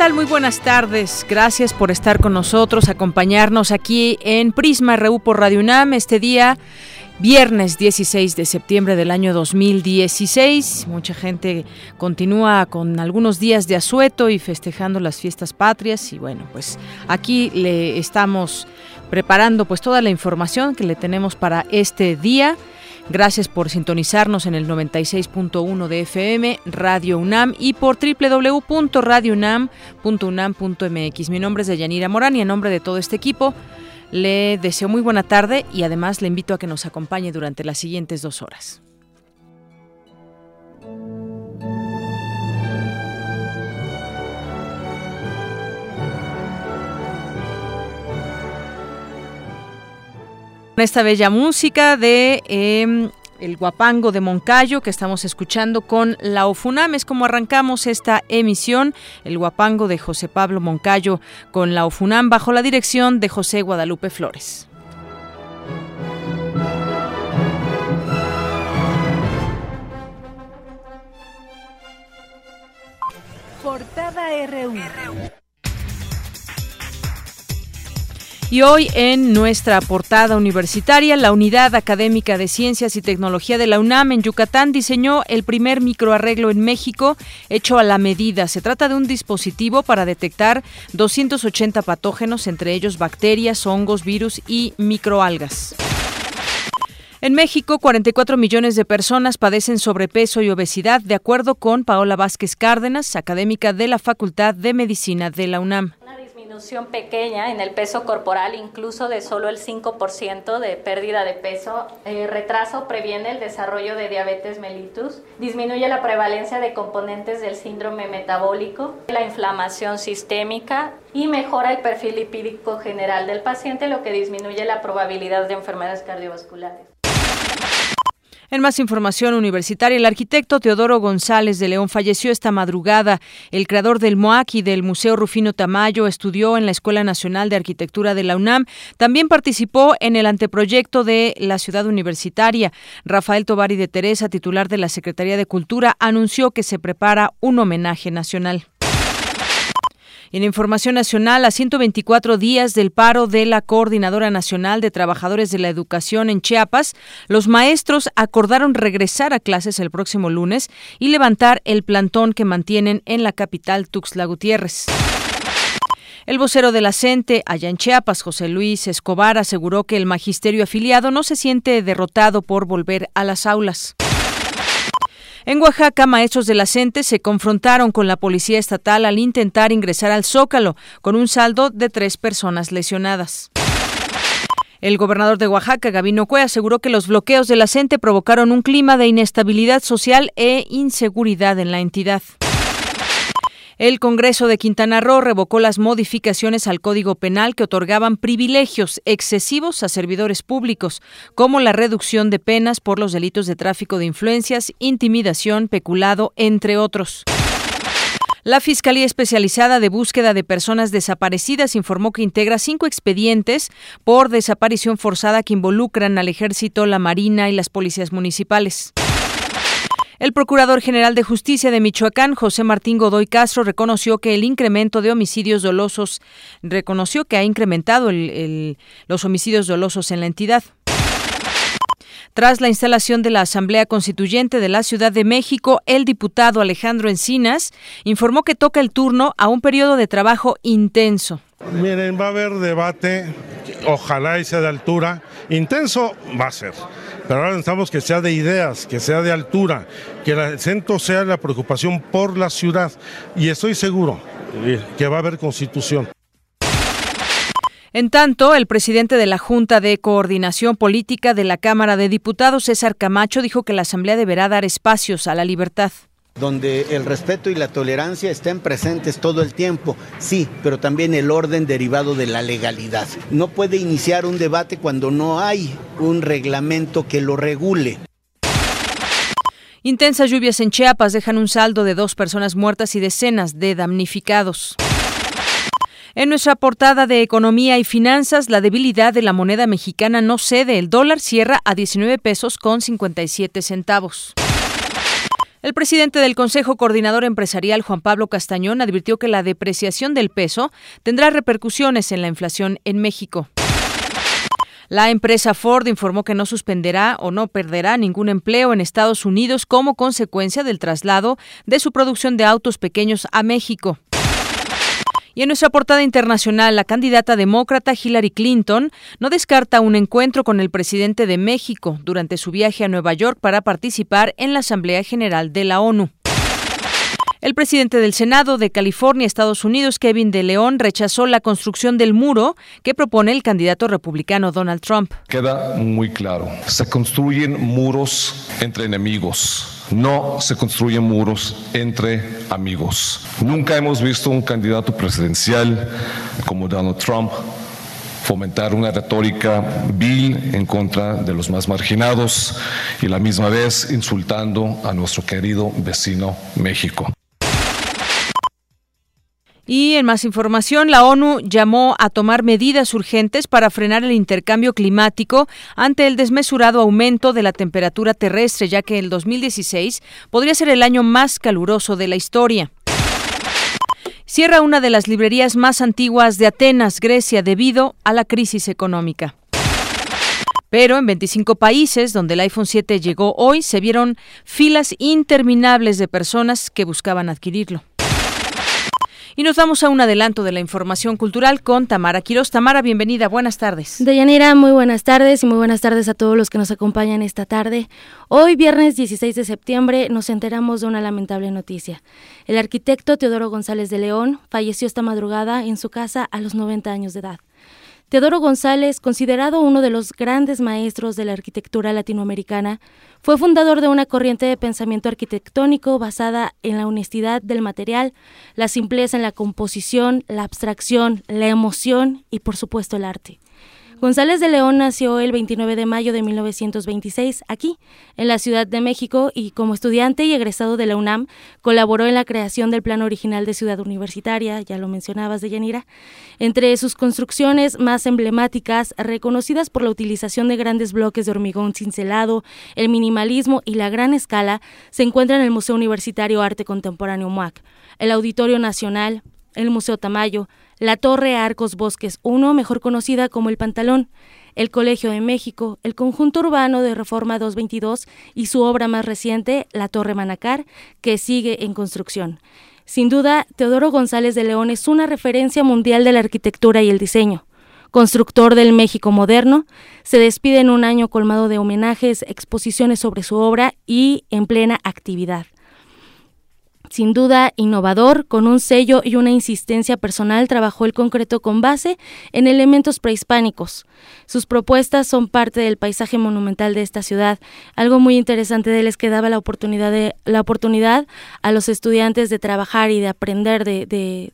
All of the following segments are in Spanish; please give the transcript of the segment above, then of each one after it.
Tal? Muy buenas tardes. Gracias por estar con nosotros, acompañarnos aquí en Prisma RU por Radio UNAM este día. Viernes 16 de septiembre del año 2016. Mucha gente continúa con algunos días de asueto y festejando las fiestas patrias. Y bueno, pues aquí le estamos preparando pues toda la información que le tenemos para este día. Gracias por sintonizarnos en el 96.1 de FM, Radio UNAM y por www.radiounam.unam.mx. Mi nombre es Deyanira Morán y en nombre de todo este equipo le deseo muy buena tarde y además le invito a que nos acompañe durante las siguientes dos horas. Esta bella música de em, el guapango de Moncayo que estamos escuchando con la OFUNAM. Es como arrancamos esta emisión, el guapango de José Pablo Moncayo con la OFUNAM bajo la dirección de José Guadalupe Flores. Portada RU. Y hoy en nuestra portada universitaria, la Unidad Académica de Ciencias y Tecnología de la UNAM en Yucatán diseñó el primer microarreglo en México hecho a la medida. Se trata de un dispositivo para detectar 280 patógenos, entre ellos bacterias, hongos, virus y microalgas. En México, 44 millones de personas padecen sobrepeso y obesidad, de acuerdo con Paola Vázquez Cárdenas, académica de la Facultad de Medicina de la UNAM disminución pequeña en el peso corporal, incluso de solo el 5% de pérdida de peso. Eh, retraso previene el desarrollo de diabetes mellitus, disminuye la prevalencia de componentes del síndrome metabólico, la inflamación sistémica y mejora el perfil lipídico general del paciente, lo que disminuye la probabilidad de enfermedades cardiovasculares. En más información universitaria, el arquitecto Teodoro González de León falleció esta madrugada. El creador del MOAC y del Museo Rufino Tamayo estudió en la Escuela Nacional de Arquitectura de la UNAM. También participó en el anteproyecto de la ciudad universitaria. Rafael Tobari de Teresa, titular de la Secretaría de Cultura, anunció que se prepara un homenaje nacional. En información nacional, a 124 días del paro de la Coordinadora Nacional de Trabajadores de la Educación en Chiapas, los maestros acordaron regresar a clases el próximo lunes y levantar el plantón que mantienen en la capital Tuxtla Gutiérrez. El vocero de la allá en Chiapas, José Luis Escobar, aseguró que el magisterio afiliado no se siente derrotado por volver a las aulas. En Oaxaca, maestros de la se confrontaron con la policía estatal al intentar ingresar al Zócalo, con un saldo de tres personas lesionadas. El gobernador de Oaxaca, Gabino Cue, aseguró que los bloqueos de la provocaron un clima de inestabilidad social e inseguridad en la entidad. El Congreso de Quintana Roo revocó las modificaciones al Código Penal que otorgaban privilegios excesivos a servidores públicos, como la reducción de penas por los delitos de tráfico de influencias, intimidación, peculado, entre otros. La Fiscalía Especializada de Búsqueda de Personas Desaparecidas informó que integra cinco expedientes por desaparición forzada que involucran al Ejército, la Marina y las policías municipales. El Procurador General de Justicia de Michoacán, José Martín Godoy Castro, reconoció que el incremento de homicidios dolosos, reconoció que ha incrementado los homicidios dolosos en la entidad. Tras la instalación de la Asamblea Constituyente de la Ciudad de México, el diputado Alejandro Encinas informó que toca el turno a un periodo de trabajo intenso. Miren, va a haber debate, ojalá y sea de altura. Intenso va a ser, pero ahora necesitamos que sea de ideas, que sea de altura, que el acento sea la preocupación por la ciudad. Y estoy seguro que va a haber constitución. En tanto, el presidente de la Junta de Coordinación Política de la Cámara de Diputados, César Camacho, dijo que la Asamblea deberá dar espacios a la libertad donde el respeto y la tolerancia estén presentes todo el tiempo, sí, pero también el orden derivado de la legalidad. No puede iniciar un debate cuando no hay un reglamento que lo regule. Intensas lluvias en Chiapas dejan un saldo de dos personas muertas y decenas de damnificados. En nuestra portada de Economía y Finanzas, la debilidad de la moneda mexicana no cede. El dólar cierra a 19 pesos con 57 centavos. El presidente del Consejo Coordinador Empresarial, Juan Pablo Castañón, advirtió que la depreciación del peso tendrá repercusiones en la inflación en México. La empresa Ford informó que no suspenderá o no perderá ningún empleo en Estados Unidos como consecuencia del traslado de su producción de autos pequeños a México. Y en nuestra portada internacional, la candidata demócrata Hillary Clinton no descarta un encuentro con el presidente de México durante su viaje a Nueva York para participar en la Asamblea General de la ONU. El presidente del Senado de California, Estados Unidos, Kevin de León, rechazó la construcción del muro que propone el candidato republicano Donald Trump. Queda muy claro, se construyen muros entre enemigos no se construyen muros entre amigos. Nunca hemos visto un candidato presidencial como Donald Trump fomentar una retórica vil en contra de los más marginados y la misma vez insultando a nuestro querido vecino México. Y en más información, la ONU llamó a tomar medidas urgentes para frenar el intercambio climático ante el desmesurado aumento de la temperatura terrestre, ya que el 2016 podría ser el año más caluroso de la historia. Cierra una de las librerías más antiguas de Atenas, Grecia, debido a la crisis económica. Pero en 25 países donde el iPhone 7 llegó hoy se vieron filas interminables de personas que buscaban adquirirlo. Y nos vamos a un adelanto de la información cultural con Tamara Quiroz. Tamara, bienvenida, buenas tardes. Deyanira, muy buenas tardes y muy buenas tardes a todos los que nos acompañan esta tarde. Hoy, viernes 16 de septiembre, nos enteramos de una lamentable noticia. El arquitecto Teodoro González de León falleció esta madrugada en su casa a los 90 años de edad. Teodoro González, considerado uno de los grandes maestros de la arquitectura latinoamericana, fue fundador de una corriente de pensamiento arquitectónico basada en la honestidad del material, la simpleza en la composición, la abstracción, la emoción y por supuesto el arte. González de León nació el 29 de mayo de 1926 aquí, en la Ciudad de México, y como estudiante y egresado de la UNAM, colaboró en la creación del Plan Original de Ciudad Universitaria, ya lo mencionabas, de Yanira. Entre sus construcciones más emblemáticas, reconocidas por la utilización de grandes bloques de hormigón cincelado, el minimalismo y la gran escala, se encuentran el Museo Universitario Arte Contemporáneo MUAC, el Auditorio Nacional, el Museo Tamayo, la Torre Arcos Bosques 1, mejor conocida como El Pantalón, el Colegio de México, el Conjunto Urbano de Reforma 222 y su obra más reciente, la Torre Manacar, que sigue en construcción. Sin duda, Teodoro González de León es una referencia mundial de la arquitectura y el diseño. Constructor del México moderno, se despide en un año colmado de homenajes, exposiciones sobre su obra y en plena actividad. Sin duda innovador, con un sello y una insistencia personal, trabajó el concreto con base en elementos prehispánicos. Sus propuestas son parte del paisaje monumental de esta ciudad. Algo muy interesante de él es que daba la oportunidad, de, la oportunidad a los estudiantes de trabajar y de aprender de, de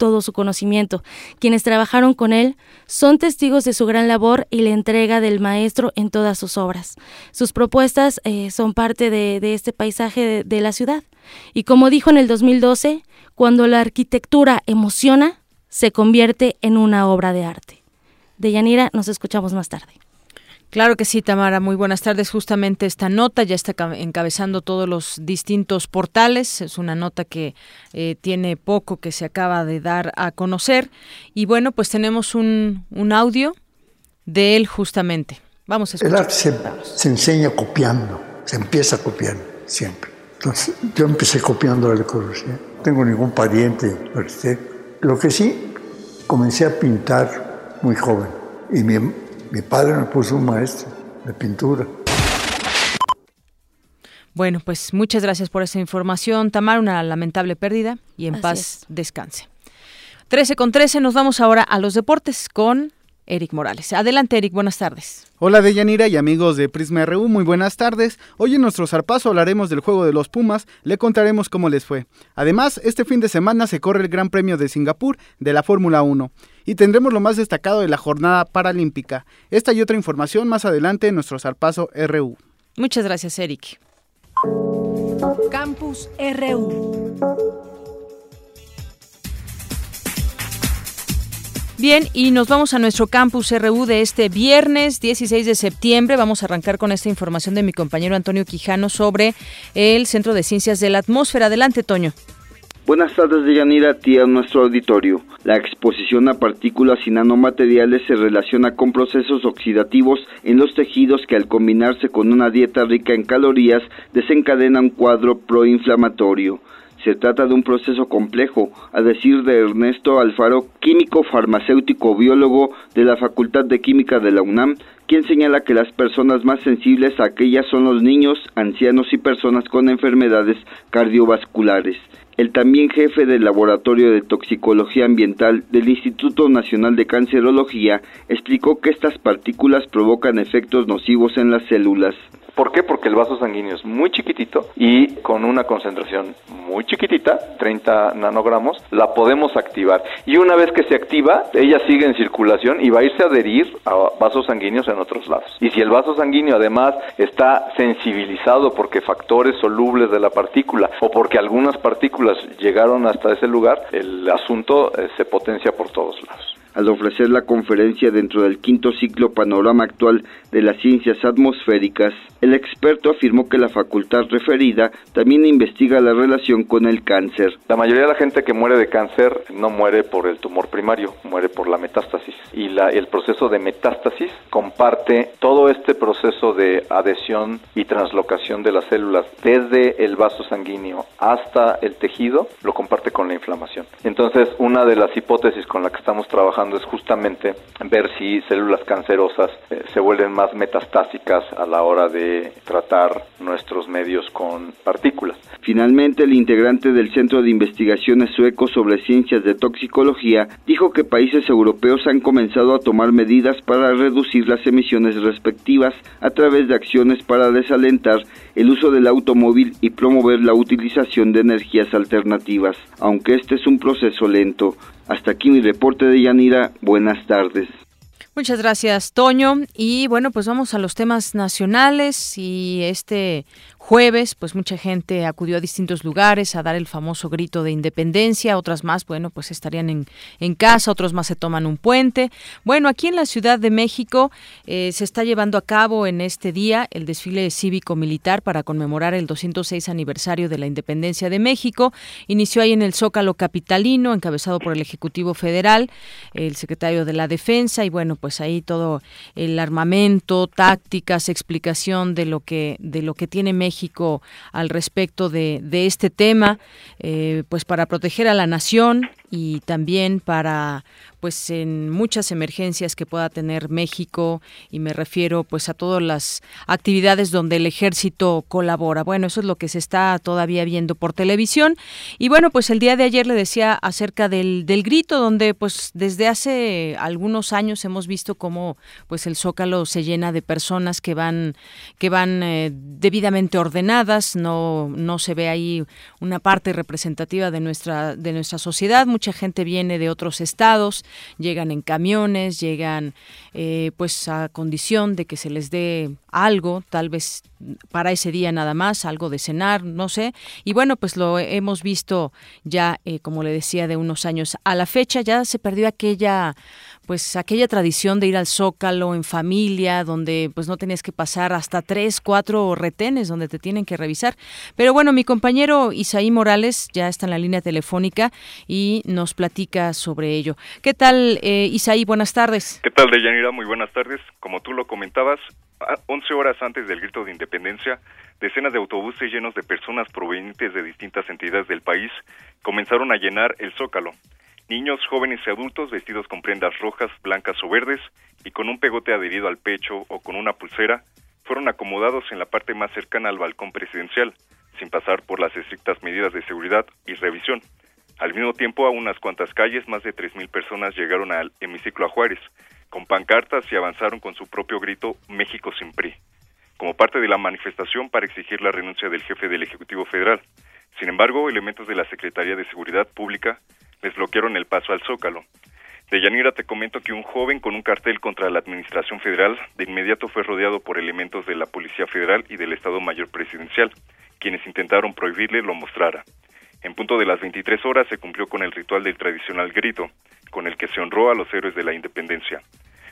todo su conocimiento. Quienes trabajaron con él son testigos de su gran labor y la entrega del maestro en todas sus obras. Sus propuestas eh, son parte de, este paisaje de, de la ciudad. Y como dijo en el 2012, cuando la arquitectura emociona, se convierte en una obra de arte. De Yanira nos escuchamos más tarde. Claro que sí, Tamara. Muy buenas tardes. Justamente esta nota ya está encabezando todos los distintos portales. Es una nota que eh, tiene poco que se acaba de dar a conocer. Y bueno, pues tenemos un, audio de él justamente. Vamos a escuchar. El arte se, enseña copiando, se empieza copiando siempre. Entonces, yo empecé copiando Le Corbusier. No tengo ningún pariente arquitecto. Lo que sí, comencé a pintar muy joven. Y mi mi padre me puso un maestro de pintura. Bueno, pues muchas gracias por esa información, Tamar. Una lamentable pérdida y en paz descanse. 13 con 13, nos vamos ahora a los deportes con Eric Morales. Adelante, Eric, buenas tardes. Hola Deyanira y amigos de Prisma RU, muy buenas tardes. Hoy en nuestro zarpazo hablaremos del juego de los Pumas, le contaremos cómo les fue. Además, este fin de semana se corre el Gran Premio de Singapur de la Fórmula 1 y tendremos lo más destacado de la jornada paralímpica. Esta y otra información más adelante en nuestro zarpazo RU. Muchas gracias, Eric. Campus RU. Bien, y nos vamos a nuestro campus RU de este viernes 16 de septiembre. Vamos a arrancar con esta información de mi compañero Antonio Quijano sobre el Centro de Ciencias de la Atmósfera. Adelante, Toño. Buenas tardes, Deyanira, a ti a nuestro auditorio. La exposición a partículas y nanomateriales se relaciona con procesos oxidativos en los tejidos que al combinarse con una dieta rica en calorías desencadena un cuadro proinflamatorio. Se trata de un proceso complejo, a decir de Ernesto Alfaro, químico farmacéutico biólogo de la Facultad de Química de la UNAM, quien señala que las personas más sensibles a aquellas son los niños, ancianos y personas con enfermedades cardiovasculares. El también jefe del Laboratorio de Toxicología Ambiental del Instituto Nacional de Cancerología explicó que estas partículas provocan efectos nocivos en las células. ¿Por qué? Porque el vaso sanguíneo es muy chiquitito y con una concentración muy chiquitita, 30 nanogramos, la podemos activar. Y una vez que se activa, ella sigue en circulación y va a irse a adherir a vasos sanguíneos en otros lados. Y si el vaso sanguíneo además está sensibilizado porque factores solubles de la partícula o porque algunas partículas llegaron hasta ese lugar, el asunto eh, se potencia por todos lados al ofrecer la conferencia dentro del quinto ciclo Panorama Actual de las Ciencias Atmosféricas, el experto afirmó que la facultad referida también investiga la relación con el cáncer. La mayoría de la gente que muere de cáncer no muere por el tumor primario, muere por la metástasis. Y la, el proceso de metástasis comparte todo este proceso de adhesión y translocación de las células desde el vaso sanguíneo hasta el tejido, lo comparte con la inflamación. Entonces, una de las hipótesis con la que estamos trabajando es justamente ver si células cancerosas eh, se vuelven más metastásicas a la hora de tratar nuestros medios con partículas. Finalmente, el integrante del Centro de Investigaciones Sueco sobre Ciencias de Toxicología dijo que países europeos han comenzado a tomar medidas para reducir las emisiones respectivas a través de acciones para desalentar el uso del automóvil y promover la utilización de energías alternativas, aunque este es un proceso lento. Hasta aquí mi reporte de Yanira. Buenas tardes. Muchas gracias, Toño. Y bueno, pues vamos a los temas nacionales y este jueves, pues mucha gente acudió a distintos lugares a dar el famoso grito de independencia, otras más, bueno, pues estarían en, en casa, otros más se toman un puente. Bueno, aquí en la Ciudad de México eh, se está llevando a cabo en este día el desfile cívico-militar para conmemorar el 206 aniversario de la independencia de México. Inició ahí en el Zócalo Capitalino, encabezado por el Ejecutivo Federal, el secretario de la Defensa, y bueno, pues ahí todo el armamento, tácticas, explicación de lo que, de lo que tiene México al respecto de, este tema, eh, pues para proteger a la nación, y también para pues en muchas emergencias que pueda tener México y me refiero pues a todas las actividades donde el ejército colabora. Bueno, eso es lo que se está todavía viendo por televisión. Y bueno, pues el día de ayer le decía acerca del, del grito donde pues desde hace algunos años hemos visto cómo pues el Zócalo se llena de personas que van que van eh, debidamente ordenadas, no no se ve ahí una parte representativa de nuestra de nuestra sociedad, mucha gente viene de otros estados llegan en camiones, llegan eh, pues a condición de que se les dé algo, tal vez para ese día nada más, algo de cenar, no sé. Y bueno, pues lo hemos visto ya, eh, como le decía, de unos años a la fecha, ya se perdió aquella pues aquella tradición de ir al Zócalo en familia, donde pues no tenías que pasar hasta tres, cuatro retenes donde te tienen que revisar. Pero bueno, mi compañero Isaí Morales ya está en la línea telefónica y nos platica sobre ello. ¿Qué tal, eh, Isaí? Buenas tardes. ¿Qué tal, Deyanira? Muy buenas tardes. Como tú lo comentabas, 11 horas antes del grito de independencia, decenas de autobuses llenos de personas provenientes de distintas entidades del país comenzaron a llenar el Zócalo. Niños, jóvenes y adultos vestidos con prendas rojas, blancas o verdes y con un pegote adherido al pecho o con una pulsera, fueron acomodados en la parte más cercana al balcón presidencial, sin pasar por las estrictas medidas de seguridad y revisión. Al mismo tiempo, a unas cuantas calles, más de 3.000 personas llegaron al hemiciclo a Juárez, con pancartas y avanzaron con su propio grito México sin PRI, como parte de la manifestación para exigir la renuncia del jefe del Ejecutivo Federal. Sin embargo, elementos de la Secretaría de Seguridad Pública les bloquearon el paso al Zócalo. De Yanira te comento que un joven con un cartel contra la Administración Federal de inmediato fue rodeado por elementos de la Policía Federal y del Estado Mayor Presidencial, quienes intentaron prohibirle lo mostrara. En punto de las 23 horas se cumplió con el ritual del tradicional grito, con el que se honró a los héroes de la independencia.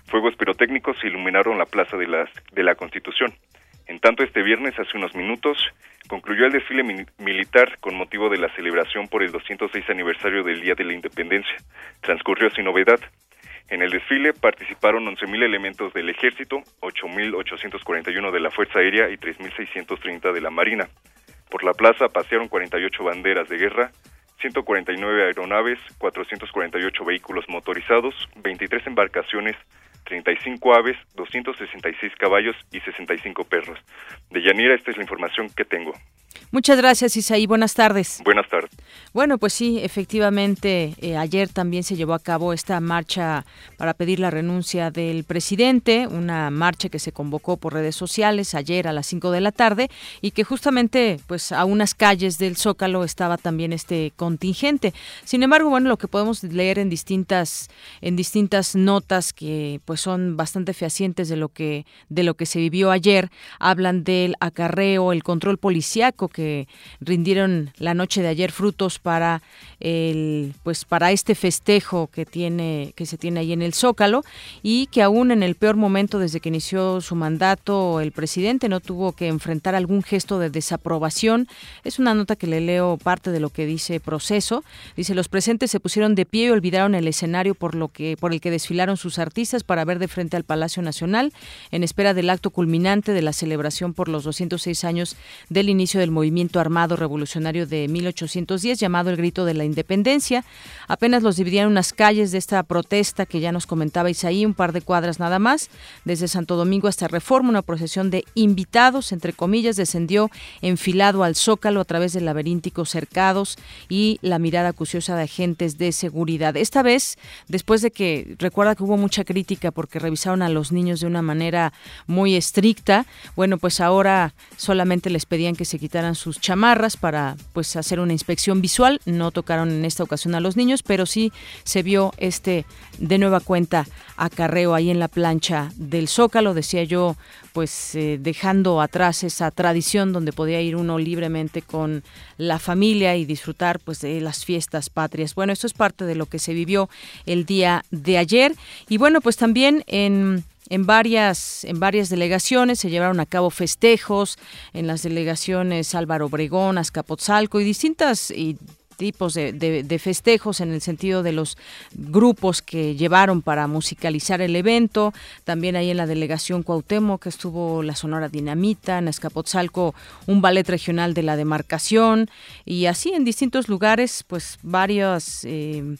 Fuegos pirotécnicos iluminaron la plaza de, de la Constitución. En tanto, este viernes, hace unos minutos, concluyó el desfile militar con motivo de la celebración por el 206 aniversario del Día de la Independencia. Transcurrió sin novedad. En el desfile participaron 11.000 elementos del Ejército, 8.841 de la Fuerza Aérea y 3.630 de la Marina. Por la plaza pasearon 48 banderas de guerra, 149 aeronaves, 448 vehículos motorizados, 23 embarcaciones, 35 aves, 266 caballos y 65 perros. De Yanira, esta es la información que tengo. Muchas gracias, Isaí. Buenas tardes. Buenas tardes. Bueno, pues sí, efectivamente, eh, ayer también se llevó a cabo esta marcha para pedir la renuncia del presidente, una marcha que se convocó por redes sociales ayer a las 5 de la tarde y que justamente, pues a unas calles del Zócalo estaba también este contingente. Sin embargo, bueno, lo que podemos leer en distintas en distintas notas que pues son bastante fehacientes de lo que de lo que se vivió ayer, hablan del acarreo, el control policíaco que rindieron la noche de ayer frutos para el pues para este festejo que tiene que se tiene ahí en el Zócalo y que aún en el peor momento desde que inició su mandato el presidente no tuvo que enfrentar algún gesto de desaprobación. Es una nota que le leo parte de lo que dice Proceso. Dice los presentes se pusieron de pie y olvidaron el escenario por lo que por el que desfilaron sus artistas para ver de frente al Palacio Nacional en espera del acto culminante de la celebración por los 206 años del inicio del movimiento armado revolucionario de 1810 llamado el Grito de la Independencia. Apenas los dividían unas calles de esta protesta que ya nos comentaba Isaí, un par de cuadras nada más, desde Santo Domingo hasta Reforma, una procesión de invitados, entre comillas, descendió enfilado al Zócalo a través de laberínticos cercados y la mirada acuciosa de agentes de seguridad. Esta vez, después de que recuerda que hubo mucha crítica porque revisaron a los niños de una manera muy estricta, bueno, pues ahora solamente les pedían que se quitaran sus chamarras para pues hacer una inspección visual, no tocaron en esta ocasión a los niños, pero sí se vio este de nueva cuenta acarreo ahí en la plancha del Zócalo, decía yo, pues eh, dejando atrás esa tradición donde podía ir uno libremente con la familia y disfrutar pues de las fiestas patrias. Bueno, esto es parte de lo que se vivió el día de ayer. Y bueno, pues también en en varias, en varias delegaciones se llevaron a cabo festejos, en las delegaciones Álvaro Obregón, Azcapotzalco y distintas y tipos de, festejos en el sentido de los grupos que llevaron para musicalizar el evento. También ahí en la delegación Cuauhtémoc que estuvo la Sonora Dinamita, en Escapotzalco un ballet regional de la demarcación y así en distintos lugares pues varios... Eh,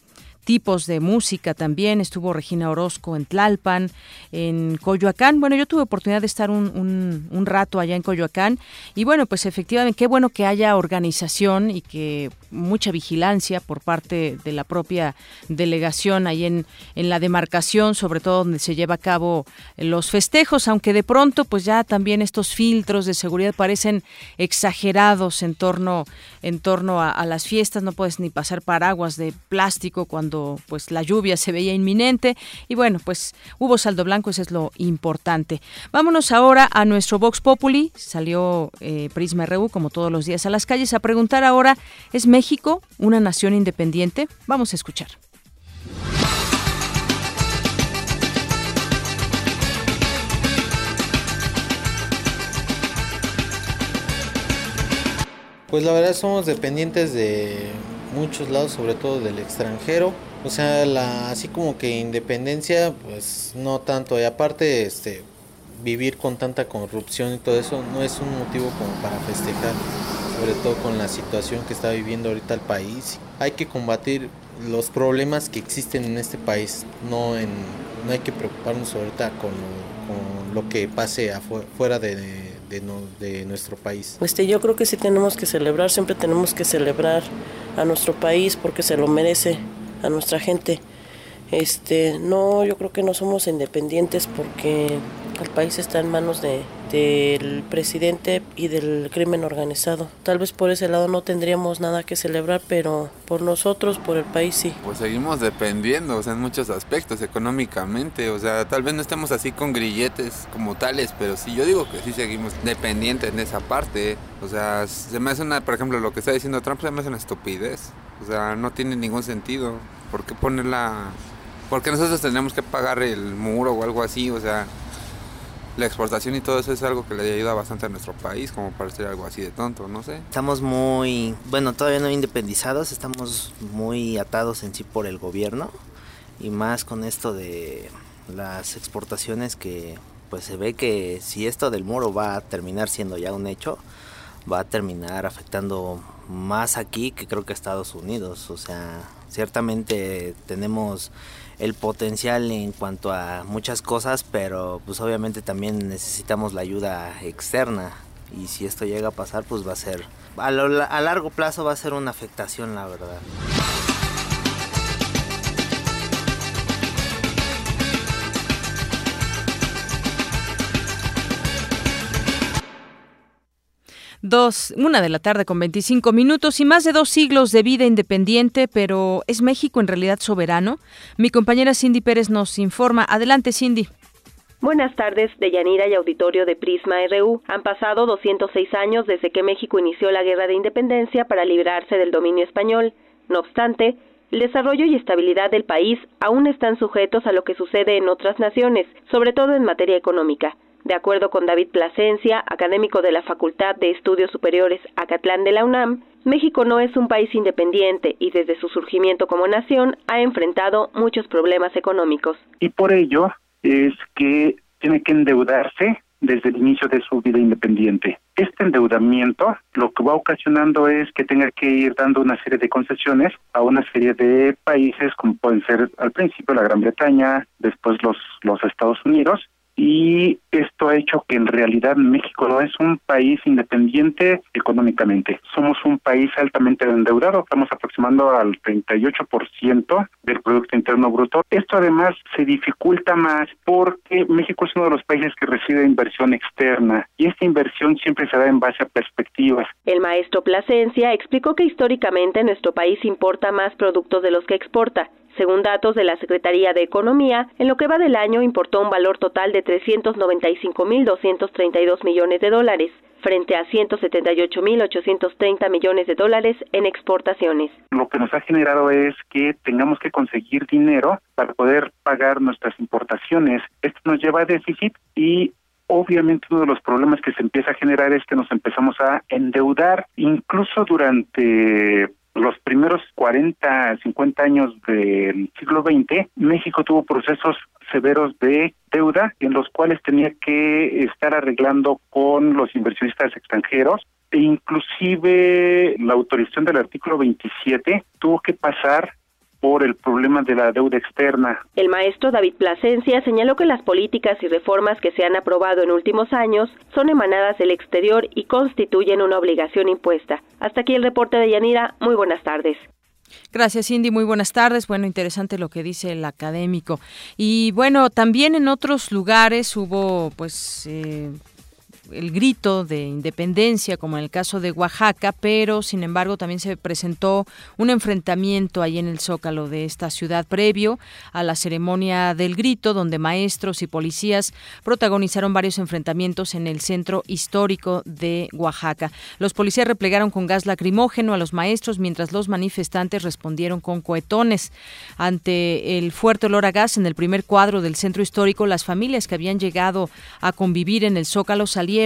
tipos de música también. Estuvo Regina Orozco en Tlalpan, en Coyoacán. Bueno, yo tuve oportunidad de estar un, un, rato allá en Coyoacán y bueno, pues efectivamente, qué bueno que haya organización y que mucha vigilancia por parte de la propia delegación ahí en, en la demarcación, sobre todo donde se lleva a cabo los festejos, aunque de pronto pues ya también estos filtros de seguridad parecen exagerados en torno, en torno a, a las fiestas, no puedes ni pasar paraguas de plástico cuando pues la lluvia se veía inminente y bueno, pues hubo saldo blanco, eso es lo importante. Vámonos ahora a nuestro Vox Populi, salió eh, Prisma RU como todos los días a las calles a preguntar ahora, ¿es México una nación independiente? Vamos a escuchar. Pues la verdad somos dependientes de muchos lados, sobre todo del extranjero. O sea, la, así como que independencia, pues no tanto. Y aparte, este, vivir con tanta corrupción y todo eso no es un motivo como para festejar, sobre todo con la situación que está viviendo ahorita el país. Hay que combatir los problemas que existen en este país, no, en, no hay que preocuparnos ahorita con con lo que pase afuera de, de, de, nuestro país. Este, yo creo que sí tenemos que celebrar, siempre tenemos que celebrar a nuestro país porque se lo merece a nuestra gente. Este, no, yo creo que no somos independientes porque el país está en manos de, del presidente y del crimen organizado. Tal vez por ese lado no tendríamos nada que celebrar, pero por nosotros, por el país sí. Pues seguimos dependiendo, o sea, en muchos aspectos, económicamente, o sea, tal vez no estemos así con grilletes como tales, pero sí, yo digo que sí seguimos dependientes en esa parte. O sea, se me hace una, por ejemplo, lo que está diciendo Trump se me hace una estupidez. O sea, no tiene ningún sentido. ¿Por qué ponerla? Porque nosotros tendríamos que pagar el muro o algo así, o sea, la exportación y todo eso es algo que le ayuda bastante a nuestro país, como para ser algo así de tonto, no sé. Estamos muy, bueno, todavía no independizados, estamos muy atados en sí por el gobierno y más con esto de las exportaciones que pues se ve que si esto del muro va a terminar siendo ya un hecho, va a terminar afectando más aquí que creo que Estados Unidos. O sea, ciertamente tenemos el potencial en cuanto a muchas cosas, pero pues obviamente también necesitamos la ayuda externa y si esto llega a pasar pues va a ser, a, a largo plazo va a ser una afectación la verdad. Dos, una de la tarde con 25 minutos y más de dos siglos de vida independiente, pero ¿es México en realidad soberano? Mi compañera Cindy Pérez nos informa. Adelante, Cindy. Buenas tardes, Deyanira y auditorio de Prisma RU. Han pasado 206 años desde que México inició la guerra de independencia para librarse del dominio español. No obstante, el desarrollo y estabilidad del país aún están sujetos a lo que sucede en otras naciones, sobre todo en materia económica. De acuerdo con David Plasencia, académico de la Facultad de Estudios Superiores Acatlán de la UNAM, México no es un país independiente y desde su surgimiento como nación ha enfrentado muchos problemas económicos. Y por ello es que tiene que endeudarse desde el inicio de su vida independiente. Este endeudamiento lo que va ocasionando es que tenga que ir dando una serie de concesiones a una serie de países como pueden ser al principio la Gran Bretaña, después los, los Estados Unidos, y esto ha hecho que en realidad México no es un país independiente económicamente. Somos un país altamente endeudado, estamos aproximando al 38% del Producto Interno Bruto. Esto además se dificulta más porque México es uno de los países que recibe inversión externa y esta inversión siempre se da en base a perspectivas. El maestro Plasencia explicó que históricamente nuestro país importa más productos de los que exporta según datos de la Secretaría de Economía, en lo que va del año importó un valor total de 395.232 millones de dólares, frente a 178.830 millones de dólares en exportaciones. Lo que nos ha generado es que tengamos que conseguir dinero para poder pagar nuestras importaciones. Esto nos lleva a déficit y obviamente uno de los problemas que se empieza a generar es que nos empezamos a endeudar incluso durante los primeros 40, 50 años del siglo XX, México tuvo procesos severos de deuda en los cuales tenía que estar arreglando con los inversionistas extranjeros e inclusive la autorización del artículo 27 tuvo que pasar por el problema de la deuda externa. El maestro David Plasencia señaló que las políticas y reformas que se han aprobado en últimos años son emanadas del exterior y constituyen una obligación impuesta. Hasta aquí el reporte de Yanira. Muy buenas tardes. Gracias, Cindy. Muy buenas tardes. Bueno, interesante lo que dice el académico. Y bueno, también en otros lugares hubo, pues, eh, el grito de independencia, como en el caso de Oaxaca, pero sin embargo también se presentó un enfrentamiento ahí en el zócalo de esta ciudad previo a la ceremonia del grito, donde maestros y policías protagonizaron varios enfrentamientos en el centro histórico de Oaxaca. Los policías replegaron con gas lacrimógeno a los maestros, mientras los manifestantes respondieron con cohetones. Ante el fuerte olor a gas en el primer cuadro del centro histórico, las familias que habían llegado a convivir en el zócalo salieron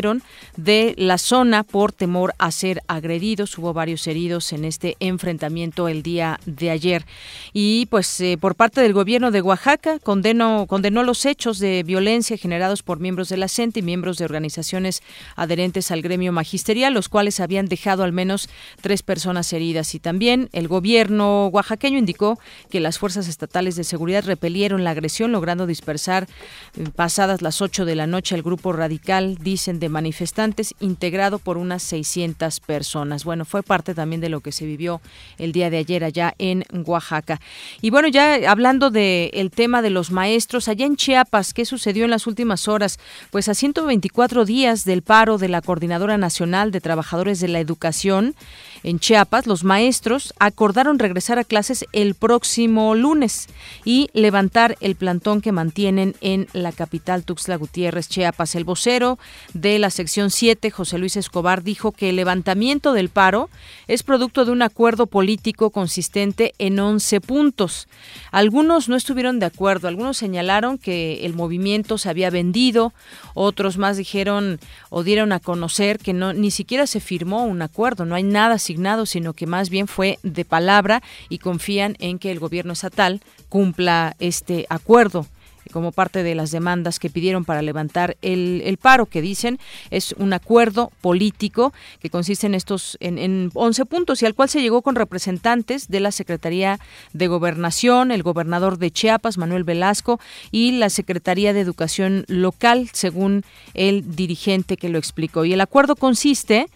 de la zona por temor a ser agredidos. Hubo varios heridos en este enfrentamiento el día de ayer. Y pues eh, por parte del gobierno de Oaxaca condenó, condenó los hechos de violencia generados por miembros de la CENTE y miembros de organizaciones adherentes al gremio magisterial, los cuales habían dejado al menos tres personas heridas. Y también el gobierno oaxaqueño indicó que las fuerzas estatales de seguridad repelieron la agresión, logrando dispersar eh, pasadas las 8 de la noche al grupo radical, dicen de manifestantes integrado por unas 600 personas. Bueno, fue parte también de lo que se vivió el día de ayer allá en Oaxaca. Y bueno, ya hablando del tema de los maestros, allá en Chiapas, ¿qué sucedió en las últimas horas? Pues a 124 días del paro de la Coordinadora Nacional de Trabajadores de la Educación, en Chiapas, los maestros acordaron regresar a clases el próximo lunes y levantar el plantón que mantienen en la capital Tuxtla Gutiérrez, Chiapas. El vocero de la sección 7, José Luis Escobar, dijo que el levantamiento del paro es producto de un acuerdo político consistente en 11 puntos. Algunos no estuvieron de acuerdo, algunos señalaron que el movimiento se había vendido, otros más dijeron o dieron a conocer que no ni siquiera se firmó un acuerdo, no hay nada sino que más bien fue de palabra y confían en que el gobierno estatal cumpla este acuerdo como parte de las demandas que pidieron para levantar el, paro, que dicen es un acuerdo político que consiste en estos en, en 11 puntos y al cual se llegó con representantes de la Secretaría de Gobernación, el gobernador de Chiapas, Manuel Velasco, y la Secretaría de Educación Local, según el dirigente que lo explicó. Y el acuerdo consiste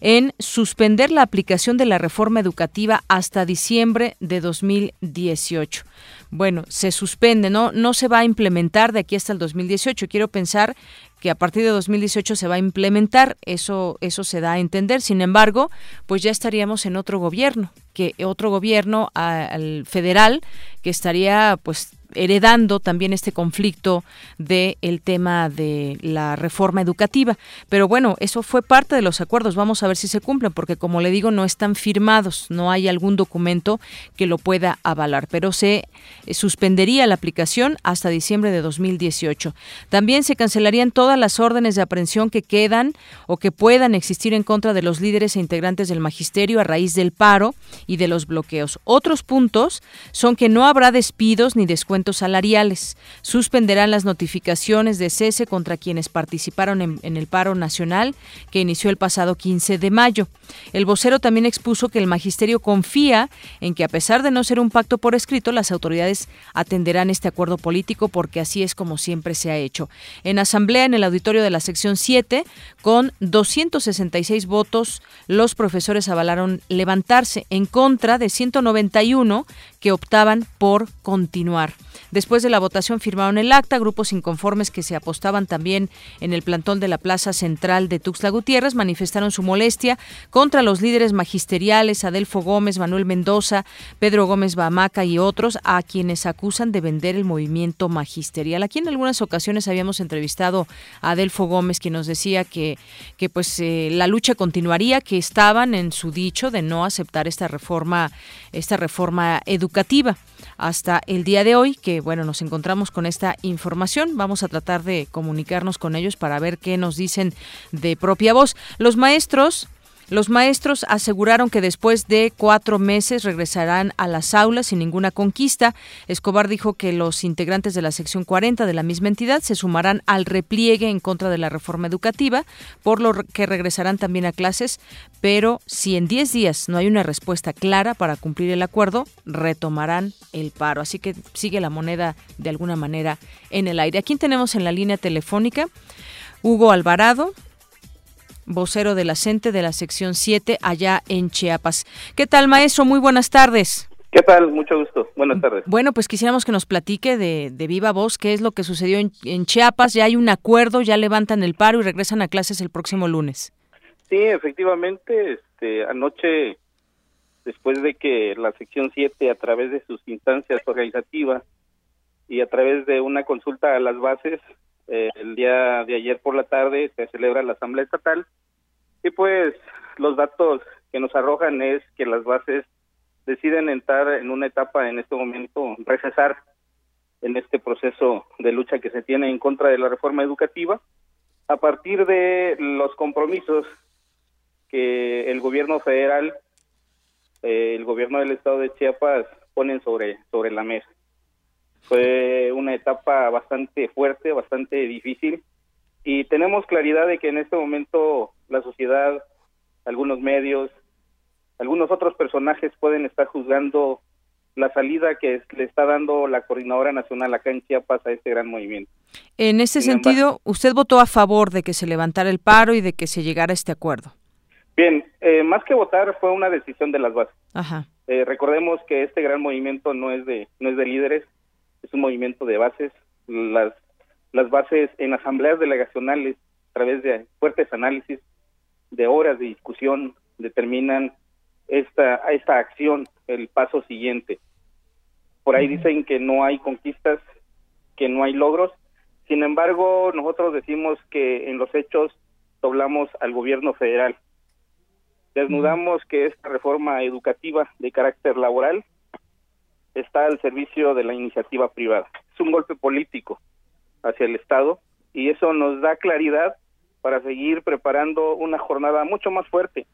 en suspender la aplicación de la reforma educativa hasta diciembre de 2018 bueno, se suspende, no, no se va a implementar de aquí hasta el 2018. Quiero pensar que a partir de 2018 se va a implementar, eso, eso se da a entender. Sin embargo, pues ya estaríamos en otro gobierno, que otro gobierno al federal que estaría pues heredando también este conflicto del el tema de la reforma educativa. Pero bueno, eso fue parte de los acuerdos. Vamos a ver si se cumplen, porque como le digo, no están firmados, no hay algún documento que lo pueda avalar, pero se eh, suspendería la aplicación hasta diciembre de 2018. También se cancelarían todas las órdenes de aprehensión que quedan o que puedan existir en contra de los líderes e integrantes del magisterio a raíz del paro y de los bloqueos. Otros puntos son que no habrá despidos ni descuentos salariales. Suspenderán las notificaciones de cese contra quienes participaron en, el paro nacional que inició el pasado 15 de mayo. El vocero también expuso que el magisterio confía en que a pesar de no ser un pacto por escrito, las autoridades atenderán este acuerdo político porque así es como siempre se ha hecho. En asamblea en el auditorio de la sección 7, con 266 votos, los profesores avalaron levantarse en contra de 191 que optaban por continuar. Después de la votación firmaron el acta grupos inconformes que se apostaban también en el plantón de la Plaza Central de Tuxtla Gutiérrez manifestaron su molestia contra los líderes magisteriales Adelfo Gómez, Manuel Mendoza, Pedro Gómez Bamaca y otros a quienes acusan de vender el movimiento magisterial. Aquí en algunas ocasiones habíamos entrevistado a Adelfo Gómez quien nos decía que, que pues eh, la lucha continuaría, que estaban en su dicho de no aceptar esta reforma, esta reforma educativa hasta el día de hoy, que bueno, nos encontramos con esta información. Vamos a tratar de comunicarnos con ellos para ver qué nos dicen de propia voz. Los maestros Los maestros aseguraron que después de cuatro meses regresarán a las aulas sin ninguna conquista. Escobar dijo que los integrantes de la sección 40 de la misma entidad se sumarán al repliegue en contra de la reforma educativa, por lo que regresarán también a clases, pero si en 10 días no hay una respuesta clara para cumplir el acuerdo, retomarán el paro. Así que sigue la moneda de alguna manera en el aire. Aquí tenemos en la línea telefónica Hugo Alvarado, vocero de la CENTE de la sección 7 allá en Chiapas. ¿Qué tal, maestro? Muy buenas tardes. ¿Qué tal? Mucho gusto. Buenas tardes. Bueno, pues quisiéramos que nos platique de, viva voz qué es lo que sucedió en, Chiapas. Ya hay un acuerdo, ya levantan el paro y regresan a clases el próximo lunes. Sí, efectivamente, este, anoche, después de que la sección 7, a través de sus instancias organizativas y a través de una consulta a las bases, eh, el día de ayer por la tarde se celebra la Asamblea Estatal y pues los datos que nos arrojan es que las bases deciden entrar en una etapa en este momento, recesar en este proceso de lucha que se tiene en contra de la reforma educativa, a partir de los compromisos que el gobierno federal, eh, el gobierno del estado de Chiapas ponen sobre, sobre la mesa. Fue una etapa bastante fuerte, bastante difícil y tenemos claridad de que en este momento la sociedad, algunos medios, algunos otros personajes pueden estar juzgando la salida que le está dando la Coordinadora Nacional acá en Chiapas a este gran movimiento. En ese sentido, usted votó a favor de que se levantara el paro y de que se llegara a este acuerdo. Bien, eh, más que votar fue una decisión de las bases. Ajá. Eh, recordemos que este gran movimiento no es de no es de líderes, es un movimiento de bases. Las, las bases en asambleas delegacionales, a través de fuertes análisis, de horas de discusión, determinan esta, esta acción, el paso siguiente. Por ahí dicen que no hay conquistas, que no hay logros. Sin embargo, nosotros decimos que en los hechos doblamos al gobierno federal. Desnudamos que esta reforma educativa de carácter laboral está al servicio de la iniciativa privada. Es un golpe político hacia el Estado y eso nos da claridad para seguir preparando una jornada mucho más fuerte,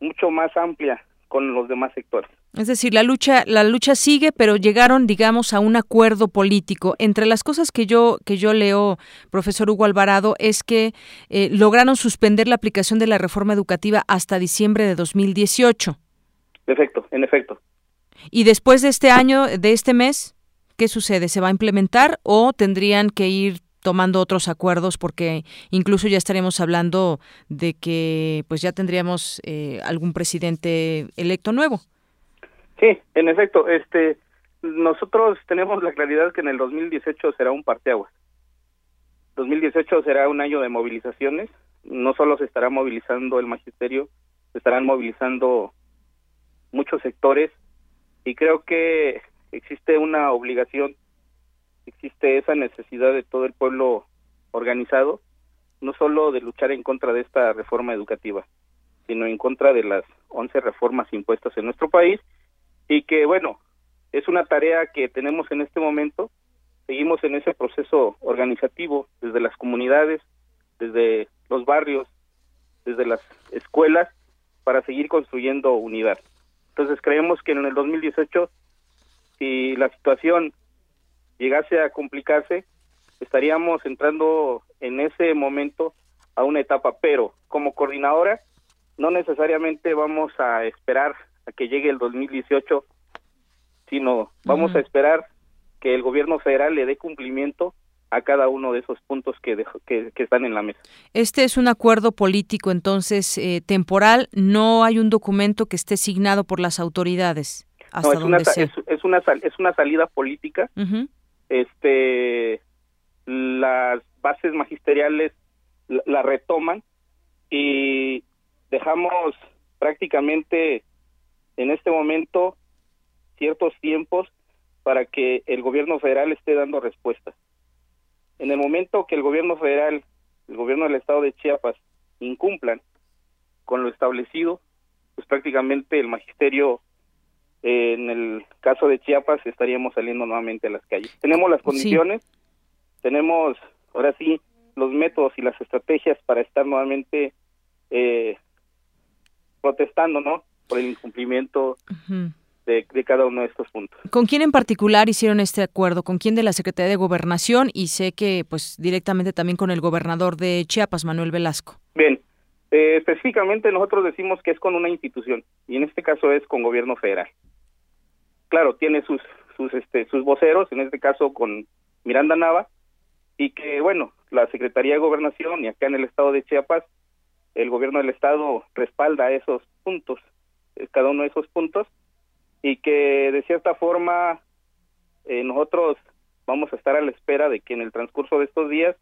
mucho más amplia con los demás sectores. Es decir, la lucha, la lucha sigue, pero llegaron, digamos, a un acuerdo político. Entre las cosas que yo que yo leo, profesor Hugo Alvarado, es que eh, lograron suspender la aplicación de la reforma educativa hasta diciembre de 2018. Efecto, en efecto. Y después de este año, de este mes, ¿qué sucede? ¿Se va a implementar o tendrían que ir tomando otros acuerdos porque incluso ya estaríamos hablando de que pues ya tendríamos eh, algún presidente electo nuevo? Sí, en efecto, este nosotros tenemos la claridad que en el 2018 será un parteaguas. 2018 será un año de movilizaciones, no solo se estará movilizando el magisterio, se estarán movilizando muchos sectores y creo que existe una obligación, existe esa necesidad de todo el pueblo organizado, no solo de luchar en contra de esta reforma educativa, sino en contra de las 11 reformas impuestas en nuestro país y que, bueno, es una tarea que tenemos en este momento, seguimos en ese proceso organizativo desde las comunidades, desde los barrios, desde las escuelas, para seguir construyendo unidad. Entonces creemos que en el 2018, si la situación llegase a complicarse, estaríamos entrando en ese momento a una etapa, pero como coordinadora no necesariamente vamos a esperar a que llegue el 2018, sino vamos a esperar que el gobierno federal le dé cumplimiento a cada uno de esos puntos que, que, están en la mesa. Este es un acuerdo político, entonces, eh, temporal, no hay un documento que esté signado por las autoridades. Hasta no, es, una, es, una, es una salida política. este Las bases magisteriales la, retoman y dejamos prácticamente en este momento ciertos tiempos para que el gobierno federal esté dando respuestas. En el momento que el gobierno federal, el gobierno del estado de Chiapas incumplan con lo establecido, pues prácticamente el magisterio eh, en el caso de Chiapas estaríamos saliendo nuevamente a las calles. Tenemos las condiciones, tenemos ahora sí los métodos y las estrategias para estar nuevamente eh, protestando, ¿no? Por el incumplimiento de, cada uno de estos puntos. ¿Con quién en particular hicieron este acuerdo? ¿Con quién de la Secretaría de Gobernación? Y sé que, pues, directamente también con el gobernador de Chiapas, Manuel Velasco. Bien, eh, específicamente nosotros decimos que es con una institución y en este caso es con gobierno federal. Claro, tiene sus sus este sus voceros, en este caso con Miranda Nava y que bueno, la Secretaría de Gobernación y acá en el estado de Chiapas el gobierno del estado respalda esos puntos, eh, cada uno de esos puntos y que de cierta forma eh, nosotros vamos a estar a la espera de que en el transcurso de estos días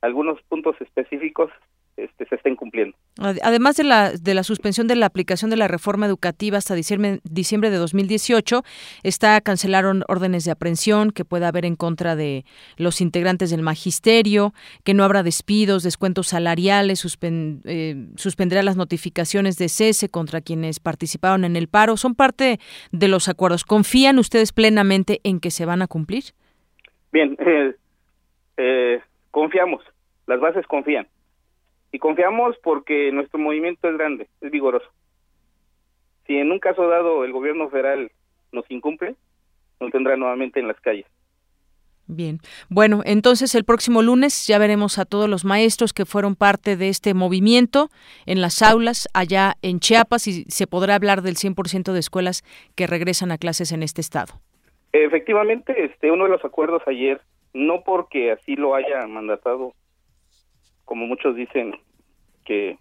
algunos puntos específicos este, se estén cumpliendo. Además de la, de la suspensión de la aplicación de la reforma educativa hasta diciembre, diciembre de 2018, está cancelaron órdenes de aprehensión que pueda haber en contra de los integrantes del magisterio, que no habrá despidos, descuentos salariales, eh, suspenderá las notificaciones de cese contra quienes participaron en el paro. Son parte de los acuerdos. ¿Confían ustedes plenamente en que se van a cumplir? Bien, eh, eh, confiamos, las bases confían y confiamos porque nuestro movimiento es grande, es vigoroso. Si en un caso dado el gobierno federal nos incumple, nos tendrá nuevamente en las calles. Bien, bueno, entonces el próximo lunes ya veremos a todos los maestros que fueron parte de este movimiento en las aulas allá en Chiapas y se podrá hablar del 100% de escuelas que regresan a clases en este estado. Efectivamente, este uno de los acuerdos ayer, no porque así lo haya mandatado como muchos dicen que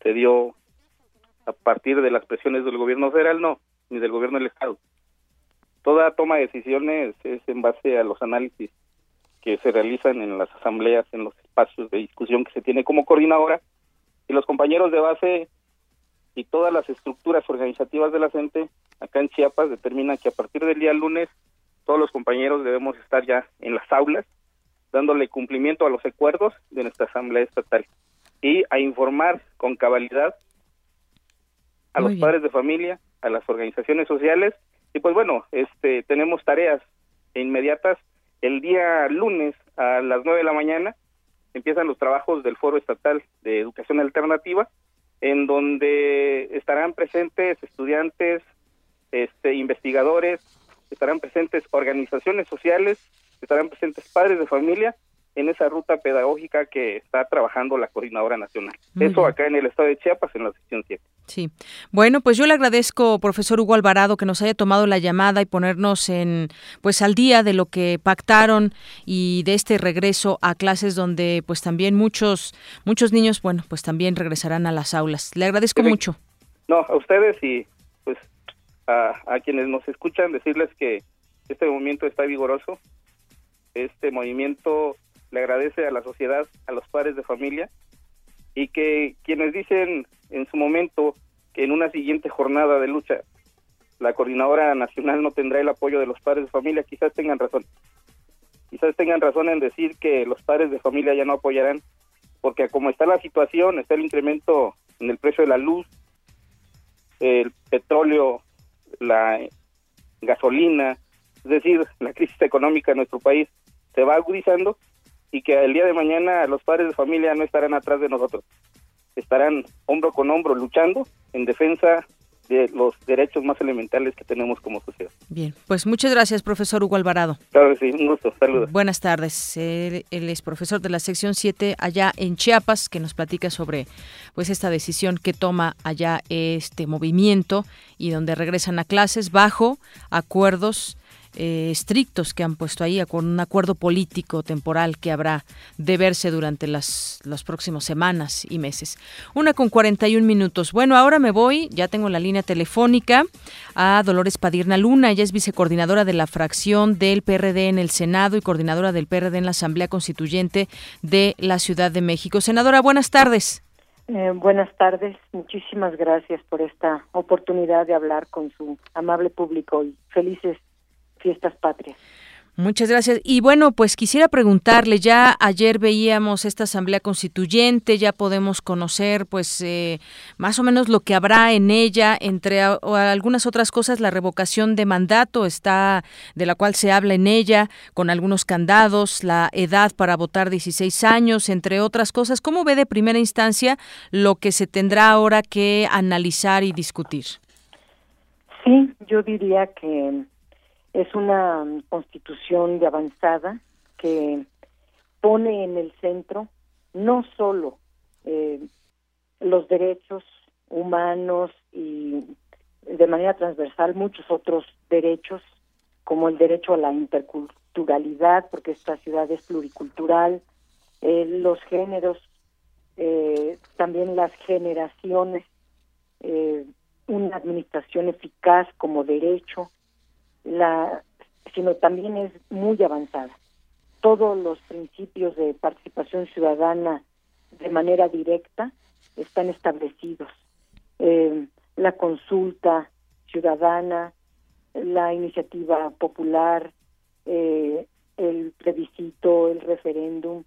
se dio a partir de las presiones del gobierno federal, no, ni del gobierno del Estado. Toda toma de decisiones es en base a los análisis que se realizan en las asambleas, en los espacios de discusión que se tiene como coordinadora, y los compañeros de base y todas las estructuras organizativas de la gente acá en Chiapas determinan que a partir del día lunes todos los compañeros debemos estar ya en las aulas dándole cumplimiento a los acuerdos de nuestra Asamblea Estatal y a informar con cabalidad a los padres de familia, a las organizaciones sociales. Y pues bueno, este tenemos tareas inmediatas. El día lunes a las nueve de la mañana empiezan los trabajos del Foro Estatal de Educación Alternativa en donde estarán presentes estudiantes, este investigadores, estarán presentes organizaciones sociales estarán presentes padres de familia en esa ruta pedagógica que está trabajando la Coordinadora Nacional. Eso acá en el estado de Chiapas, en la sección 7. Sí. Bueno, pues yo le agradezco, profesor Hugo Alvarado, que nos haya tomado la llamada y ponernos en, pues al día de lo que pactaron y de este regreso a clases donde, pues también muchos, muchos niños, bueno, pues también regresarán a las aulas. Le agradezco mucho. No, a ustedes y pues a, a quienes nos escuchan decirles que este movimiento está vigoroso, este movimiento le agradece a la sociedad, a los padres de familia, y que quienes dicen en su momento que en una siguiente jornada de lucha la coordinadora nacional no tendrá el apoyo de los padres de familia, quizás tengan razón. Quizás tengan razón en decir que los padres de familia ya no apoyarán, porque como está la situación, está el incremento en el precio de la luz, el petróleo, la gasolina, es decir, la crisis económica en nuestro país, se va agudizando y que el día de mañana los padres de familia no estarán atrás de nosotros, estarán hombro con hombro luchando en defensa de los derechos más elementales que tenemos como sociedad. Bien, pues muchas gracias, profesor Hugo Alvarado. Claro sí, un gusto, saludos. Buenas tardes. Él, es profesor de la sección 7 allá en Chiapas, que nos platica sobre pues esta decisión que toma allá este movimiento y donde regresan a clases bajo acuerdos eh, estrictos que han puesto ahí con un acuerdo político temporal que habrá de verse durante las, las próximas semanas y meses. Una con 41 minutos. Bueno, ahora me voy, ya tengo la línea telefónica a Dolores Padirna Luna, ella es vicecoordinadora de la fracción del PRD en el Senado y coordinadora del PRD en la Asamblea Constituyente de la Ciudad de México. Senadora, buenas tardes. Eh, buenas tardes, muchísimas gracias por esta oportunidad de hablar con su amable público y felices fiestas patrias. Muchas gracias. Y bueno, pues quisiera preguntarle, ya ayer veíamos esta Asamblea Constituyente, ya podemos conocer pues eh, más o menos lo que habrá en ella, entre algunas otras cosas, la revocación de mandato está, de la cual se habla en ella, con algunos candados, la edad para votar 16 años, entre otras cosas. ¿Cómo ve de primera instancia lo que se tendrá ahora que analizar y discutir? Sí, yo diría que es una constitución de avanzada que pone en el centro no solo eh, los derechos humanos y de manera transversal muchos otros derechos como el derecho a la interculturalidad porque esta ciudad es pluricultural eh, los géneros eh, también las generaciones una administración eficaz como derecho la, sino también es muy avanzada. Todos los principios de participación ciudadana de manera directa están establecidos. Eh, la consulta ciudadana, la iniciativa popular, eh, el plebiscito, el referéndum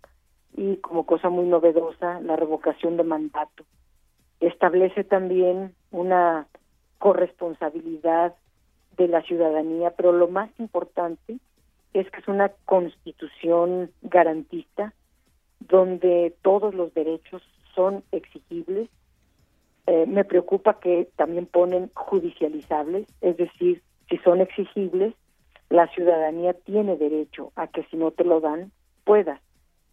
y como cosa muy novedosa la revocación de mandato. Establece también una corresponsabilidad de la ciudadanía, pero lo más importante es que es una constitución garantista donde todos los derechos son exigibles. Eh, me preocupa que también ponen judicializables, es decir, si son exigibles, la ciudadanía tiene derecho a que si no te lo dan, puedas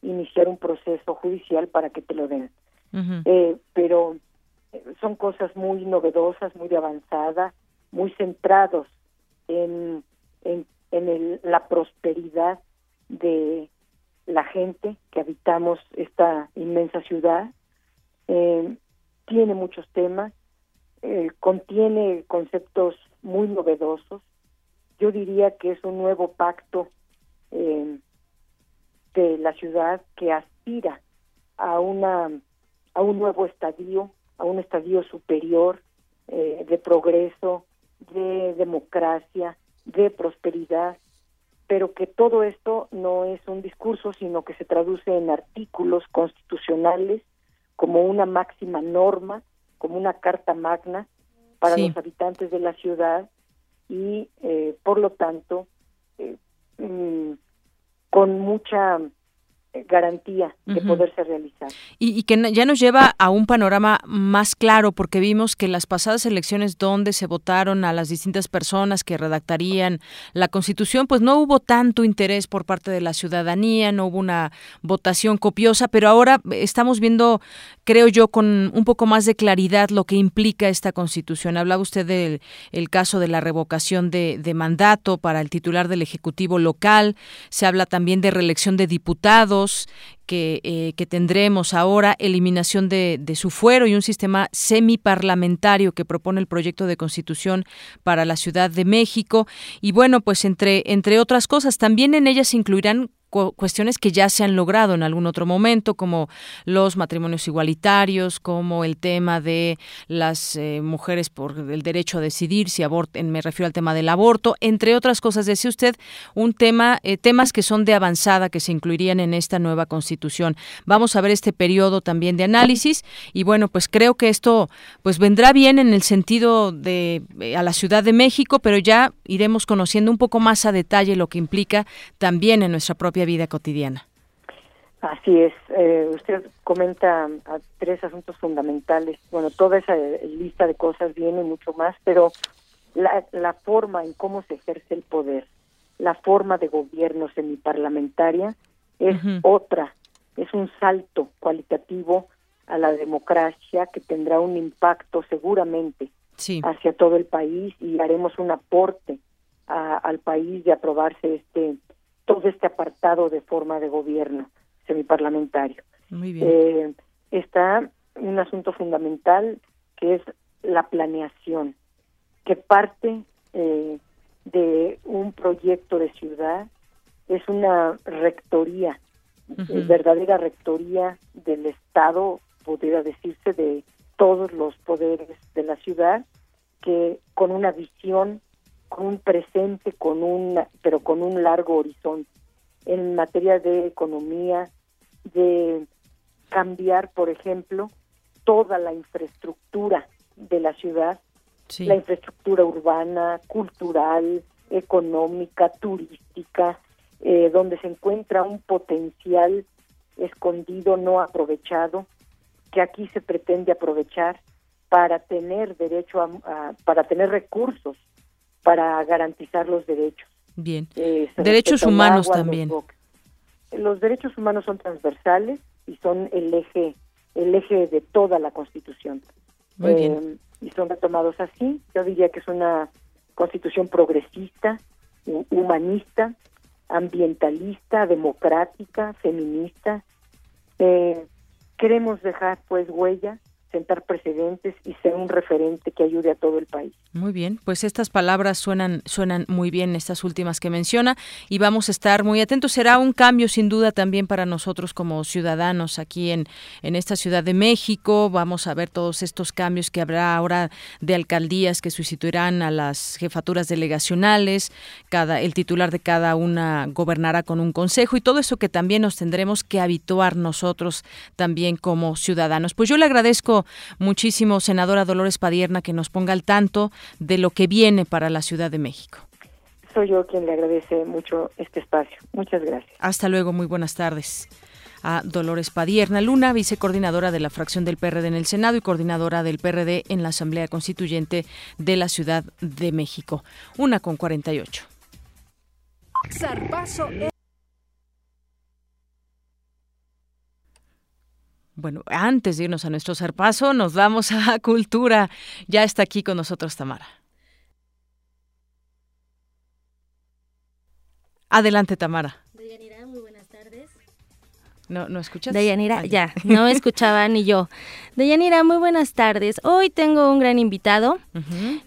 iniciar un proceso judicial para que te lo den. Eh, pero eh, son cosas muy novedosas, muy avanzadas, muy centrados en, en, el, la prosperidad de la gente que habitamos esta inmensa ciudad. Eh, tiene muchos temas, eh, contiene conceptos muy novedosos. Yo diría que es un nuevo pacto eh, de la ciudad que aspira a una a un nuevo estadio, a un estadio superior de progreso, de democracia, de prosperidad, pero que todo esto no es un discurso, sino que se traduce en artículos constitucionales como una máxima norma, como una carta magna para los habitantes de la ciudad y, eh, por lo tanto, eh, mm, con mucha garantía de poderse realizar. Y, que ya nos lleva a un panorama más claro, porque vimos que las pasadas elecciones donde se votaron a las distintas personas que redactarían la Constitución, pues no hubo tanto interés por parte de la ciudadanía, no hubo una votación copiosa, pero ahora estamos viendo, creo yo, con un poco más de claridad lo que implica esta Constitución. Hablaba usted del el caso de la revocación de, de mandato para el titular del Ejecutivo local, se habla también de reelección de diputados, eh, que, tendremos ahora, eliminación de, de, su fuero y un sistema semiparlamentario que propone el proyecto de constitución para la Ciudad de México. Y bueno, pues entre, entre otras cosas, también en ellas se cuestiones que ya se han logrado en algún otro momento, como los matrimonios igualitarios, como el tema de las eh, mujeres por el derecho a decidir si aborten, me refiero al tema del aborto, entre otras cosas, decía usted, un tema, eh, temas que son de avanzada que se incluirían en esta nueva constitución. Vamos a ver este periodo también de análisis y bueno, pues creo que esto pues vendrá bien en el sentido de eh, a la Ciudad de México, pero ya iremos conociendo un poco más a detalle lo que implica también en nuestra propia vida cotidiana. Así es. Eh, usted comenta a tres asuntos fundamentales. Bueno, toda esa lista de cosas viene mucho más, pero la, la forma en cómo se ejerce el poder, la forma de gobierno semiparlamentaria es otra, es un salto cualitativo a la democracia que tendrá un impacto seguramente hacia todo el país y haremos un aporte al país de aprobarse este todo este apartado de forma de gobierno semiparlamentario. Muy bien. Eh, está un asunto fundamental que es la planeación, que parte eh, de un proyecto de ciudad, es una rectoría, verdadera rectoría del Estado, podría decirse, de todos los poderes de la ciudad, que con una visión un presente, con un, pero con un largo horizonte en materia de economía, de cambiar, por ejemplo, toda la infraestructura de la ciudad, la infraestructura urbana, cultural, económica, turística, eh, donde se encuentra un potencial escondido, no aprovechado, que aquí se pretende aprovechar para tener derecho a, para tener recursos para garantizar los derechos. Bien. Eh, derechos humanos también. Los, derechos humanos son transversales y son el eje el eje de toda la Constitución. Muy bien. Eh, y son retomados así. Yo diría que es una Constitución progresista, humanista, ambientalista, democrática, feminista. Eh, queremos dejar pues huella sentar precedentes y ser un referente que ayude a todo el país. Muy bien, pues estas palabras suenan suenan muy bien estas últimas que menciona y vamos a estar muy atentos. Será un cambio sin duda también para nosotros como ciudadanos aquí en en esta Ciudad de México. Vamos a ver todos estos cambios que habrá ahora de alcaldías que sustituirán a las jefaturas delegacionales. Cada el titular de cada una gobernará con un consejo y todo eso que también nos tendremos que habituar nosotros también como ciudadanos. Pues yo le agradezco muchísimo, senadora Dolores Padierna, que nos ponga al tanto de lo que viene para la Ciudad de México. Soy yo quien le agradece mucho este espacio. Muchas gracias. Hasta luego, muy buenas tardes a Dolores Padierna Luna, vicecoordinadora de la fracción del PRD en el Senado y coordinadora del PRD en la Asamblea Constituyente de la Ciudad de México. Una con 48. Bueno, antes de irnos a nuestro zarpazo, nos vamos a Cultura. Ya está aquí con nosotros Tamara. Adelante, Tamara. Deyanira, muy buenas tardes. ¿No, ¿No escuchas? Deyanira, ya, no escuchaba ni yo. Deyanira, muy buenas tardes. Hoy tengo un gran invitado.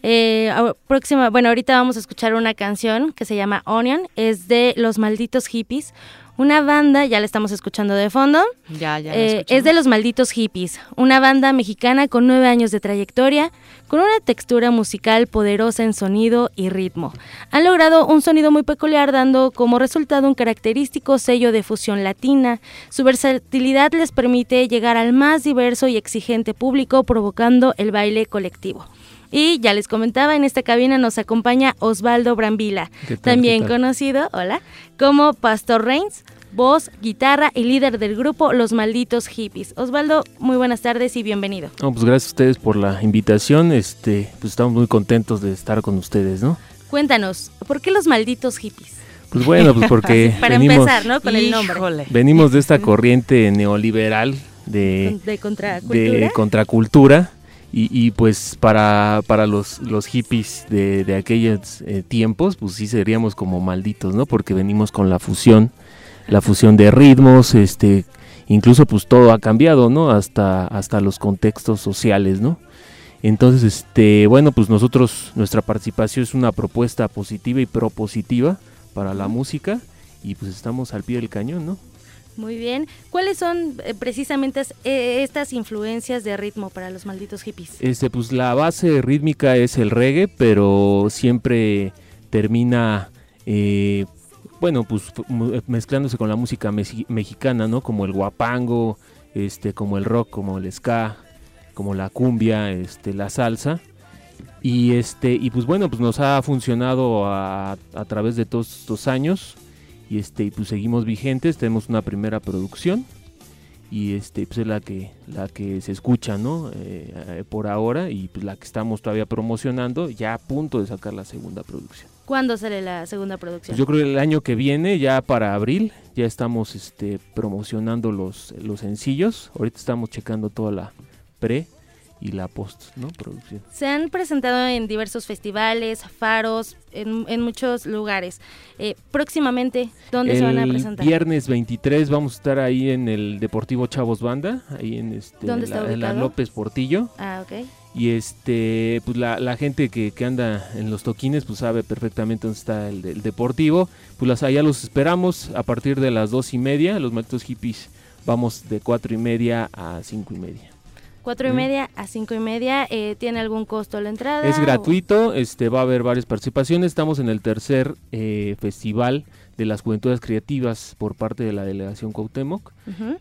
Eh, próxima, bueno, ahorita vamos a escuchar una canción que se llama Onion. Es de Los Malditos Hippies una banda, ya la estamos escuchando de fondo. Ya, ya. Eh, es de los malditos hippies, una banda mexicana con nueve años de trayectoria, con una textura musical poderosa en sonido y ritmo. Han logrado un sonido muy peculiar, dando como resultado un característico sello de fusión latina. Su versatilidad les permite llegar al más diverso y exigente público, provocando el baile colectivo. Y ya les comentaba, en esta cabina nos acompaña Osvaldo Brambila, también conocido, hola, como Pastor Reigns, voz, guitarra y líder del grupo Los Malditos Hippies. Osvaldo, muy buenas tardes y bienvenido. pues gracias a ustedes por la invitación, este, pues estamos muy contentos de estar con ustedes, ¿no? Cuéntanos, ¿por qué Los Malditos Hippies? Pues bueno, pues porque Para venimos, empezar, ¿no? Con el nombre. Venimos de esta corriente neoliberal de, de contracultura. De contracultura y, pues para, para los, los hippies de, de aquellos eh, tiempos, pues sí seríamos como malditos, ¿no? Porque venimos con la fusión, la fusión de ritmos, este, incluso pues todo ha cambiado, ¿no? Hasta, hasta los contextos sociales, ¿no? Entonces, este, bueno, pues nosotros, nuestra participación es una propuesta positiva y propositiva para la música y pues estamos al pie del cañón, ¿no? Muy bien. ¿Cuáles son eh, precisamente eh, estas influencias de ritmo para los malditos hippies? Este, pues la base rítmica es el reggae, pero siempre termina, eh, bueno, pues mezclándose con la música mexicana, ¿no? Como el guapango, este, como el rock, como el ska, como la cumbia, este, la salsa. Y este, y pues bueno, pues nos ha funcionado a, a través de todos estos años y este pues seguimos vigentes tenemos una primera producción y este pues es la que la que se escucha no eh, eh, por ahora y pues la que estamos todavía promocionando ya a punto de sacar la segunda producción ¿Cuándo sale la segunda producción? Pues yo creo que el año que viene, ya para abril, ya estamos este, promocionando los, los sencillos. Ahorita estamos checando toda la pre y la post ¿no? producción. Se han presentado en diversos festivales, faros, en, muchos lugares. Eh, próximamente, ¿dónde se van a presentar? Viernes 23 vamos a estar ahí en el Deportivo Chavos Banda, ahí en, este, la, López Portillo. Ah, ok. Y este, pues la, la gente que, que, anda en los toquines, pues sabe perfectamente dónde está el, deportivo. Pues las, allá los esperamos a partir de las dos y media. Los malditos hippies vamos de cuatro y media a cinco y media. Cuatro y media a cinco y media. Eh, ¿Tiene algún costo la entrada? Es gratuito, este va a haber varias participaciones. Estamos en el tercer eh, festival de las juventudes creativas por parte de la delegación Cuauhtémoc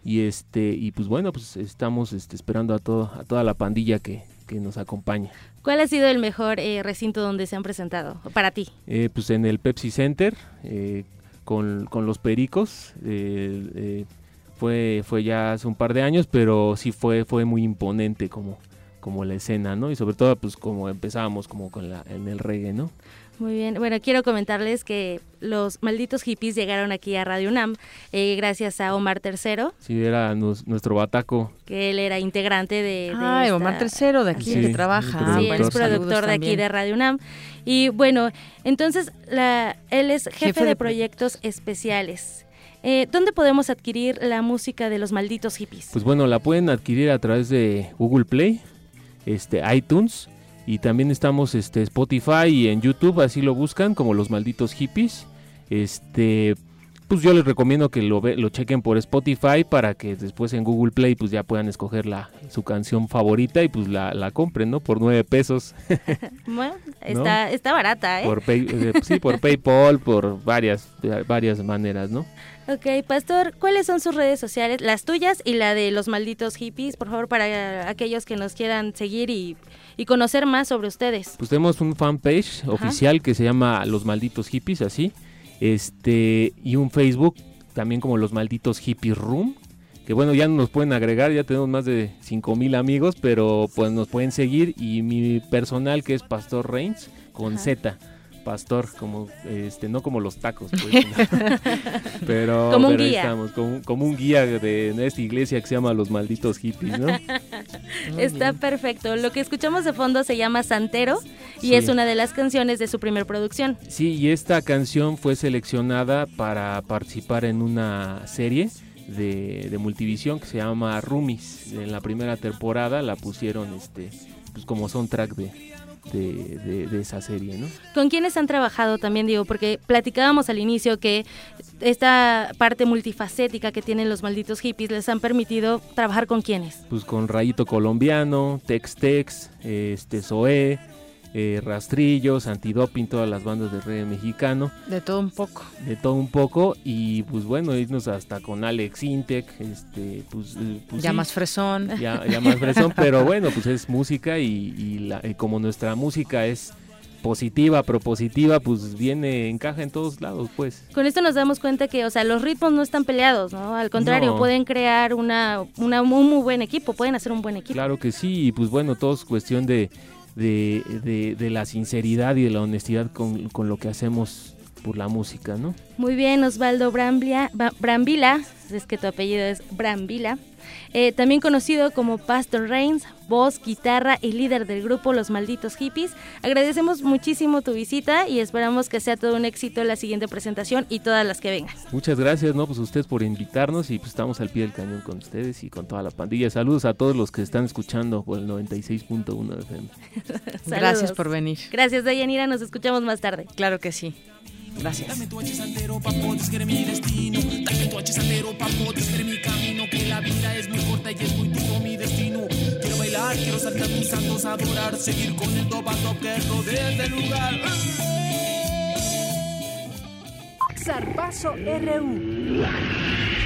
y este y pues bueno pues estamos este, esperando a todo a toda la pandilla que, que nos acompaña. ¿Cuál ha sido el mejor eh, recinto donde se han presentado para ti? Eh, pues en el Pepsi Center con, con, los Pericos fue fue ya hace un par de años pero sí fue fue muy imponente como como la escena no y sobre todo pues como empezábamos como con la en el reggae no muy bien, bueno, quiero comentarles que los malditos hippies llegaron aquí a Radio UNAM eh, gracias a Omar Tercero. Sí, era nuestro bataco. Que él era integrante de... Ah, Omar Tercero, de aquí, que trabaja. Sí, él es productor de aquí de Radio UNAM. Y bueno, entonces la, él es jefe, de, proyectos especiales. Eh, ¿Dónde podemos adquirir la música de los malditos hippies? Pues bueno, la pueden adquirir a través de Google Play, este, iTunes y también estamos este Spotify y en YouTube, así lo buscan como los malditos hippies. Este, pues yo les recomiendo que lo, lo chequen por Spotify para que después en Google Play pues ya puedan escoger la, su canción favorita y pues la, la compren, ¿no? Por nueve pesos. bueno, está, está barata, ¿eh? Por eh, sí, por PayPal, por varias, varias maneras, ¿no? Ok, Pastor, ¿cuáles son sus redes sociales? Las tuyas y la de los malditos hippies, por favor, para aquellos que nos quieran seguir y y conocer más sobre ustedes. Pues tenemos un fanpage oficial que se llama Los Malditos Hippies, así, este, y un Facebook también como Los Malditos Hippies Room, que bueno, ya nos pueden agregar, ya tenemos más de 5000 amigos, pero pues nos pueden seguir. Y mi personal que es Pastor Reigns con Z pastor, como este, no como los tacos, pues, pero, como un guía. estamos, como, un guía de esta iglesia que se llama Los Malditos Hippies, ¿no? Está perfecto. Lo que escuchamos de fondo se llama Santero y es una de las canciones de su primer producción. Sí, y esta canción fue seleccionada para participar en una serie. De, de, Multivisión que se llama Rumis. En la primera temporada la pusieron este pues como soundtrack de, de, de, esa serie, ¿no? ¿Con quiénes han trabajado también, digo? Porque platicábamos al inicio que esta parte multifacética que tienen los malditos hippies les han permitido trabajar con quiénes? Pues con Rayito Colombiano, Tex Tex, este Zoé, eh, Rastrillos, Antidoping, todas las bandas de reggae mexicano. De todo un poco. De todo un poco y pues bueno, irnos hasta con Alex Intec, este, pues, eh, pues ya más fresón. Ya, más fresón, pero bueno, pues es música y, como nuestra música es positiva, propositiva, pues viene, encaja en todos lados, pues. Con esto nos damos cuenta que, o sea, los ritmos no están peleados, ¿no? Al contrario, pueden crear una, una, un muy buen equipo, pueden hacer un buen equipo. Claro que sí, y pues bueno, todo es cuestión de, de, de, la sinceridad y de la honestidad con, con, lo que hacemos por la música, ¿no? Muy bien, Osvaldo Brambila, Brambila es que tu apellido es Brambila, eh, también conocido como Pastor Reigns, voz, guitarra y líder del grupo Los Malditos Hippies. Agradecemos muchísimo tu visita y esperamos que sea todo un éxito la siguiente presentación y todas las que vengan. Muchas gracias, ¿no? Pues ustedes por invitarnos y pues estamos al pie del cañón con ustedes y con toda la pandilla. Saludos a todos los que están escuchando por el 96.1 FM. gracias por venir. Gracias, Dayanira. Nos escuchamos más tarde. Claro que sí. Gracias. La vida es muy corta y es muy duro mi destino. Quiero bailar, quiero saltar mis santos adorar. Seguir con el dobando que rodea este lugar. Zarpazo RU.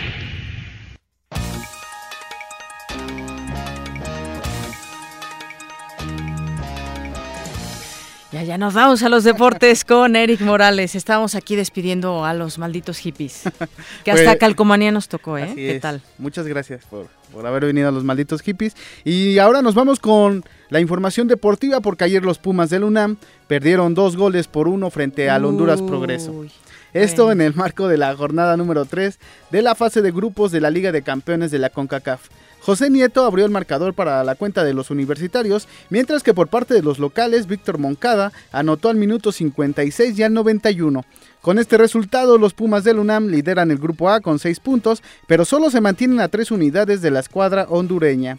Ya, ya nos vamos a los deportes con Eric Morales. Estamos aquí despidiendo a los malditos hippies. Que hasta pues, Calcomanía nos tocó, ¿eh? ¿Qué tal? Muchas gracias por, por haber venido a los malditos hippies. Y ahora nos vamos con la información deportiva porque ayer los Pumas del UNAM perdieron dos goles por uno frente al Honduras Progreso. Esto en el marco de la jornada número 3 de la fase de grupos de la Liga de Campeones de la CONCACAF. José Nieto abrió el marcador para la cuenta de los universitarios, mientras que por parte de los locales, Víctor Moncada anotó al minuto 56 y al 91. Con este resultado, los Pumas del UNAM lideran el grupo A con 6 puntos, pero solo se mantienen a 3 unidades de la escuadra hondureña.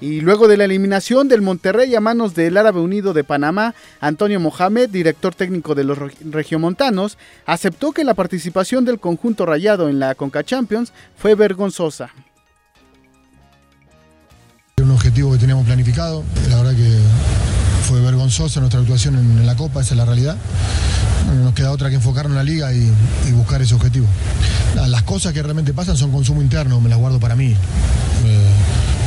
Y luego de la eliminación del Monterrey a manos del Árabe Unido de Panamá, Antonio Mohamed, director técnico de los regiomontanos, aceptó que la participación del conjunto rayado en la Conca Champions fue vergonzosa. Que teníamos complicado. La verdad que fue vergonzosa nuestra actuación en, la Copa, esa es la realidad. No nos queda otra que enfocarnos en la liga y, buscar ese objetivo. Las cosas que realmente pasan son consumo interno, me las guardo para mí. Eh,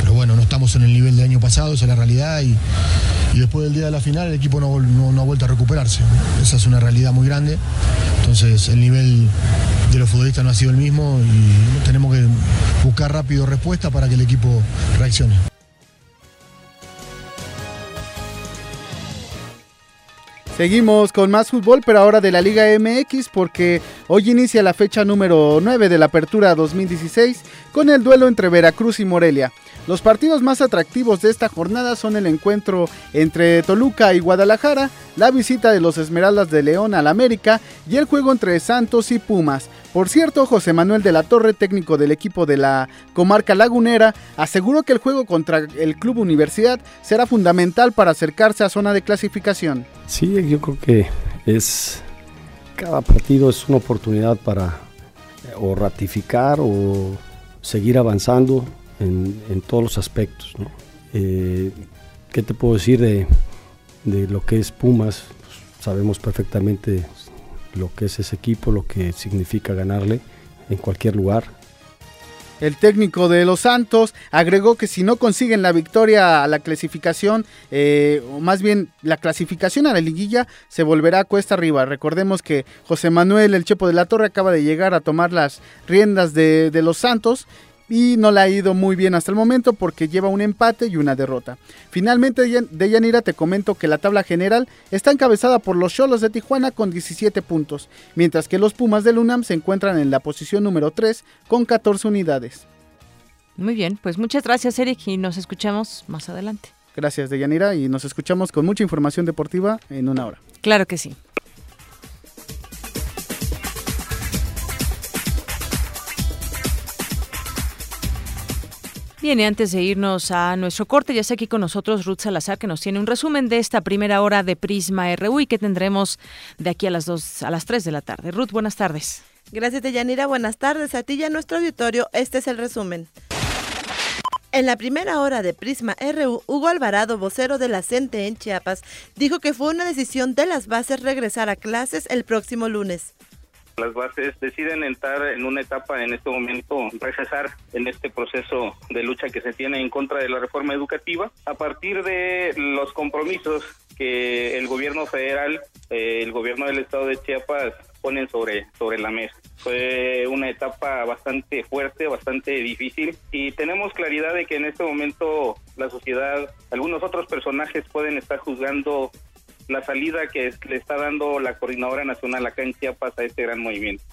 pero bueno, no estamos en el nivel del año pasado, esa es la realidad y, después del día de la final el equipo no, ha vuelto a recuperarse. Esa es una realidad muy grande. Entonces el nivel de los futbolistas no ha sido el mismo y tenemos que buscar rápido respuesta para que el equipo reaccione. Seguimos con más fútbol, pero ahora de la Liga MX, porque hoy inicia la fecha número 9 de la Apertura 2016 con el duelo entre Veracruz y Morelia. Los partidos más atractivos de esta jornada son el encuentro entre Toluca y Guadalajara, la visita de los Esmeraldas de León al América y el juego entre Santos y Pumas. Por cierto, José Manuel de la Torre, técnico del equipo de la comarca lagunera, aseguró que el juego contra el Club Universidad será fundamental para acercarse a zona de clasificación. Sí, yo creo que es cada partido es una oportunidad para o ratificar o seguir avanzando en, todos los aspectos. Eh, ¿Qué te puedo decir de, lo que es Pumas? Pues, sabemos perfectamente lo que es ese equipo, lo que significa ganarle en cualquier lugar. El técnico de los Santos agregó que si no consiguen la victoria a la clasificación, eh, o más bien la clasificación a la liguilla, se volverá a cuesta arriba. Recordemos que José Manuel El Chepo de la Torre acaba de llegar a tomar las riendas de, de los Santos y no le ha ido muy bien hasta el momento porque lleva un empate y una derrota. Finalmente de Yanira te comento que la tabla general está encabezada por los Cholos de Tijuana con 17 puntos, mientras que los Pumas del UNAM se encuentran en la posición número 3 con 14 unidades. Muy bien, pues muchas gracias Eric y nos escuchamos más adelante. Gracias Deyanira y nos escuchamos con mucha información deportiva en una hora. Claro que sí. Bien, antes de irnos a nuestro corte, ya está aquí con nosotros Ruth Salazar, que nos tiene un resumen de esta primera hora de Prisma RU y que tendremos de aquí a las 2, a las 3 de la tarde. Ruth, buenas tardes. Gracias, Deyanira. Buenas tardes a ti y a nuestro auditorio. Este es el resumen. En la primera hora de Prisma RU, Hugo Alvarado, vocero de la CENTE en Chiapas, dijo que fue una decisión de las bases regresar a clases el próximo lunes. Las bases deciden entrar en una etapa en este momento, recesar en este proceso de lucha que se tiene en contra de la reforma educativa, a partir de los compromisos que el gobierno federal, eh, el gobierno del estado de Chiapas ponen sobre, sobre la mesa. Fue una etapa bastante fuerte, bastante difícil y tenemos claridad de que en este momento la sociedad, algunos otros personajes pueden estar juzgando la salida que le está dando la Coordinadora Nacional acá en Chiapas a este gran movimiento.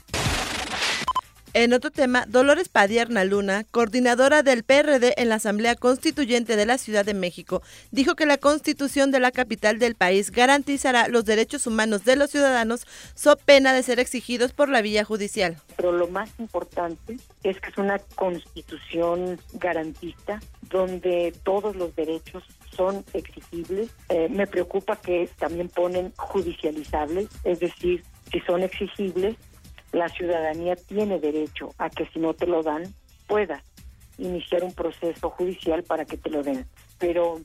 En otro tema, Dolores Padierna Luna, coordinadora del PRD en la Asamblea Constituyente de la Ciudad de México, dijo que la constitución de la capital del país garantizará los derechos humanos de los ciudadanos so pena de ser exigidos por la vía judicial. Pero lo más importante es que es una constitución garantista donde todos los derechos son exigibles. Eh, me preocupa que también ponen judicializables, es decir, si son exigibles, la ciudadanía tiene derecho a que si no te lo dan, pueda iniciar un proceso judicial para que te lo den. Pero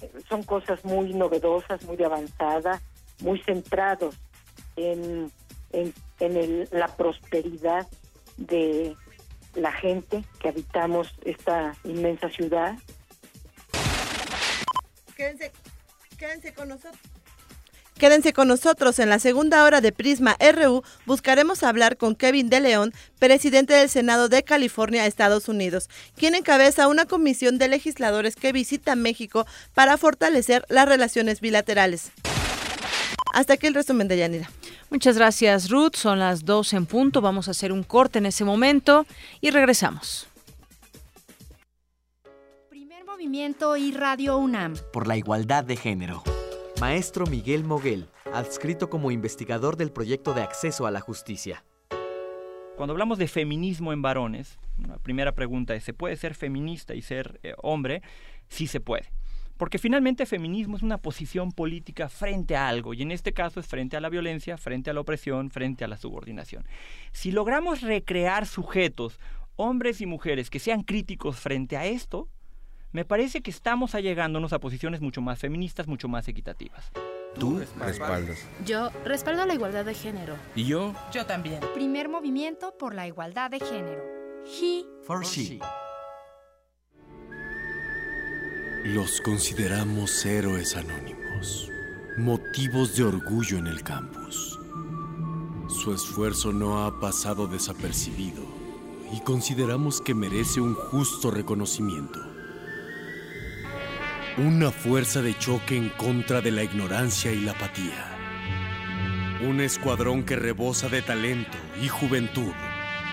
eh, son cosas muy novedosas, muy de avanzada, muy centrados en, en, en la prosperidad de la gente que habitamos esta inmensa ciudad. Quédense, quédense con nosotros. Quédense con nosotros en la segunda hora de Prisma RU. Buscaremos hablar con Kevin De León, presidente del Senado de California, Estados Unidos, quien encabeza una comisión de legisladores que visita México para fortalecer las relaciones bilaterales. Hasta aquí el resumen de Yanira. Muchas gracias, Ruth. Son las dos en punto. Vamos a hacer un corte en ese momento y regresamos. Movimiento y Radio UNAM. Por la igualdad de género. Maestro Miguel Moguel, adscrito como investigador del proyecto de acceso a la justicia. Cuando hablamos de feminismo en varones, la primera pregunta es, ¿se puede ser feminista y ser eh, hombre? Sí se puede. Porque finalmente feminismo es una posición política frente a algo, y en este caso es frente a la violencia, frente a la opresión, frente a la subordinación. Si logramos recrear sujetos, hombres y mujeres, que sean críticos frente a esto, me parece que estamos allegándonos a posiciones mucho más feministas, mucho más equitativas. Tú respaldas. Yo respaldo la igualdad de género. ¿Y yo? Yo también. Primer movimiento por la igualdad de género. He For she. Los consideramos héroes anónimos, motivos de orgullo en el campus. Su esfuerzo no ha pasado desapercibido y consideramos que merece un justo reconocimiento. Una fuerza de choque en contra de la ignorancia y la apatía. Un escuadrón que rebosa de talento y juventud.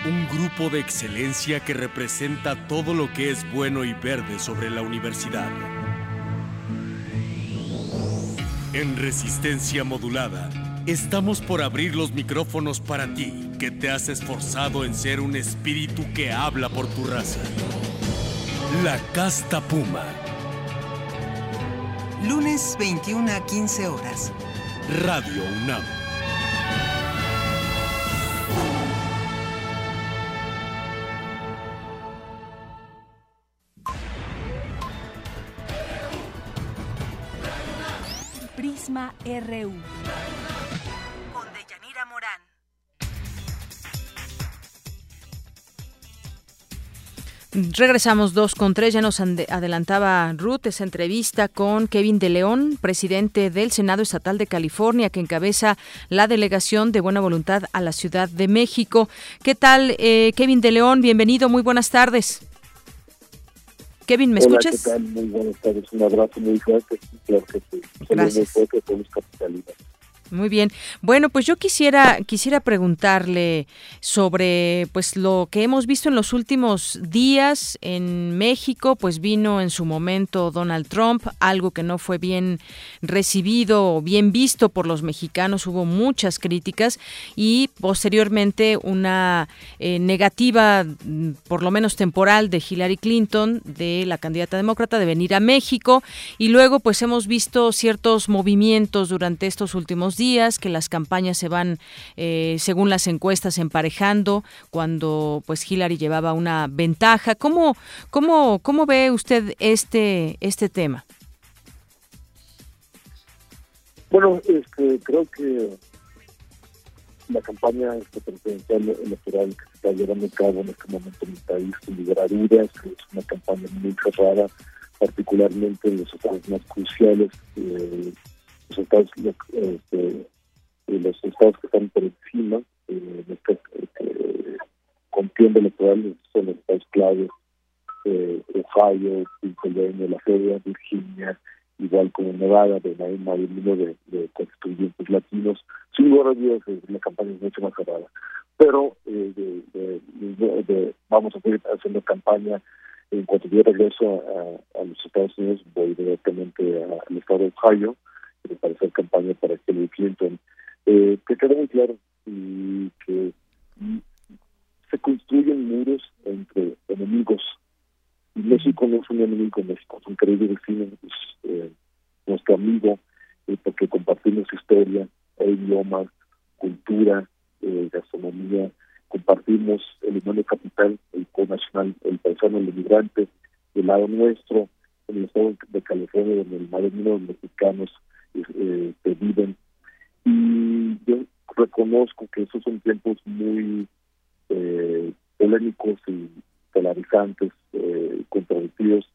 Un grupo de excelencia que representa todo lo que es bueno y verde sobre la universidad. En resistencia modulada, estamos por abrir los micrófonos para ti, que te has esforzado en ser un espíritu que habla por tu raza. La casta puma. Lunes 21 a 15 horas. Radio UNAM. Prisma RU. Regresamos dos con tres. Ya nos adelantaba Ruth esa entrevista con Kevin de León, presidente del Senado Estatal de California, que encabeza la delegación de buena voluntad a la Ciudad de México. ¿Qué tal, eh, Kevin de León? Bienvenido, muy buenas tardes. Kevin, ¿me Hola, escuchas? ¿qué tal? Muy buenas tardes. Un abrazo muy fuerte. Claro que sí. Saludo muy Gracias. fuerte Muy bien. Bueno, pues yo quisiera quisiera preguntarle sobre pues lo que hemos visto en los últimos días en México, pues vino en su momento Donald Trump, algo que no fue bien recibido o bien visto por los mexicanos, hubo muchas críticas y posteriormente una eh, negativa mm, por lo menos temporal de Hillary Clinton de la candidata demócrata de venir a México. Y luego pues hemos visto ciertos movimientos durante estos últimos días que las campañas se van eh, según las encuestas emparejando cuando pues Hillary llevaba una ventaja. Cómo cómo cómo ve usted este este tema Bueno, este, creo que la campaña este, presidencial electoral que se está llevando a cabo en este momento en el país, sin dudas, es una campaña muy cerrada, particularmente en los estados más cruciales, eh, los estados lo- este, los estados que están por encima eh, esta este, electoral son los estados claves, eh, Ohio, Pennsylvania, la Florida, Virginia, igual como Nevada, donde hay de, de constituyentes latinos. Sin lugar a la campaña es mucho más cerrada. Pero eh, de- de- de- de- vamos a seguir haciendo campaña. En cuanto yo regreso a, a los Estados Unidos, voy directamente al estado de Ohio para hacer campaña para Hillary Clinton. Eh, que quede muy claro y que se construyen muros entre enemigos. Y México no es un enemigo, México es un querido vecino, es eh, nuestro amigo, eh, porque compartimos historia, e idioma, cultura, eh, gastronomía, compartimos el inmueble capital, el nacional, el paisano, el inmigrante, del lado nuestro, en el estado de California, donde el mayor número de mexicanos eh, que viven. Y yo reconozco que esos son tiempos muy eh, polémicos y polarizantes, eh, contradictorios,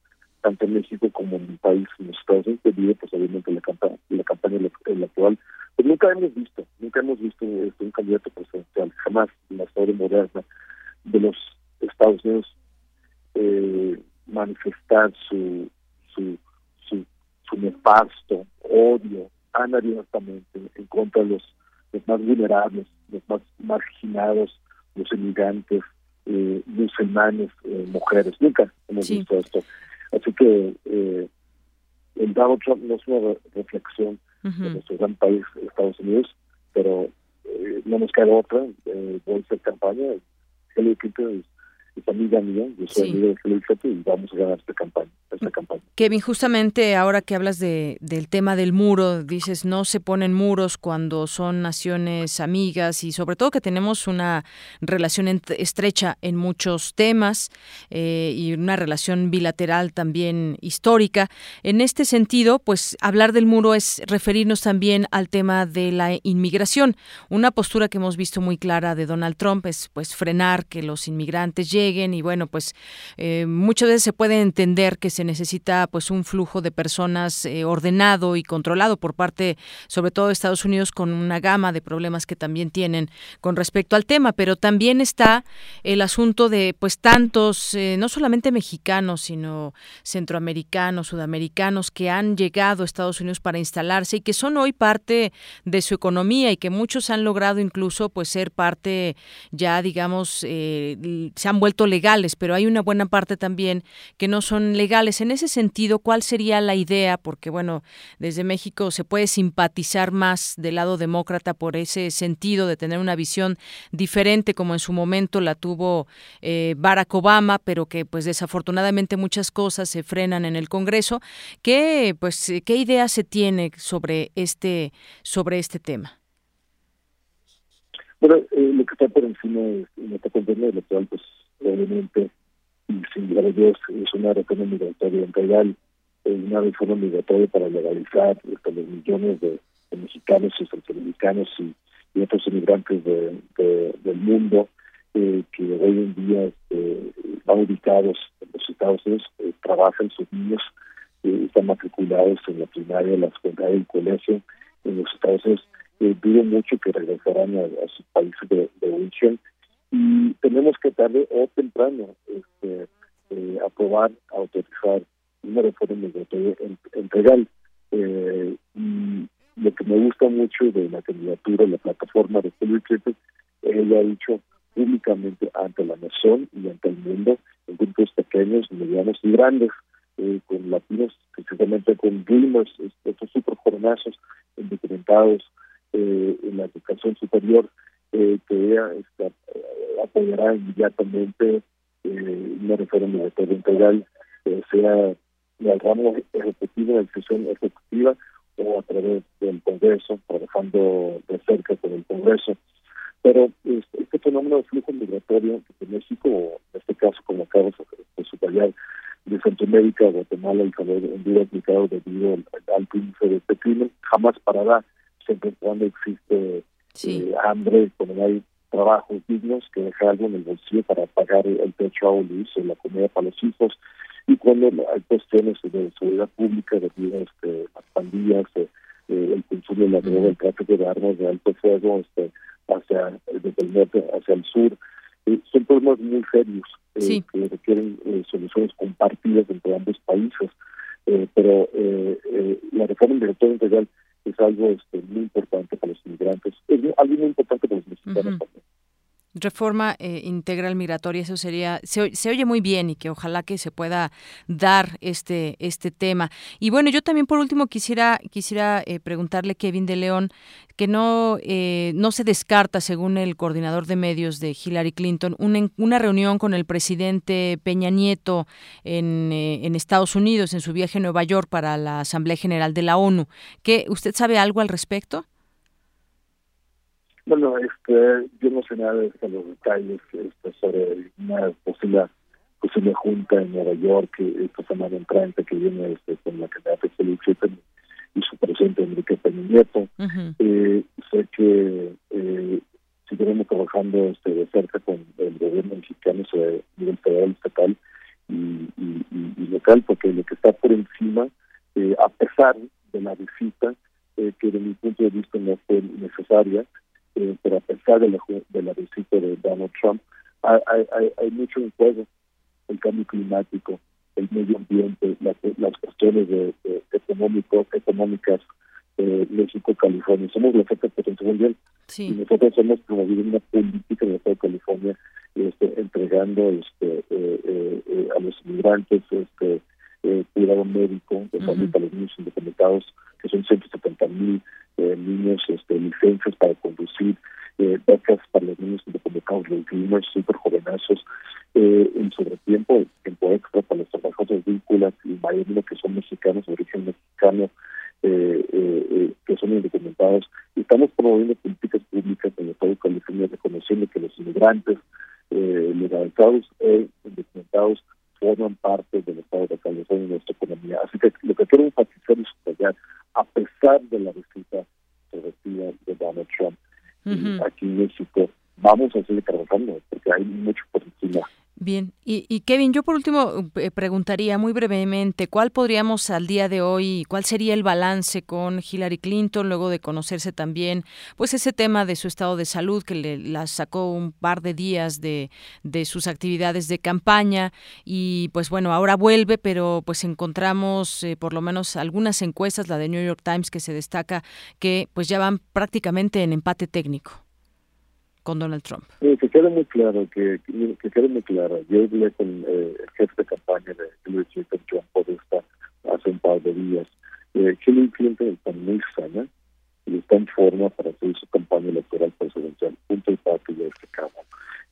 tanto en México como en el país, en los Estados Unidos, debido pues obviamente la, campa- la campaña ele- electoral. Pues nunca hemos visto, nunca hemos visto un candidato presidencial, jamás en la historia moderna de los Estados Unidos eh, manifestar su, su, su, nefasto odio tan abiertamente en contra de los, los más vulnerables, los más marginados, los inmigrantes, eh, musulmanes, eh, mujeres. Nunca hemos Sí. visto esto. Así que eh, el Donald Trump no es una re- reflexión de nuestro gran país, Estados Unidos, pero eh, no nos queda otra. Eh, voy a hacer campaña. Hillary Clinton es, amiga mía, yo soy amigo de y vamos a ganar esta campaña, esta campaña. Kevin, justamente ahora que hablas de, del tema del muro, dices no se ponen muros cuando son naciones amigas y sobre todo que tenemos una relación estrecha en muchos temas eh, y una relación bilateral también histórica. En este sentido, pues hablar del muro es referirnos también al tema de la inmigración. Una postura que hemos visto muy clara de Donald Trump es pues frenar que los inmigrantes lleguen y bueno, pues eh, muchas veces se puede entender que se necesita pues un flujo de personas eh, ordenado y controlado por parte sobre todo de Estados Unidos con una gama de problemas que también tienen con respecto al tema, pero también está el asunto de pues tantos eh, no solamente mexicanos, sino centroamericanos, sudamericanos que han llegado a Estados Unidos para instalarse y que son hoy parte de su economía y que muchos han logrado incluso pues ser parte ya digamos se han vuelto legales, pero hay una buena parte también que no son legales. En ese sentido ¿cuál sería la idea? Porque, bueno, desde México se puede simpatizar más del lado demócrata por ese sentido de tener una visión diferente como en su momento la tuvo eh, Barack Obama, pero que pues desafortunadamente muchas cosas se frenan en el Congreso. ¿Qué, pues, qué idea se tiene sobre este, sobre este tema? Bueno, eh, lo que está por encima de nuestra campaña electoral, pues obviamente a Dios es una reforma migratoria integral, una reforma migratoria para legalizar hasta los millones de, mexicanos y centroamericanos y, otros inmigrantes de, del mundo eh, que hoy en día este, están ubicados en los Estados Unidos, eh, trabajan sus niños, eh, están matriculados en la primaria, la secundaria el colegio en los Estados Unidos. dudo mucho que regresarán a, sus países de origen y tenemos que tarde o temprano este, eh, aprobar, autorizar una reforma migratoria integral. Eh, y lo que me gusta mucho de la candidatura, la plataforma de Clinton, ella ha dicho públicamente ante la nación y ante el mundo, en grupos pequeños, medianos y grandes, eh, con latinos, precisamente con dreamers, estos super jornazos indocumentados eh, en la educación superior, eh, que este, apoyará inmediatamente eh, una reforma integral, eh, sea el ramo ejecutivo, la decisión ejecutiva o a través del Congreso, trabajando de cerca con el Congreso. Pero este, este fenómeno de flujo migratorio que México, en este caso como acabas de subrayar, de Centroamérica, Guatemala y Honduras aplicado debido al, al de este crimen, jamás parará siempre cuando existe eh, hambre, cuando hay trabajos dignos, que deja algo en el bolsillo para pagar el techo a luz, la comida para los hijos, y cuando hay cuestiones de seguridad pública, de este, las pandillas, eh, eh, el consumo de la droga, el tráfico de armas de alto fuego este, hacia, desde el norte hacia el sur, eh, son problemas muy serios que requieren soluciones compartidas entre ambos países. pero la reforma migratoria integral es algo este, muy importante para los inmigrantes, es algo muy importante para los mexicanos también reforma eh, integral migratoria, eso sería, se, se, oye muy bien y que ojalá que se pueda dar este, este tema. Y bueno, yo también por último quisiera, quisiera eh, preguntarle, Kevin de León, que no, eh, no se descarta, según el coordinador de medios de Hillary Clinton, una, una reunión con el presidente Peña Nieto en, en Estados Unidos, en su viaje a Nueva York para la Asamblea General de la ONU. ¿Qué, ¿Usted sabe algo al respecto? Bueno, este, yo no sé nada de los detalles este, sobre una posible, posible junta en Nueva York esta semana entrante que viene este, con la candidata Felipe y su presidente Enrique Peña Nieto. eh, sé que eh, seguiremos trabajando este, de cerca con el gobierno mexicano sobre nivel federal, estatal y, y, y, local, porque lo que está por encima, eh, a pesar de la visita, eh, que de mi punto de vista no fue necesaria, eh, pero a pesar de la, de la visita de Donald Trump, hay, hay, hay mucho en juego, el cambio climático, el medio ambiente, las, las cuestiones de, económico, económicas, eh, México, California. Somos la oferta potencia mundial y nosotros hemos promovido una política en Estado de California este, entregando este, eh, eh, a los inmigrantes este, eh, cuidado médico, de salud para los niños indocumentados, que son 170 mil eh, niños, este, licencias para conducir, eh, becas para los niños indocumentados, los niños súper jovenazos, eh, en sobretiempo, tiempo extra para los trabajadores vínculas y mayor que son mexicanos, de origen mexicano, que son indocumentados. Estamos promoviendo políticas públicas en el Estado de California reconociendo que los inmigrantes, legalizados e indocumentados, forman parte del estado de California y nuestra economía. Así que lo que quiero enfatizar es subrayar, a pesar de la visita progresiva de Donald Trump aquí en México, vamos a seguir trabajando porque hay mucho por encima Bien, y, Kevin, yo por último eh, preguntaría muy brevemente, ¿cuál podríamos al día de hoy, cuál sería el balance con Hillary Clinton luego de conocerse también, pues ese tema de su estado de salud que le la sacó un par de días de, de sus actividades de campaña y pues bueno, ahora vuelve, pero pues encontramos eh, por lo menos algunas encuestas, la de New York Times que se destaca que pues ya van prácticamente en empate técnico con Donald Trump. que quede muy claro, que, que quede muy claro. Yo hablé con eh, el jefe de campaña de Hillary Clinton, John Podesta, hace un par de días. Eh, Hillary Clinton está muy sana y está en forma para hacer su campaña electoral presidencial. Punto y parte de este cabo.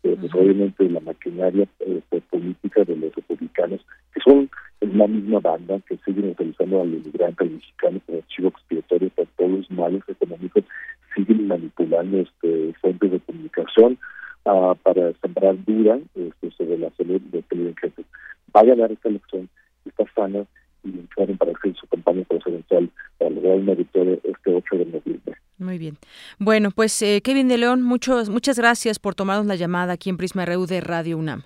Eh, pues obviamente la maquinaria este, política de los republicanos, que son la misma banda que siguen utilizando al inmigrante mexicano como chivo expiatorio para todos los males económicos siguen manipulando este, fuentes de comunicación uh, para sembrar duda este, sobre la salud de Clinton. Va a ganar esta elección, está sana y entrar para hacer su campaña presidencial para lograr una victoria este 8 de noviembre. Muy bien. Bueno, pues eh, Kevin de León, muchos, muchas gracias por tomarnos la llamada aquí en Prisma RU de Radio UNAM.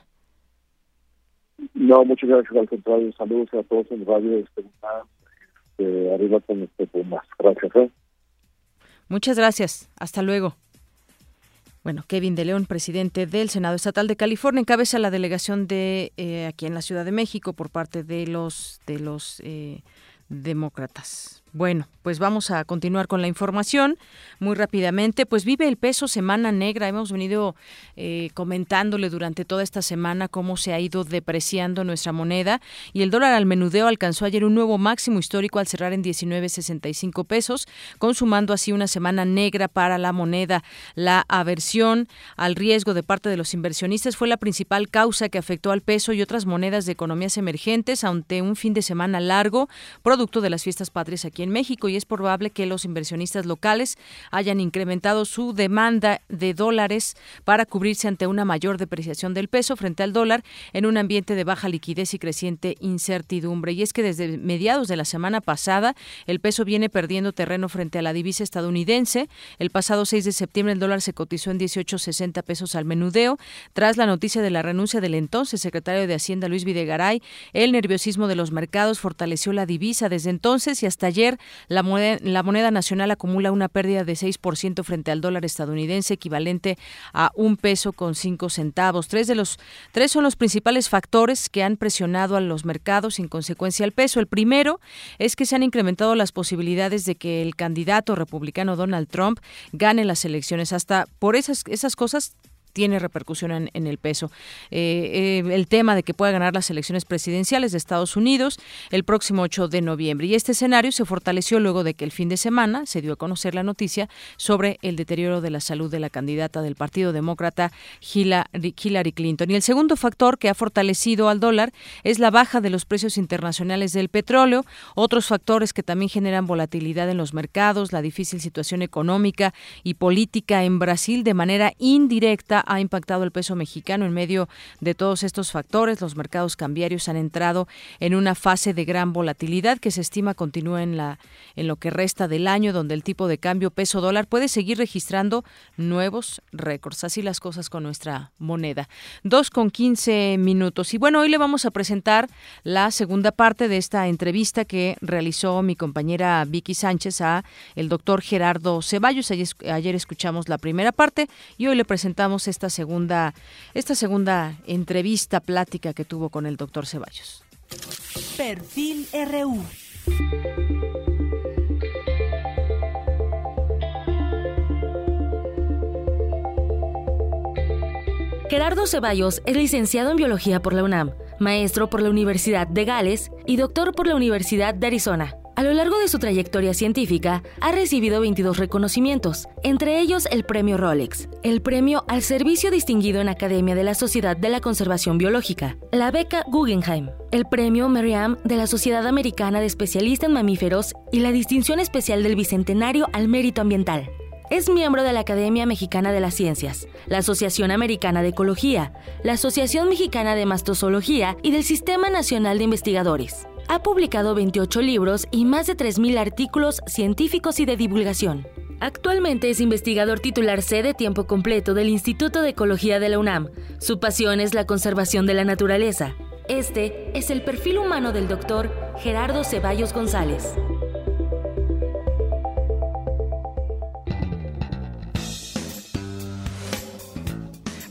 No, muchas gracias al contrario. Saludos a todos en Radio este, eh, arriba con este más. Gracias. ¿eh? Muchas gracias. Hasta luego. Bueno, Kevin de León, presidente del Senado Estatal de California, encabeza la delegación de eh, aquí en la Ciudad de México por parte de los de los eh, demócratas. Bueno, pues vamos a continuar con la información muy rápidamente. Pues vive el peso semana negra. Hemos venido eh, comentándole durante toda esta semana cómo se ha ido depreciando nuestra moneda y el dólar al menudeo alcanzó ayer un nuevo máximo histórico al cerrar en 19.65 pesos, consumando así una semana negra para la moneda. La aversión al riesgo de parte de los inversionistas fue la principal causa que afectó al peso y otras monedas de economías emergentes ante un fin de semana largo, producto de las fiestas patrias aquí en México y es probable que los inversionistas locales hayan incrementado su demanda de dólares para cubrirse ante una mayor depreciación del peso frente al dólar en un ambiente de baja liquidez y creciente incertidumbre. Y es que desde mediados de la semana pasada el peso viene perdiendo terreno frente a la divisa estadounidense. El pasado 6 de septiembre el dólar se cotizó en 18.60 pesos al menudeo tras la noticia de la renuncia del entonces secretario de Hacienda Luis Videgaray. El nerviosismo de los mercados fortaleció la divisa desde entonces y hasta ayer la moneda, nacional acumula una pérdida de 6% frente al dólar estadounidense, equivalente a un peso con cinco centavos. Tres de los tres son los principales factores que han presionado a los mercados, en consecuencia al peso. El primero es que se han incrementado las posibilidades de que el candidato republicano Donald Trump gane las elecciones. Hasta por esas cosas tiene repercusión en, el peso. Eh, eh, el tema de que pueda ganar las elecciones presidenciales de Estados Unidos el próximo 8 de noviembre. Y este escenario se fortaleció luego de que el fin de semana se dio a conocer la noticia sobre el deterioro de la salud de la candidata del Partido Demócrata Hillary Clinton. Y el segundo factor que ha fortalecido al dólar es la baja de los precios internacionales del petróleo. Otros factores que también generan volatilidad en los mercados, la difícil situación económica y política en Brasil de manera indirecta ha impactado el peso mexicano en medio de todos estos factores. Los mercados cambiarios han entrado en una fase de gran volatilidad que se estima continúa en la en lo que resta del año, donde el tipo de cambio peso dólar puede seguir registrando nuevos récords. Así las cosas con nuestra moneda. Dos con quince minutos. Y bueno, hoy le vamos a presentar la segunda parte de esta entrevista que realizó mi compañera Vicky Sánchez a el doctor Gerardo Ceballos. Ayer escuchamos la primera parte y hoy le presentamos esta segunda, esta segunda entrevista, plática que tuvo con el doctor Ceballos. Perfil RU. Gerardo Ceballos es licenciado en Biología por la UNAM, maestro por la Universidad de Gales y doctor por la Universidad de Arizona. A lo largo de su trayectoria científica, ha recibido 22 reconocimientos, entre ellos el Premio Rolex, el Premio al Servicio Distinguido en Academia de la Sociedad de la Conservación Biológica, la Beca Guggenheim, el Premio Merriam de la Sociedad Americana de Especialistas en Mamíferos y la Distinción Especial del Bicentenario al Mérito Ambiental. Es miembro de la Academia Mexicana de las Ciencias, la Asociación Americana de Ecología, la Asociación Mexicana de Mastozoología y del Sistema Nacional de Investigadores. Ha publicado 28 libros y más de 3.000 artículos científicos y de divulgación. Actualmente es investigador titular C de tiempo completo del Instituto de Ecología de la UNAM. Su pasión es la conservación de la naturaleza. Este es el perfil humano del doctor Gerardo Ceballos González.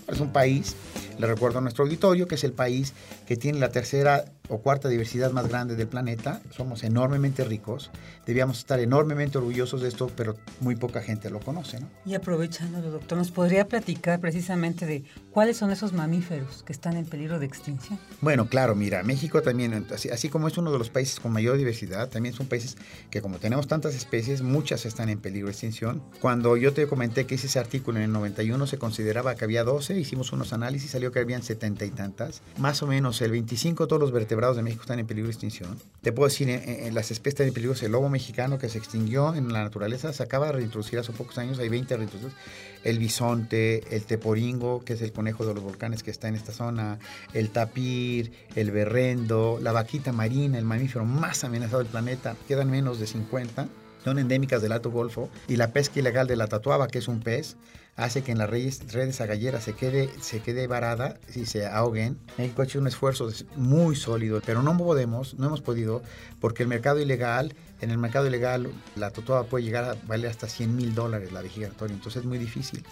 Es un país, le recuerdo a nuestro auditorio, que es el país que tiene la tercera o cuarta diversidad más grande del planeta. Somos enormemente ricos. Debíamos estar enormemente orgullosos de esto, pero muy poca gente lo conoce. ¿no? Y aprovechando, doctor, ¿nos podría platicar precisamente de cuáles son esos mamíferos que están en peligro de extinción? Bueno, claro, mira, México también, así, así como es uno de los países con mayor diversidad, también son países que como tenemos tantas especies, muchas están en peligro de extinción. Cuando yo te comenté que hice ese artículo en el 91 se consideraba que había 12, hicimos unos análisis, salió que habían 70 y tantas. Más o menos el 25 de todos los vertebrados de México están en peligro de extinción. Te puedo decir, en, las especies están en peligro, el lobo mexicano que se extinguió en la naturaleza, se acaba de reintroducir hace pocos años, hay 20 reintroducidos. El bisonte, el teporingo, que es el conejo de los volcanes que está en esta zona, el tapir, el berrendo, la vaquita marina, el mamífero más amenazado del planeta, quedan menos de 50 son endémicas del Alto Golfo. Y la pesca ilegal de la tatuaba, que es un pez, hace que en las redes, redes agalleras se quede, se quede varada y se ahoguen. México ha hecho un esfuerzo muy sólido, pero no podemos, no hemos podido, porque el mercado ilegal, en el mercado ilegal la tatuaba puede llegar a valer hasta 100 mil dólares la vigilatoria, entonces es muy difícil.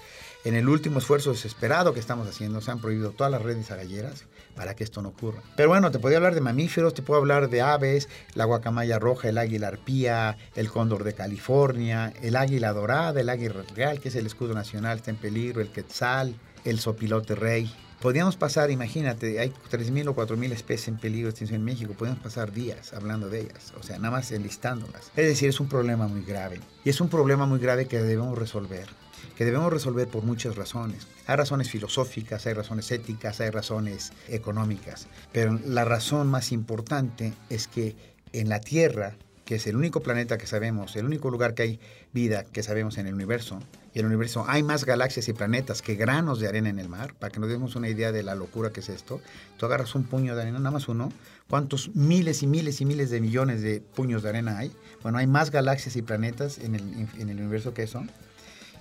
En el último esfuerzo desesperado que estamos haciendo, se han prohibido todas las redes agalleras para que esto no ocurra. Pero bueno, te podría hablar de mamíferos, te puedo hablar de aves, la guacamaya roja, el águila arpía, el cóndor de California, el águila dorada, el águila real, que es el escudo nacional, está en peligro, el quetzal, el sopilote rey. Podríamos pasar, imagínate, hay 3.000 o 4.000 especies en peligro de extinción en México, podemos pasar días hablando de ellas, o sea, nada más enlistándolas. Es decir, es un problema muy grave. Y es un problema muy grave que debemos resolver que debemos resolver por muchas razones. Hay razones filosóficas, hay razones éticas, hay razones económicas, pero la razón más importante es que en la Tierra, que es el único planeta que sabemos, el único lugar que hay vida que sabemos en el universo, y en el universo hay más galaxias y planetas que granos de arena en el mar, para que nos demos una idea de la locura que es esto. Tú agarras un puño de arena, nada más uno, ¿cuántos miles y miles y miles de millones de puños de arena hay? Bueno, hay más galaxias y planetas en el, en el universo que eso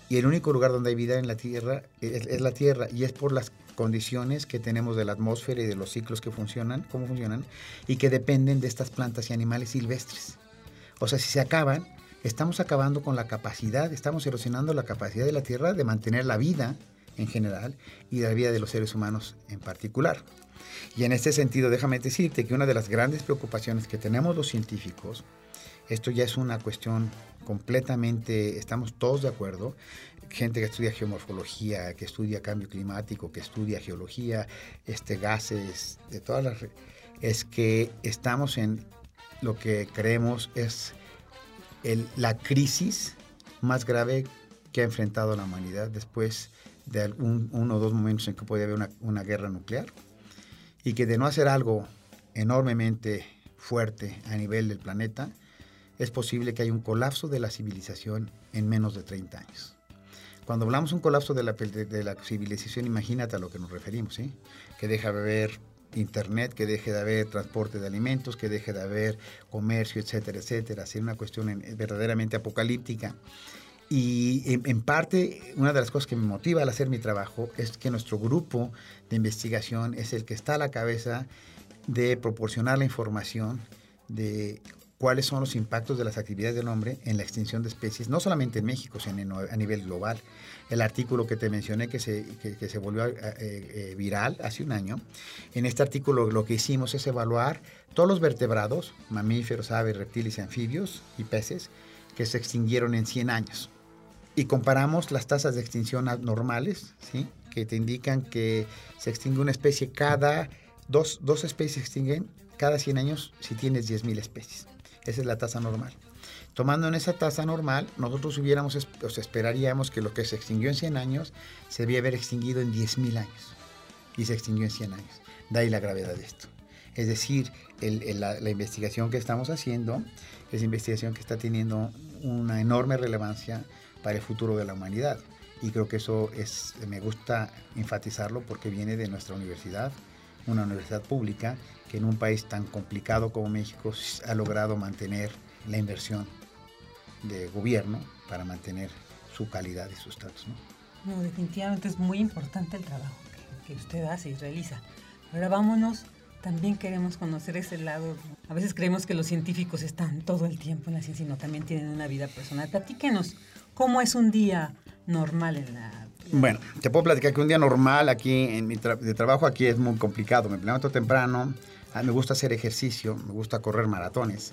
y el único lugar donde hay vida en la Tierra es, la Tierra y es por las condiciones que tenemos de la atmósfera y de los ciclos que funcionan, cómo funcionan y que dependen de estas plantas y animales silvestres. O sea, si se acaban, estamos acabando con la capacidad, estamos erosionando la capacidad de la Tierra de mantener la vida en general y la vida de los seres humanos en particular. Y en este sentido, déjame decirte que una de las grandes preocupaciones que tenemos los científicos esto ya es una cuestión completamente, estamos todos de acuerdo, gente que estudia geomorfología, que estudia cambio climático, que estudia geología, este, gases, de todas las... es que estamos en lo que creemos es la crisis más grave que ha enfrentado la humanidad después de uno o dos momentos en que puede haber una, una guerra nuclear. Y que de no hacer algo enormemente fuerte a nivel del planeta, es posible que haya un colapso de la civilización en menos de 30 años. Cuando hablamos de un colapso de la, civilización, imagínate a lo que nos referimos, ¿sí? que deja de haber internet, que deje de haber transporte de alimentos, que deje de haber comercio, etcétera, etcétera. Sería una cuestión verdaderamente apocalíptica. Y en, en, parte, una de las cosas que me motiva al hacer mi trabajo es que nuestro grupo de investigación es el que está a la cabeza de proporcionar la información de cuáles son los impactos de las actividades del hombre en la extinción de especies, no solamente en México, sino a nivel global. El artículo que te mencioné que se, que, se volvió eh, eh, viral hace un año, en este artículo lo que hicimos es evaluar todos los vertebrados, mamíferos, aves, reptiles anfibios y peces, que se extinguieron en 100 años. Y comparamos las tasas de extinción normales, ¿sí? que te indican que se extingue una especie cada, dos, dos especies se extinguen cada 100 años si tienes 10.000 especies. Esa es la tasa normal. Tomando en esa tasa normal, nosotros hubiéramos, o esperaríamos que lo que se extinguió en 100 años se debía haber extinguido en 10.000 años. Y se extinguió en 100 años. De ahí la gravedad de esto. Es decir, la, la, investigación que estamos haciendo es investigación que está teniendo una enorme relevancia para el futuro de la humanidad. Y creo que eso es, me gusta enfatizarlo porque viene de nuestra universidad, una universidad pública que en un país tan complicado como México ha logrado mantener la inversión de gobierno para mantener su calidad y su estatus. ¿no? definitivamente es muy importante el trabajo que, que usted hace y realiza. Ahora vámonos también queremos conocer ese lado. A veces creemos que los científicos están todo el tiempo en la ciencia y no, también tienen una vida personal. Platíquenos, ¿cómo es un día normal en la... Bueno, te puedo platicar que un día normal aquí en mi de trabajo aquí es muy complicado. Me levanto temprano, ah, me gusta hacer ejercicio, me gusta correr maratones.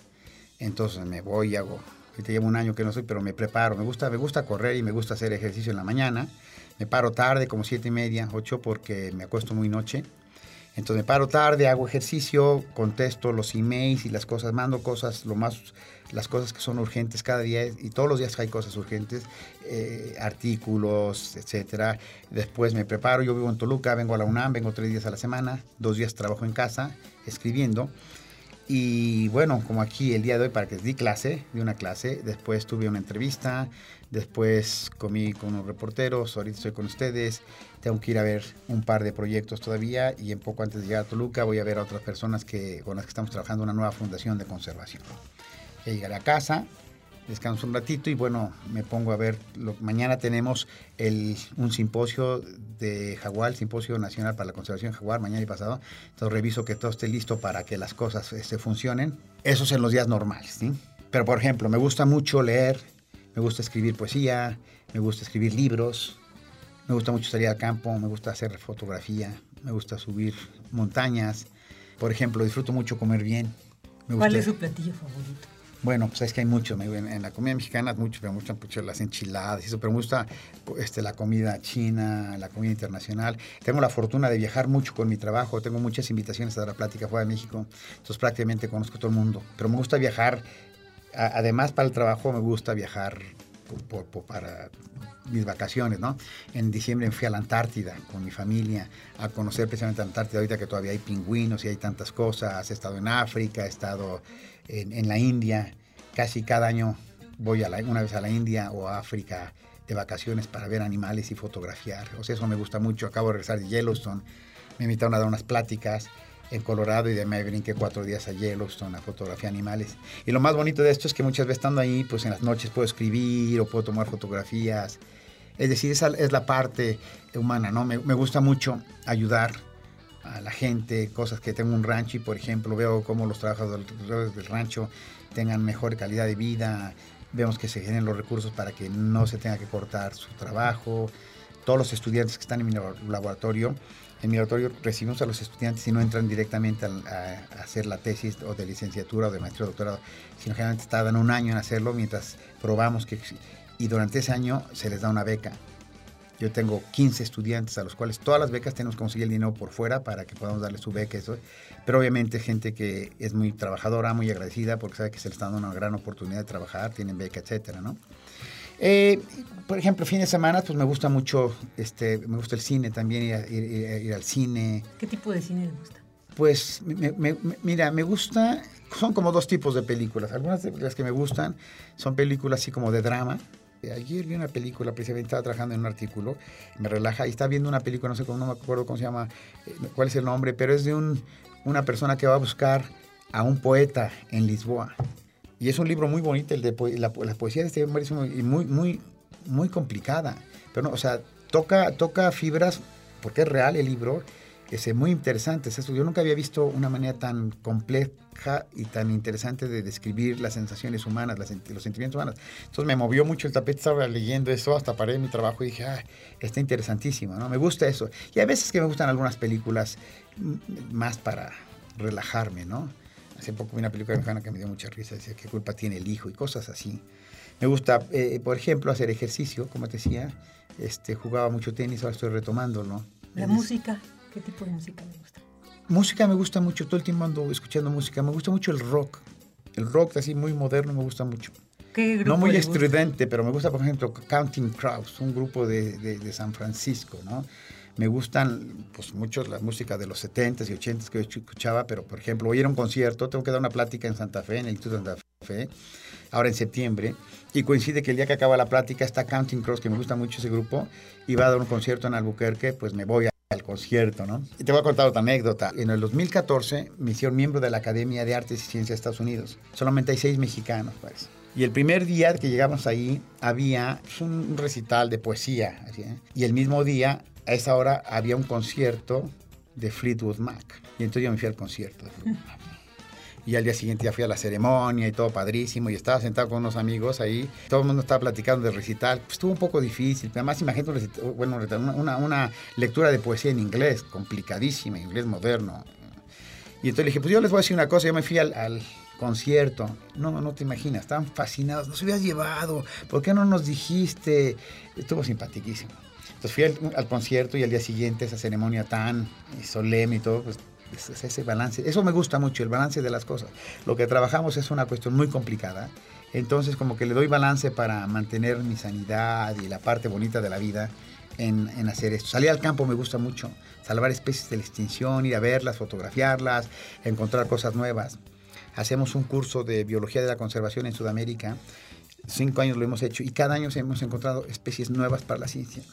Entonces me voy y hago, te llevo un año que no soy, pero me preparo. Me gusta, me gusta correr y me gusta hacer ejercicio en la mañana. Me paro tarde, como siete y media, ocho, porque me acuesto muy noche entonces me paro tarde, hago ejercicio, contesto los emails y las cosas, mando cosas, lo más, las cosas que son urgentes cada día y todos los días hay cosas urgentes, eh, artículos, etcétera. Después me preparo, yo vivo en Toluca, vengo a la UNAM, vengo tres días a la semana, dos días trabajo en casa escribiendo. Y bueno, como aquí el día de hoy para que di clase, di una clase, después tuve una entrevista, después comí con unos reporteros, ahorita estoy con ustedes, tengo que ir a ver un par de proyectos todavía y en poco antes de llegar a Toluca voy a ver a otras personas que, con las que estamos trabajando una nueva fundación de conservación. Ya llegaré a casa, descanso un ratito y bueno, me pongo a ver, mañana tenemos el, un simposio de Jaguar, el Simposio Nacional para la Conservación de Jaguar, mañana y pasado, entonces reviso que todo esté listo para que las cosas se este, funcionen. Eso es en los días normales, ¿sí? Pero por ejemplo, me gusta mucho leer, me gusta escribir poesía, me gusta escribir libros, me gusta mucho salir al campo, me gusta hacer fotografía, me gusta subir montañas. Por ejemplo, disfruto mucho comer bien. ¿Cuál es su platillo favorito? Bueno, pues es que hay mucho, en, la comida mexicana mucho, me gustan mucho las enchiladas y eso, pero me gusta este, la comida china, la comida internacional. Tengo la fortuna de viajar mucho con mi trabajo, tengo muchas invitaciones a dar plática fuera de México, entonces prácticamente conozco todo el mundo, pero me gusta viajar, además para el trabajo me gusta viajar para mis vacaciones, ¿no? En diciembre fui a la Antártida con mi familia a conocer precisamente la Antártida, ahorita que todavía hay pingüinos y hay tantas cosas, he estado en África, he estado en, la India. Casi cada año voy a una vez a la India o a África de vacaciones para ver animales y fotografiar. O sea, eso me gusta mucho. Acabo de regresar de Yellowstone. Me invitaron a dar unas pláticas en Colorado y de me brinqué cuatro días a Yellowstone a fotografiar animales. Y lo más bonito de esto es que muchas veces estando ahí, pues en las noches puedo escribir o puedo tomar fotografías. Es decir, esa es la parte humana, ¿no? Me, me gusta mucho ayudar a la gente, cosas que tengo un rancho y por ejemplo veo cómo los trabajadores del rancho tengan mejor calidad de vida, vemos que se generen los recursos para que no se tenga que cortar su trabajo, todos los estudiantes que están en mi laboratorio, en mi laboratorio recibimos a los estudiantes y no entran directamente a, hacer la tesis o de licenciatura o de maestría o doctorado, sino generalmente tardan un año en hacerlo mientras probamos que... Y durante ese año se les da una beca yo tengo 15 estudiantes a los cuales todas las becas tenemos que conseguir el dinero por fuera para que podamos darle su beca. Eso. Pero obviamente gente que es muy trabajadora, muy agradecida porque sabe que se les está dando una gran oportunidad de trabajar, tienen beca, etcétera, ¿no? Eh, por ejemplo, fines de semana, pues me gusta mucho, este, me gusta el cine también, ir, al cine. ¿Qué tipo de cine le gusta? Pues mira, me gusta, son como dos tipos de películas. Algunas de las que me gustan son películas así como de drama, Ayer vi una película, precisamente estaba trabajando en un artículo, me relaja y estaba viendo una película, no sé cómo, no me acuerdo cómo se llama, eh, cuál es el nombre, pero es de un, una persona que va a buscar a un poeta en Lisboa. Y es un libro muy bonito, el de la, poesía de este hombre es muy, muy, muy, complicada. Pero no, o sea, toca, toca fibras, porque es real el libro, es muy interesante. eso. Yo nunca había visto una manera tan y tan interesante de describir las sensaciones humanas, los sentimientos humanos. Entonces me movió mucho el tapete, estaba leyendo eso, hasta paré mi trabajo y dije, ah, está interesantísimo, ¿no? Me gusta eso. Y a veces que me gustan algunas películas más para relajarme, ¿no? Hace poco vi una película mexicana que me dio mucha risa, decía, ¿qué culpa tiene el hijo? Y cosas así. Me gusta, eh, por ejemplo, hacer ejercicio, como te decía. Este, jugaba mucho tenis, ahora estoy retomando, ¿no? La música. ¿Qué tipo de música le gusta? Música me gusta mucho, todo el tiempo ando escuchando música. Me gusta mucho el rock. El rock así muy moderno me gusta mucho. ¿Qué grupo no muy estridente, pero me gusta, por ejemplo, Counting Crows, un grupo de, de, San Francisco, ¿no? Me gustan pues mucho la música de los 70s y 80s que yo escuchaba, pero por ejemplo, voy a ir a un concierto, tengo que dar una plática en Santa Fe, en el Instituto de Santa Fe, ahora en septiembre, y coincide que el día que acaba la plática está Counting Cross, que me gusta mucho ese grupo, y va a dar un concierto en Albuquerque, pues me voy al concierto, ¿no? Y te voy a contar otra anécdota. En el 2014 me hicieron miembro de la Academia de Artes y Ciencias de Estados Unidos. Solamente hay seis mexicanos, pues. Y el primer día que llegamos ahí había pues, un recital de poesía. ¿eh? Y el mismo día, a esa hora, había un concierto de Fleetwood Mac. Y entonces yo me fui al concierto de Fleetwood Mac. Y al día siguiente ya fui a la ceremonia y todo padrísimo. Y estaba sentado con unos amigos ahí. Todo el mundo estaba platicando del recital. Pues estuvo un poco difícil. Además, imagínate un recital, bueno, una, una, lectura de poesía en inglés, complicadísima, inglés moderno. Y entonces le dije, pues yo les voy a decir una cosa. Yo me fui al, al concierto. No, no te imaginas, estaban fascinados. Nos hubieras llevado. ¿Por qué no nos dijiste? Estuvo simpaticísimo. Entonces fui al, al concierto y al día siguiente esa ceremonia tan solemne y todo, pues es ese balance. Eso me gusta mucho, el balance de las cosas. Lo que trabajamos es una cuestión muy complicada. Entonces como que le doy balance para mantener mi sanidad y la parte bonita de la vida en, en, hacer esto. Salir al campo me gusta mucho, salvar especies de la extinción, ir a verlas, fotografiarlas, encontrar cosas nuevas. Hacemos un curso de biología de la conservación en Sudamérica. Cinco años lo hemos hecho y cada año hemos encontrado especies nuevas para la ciencia.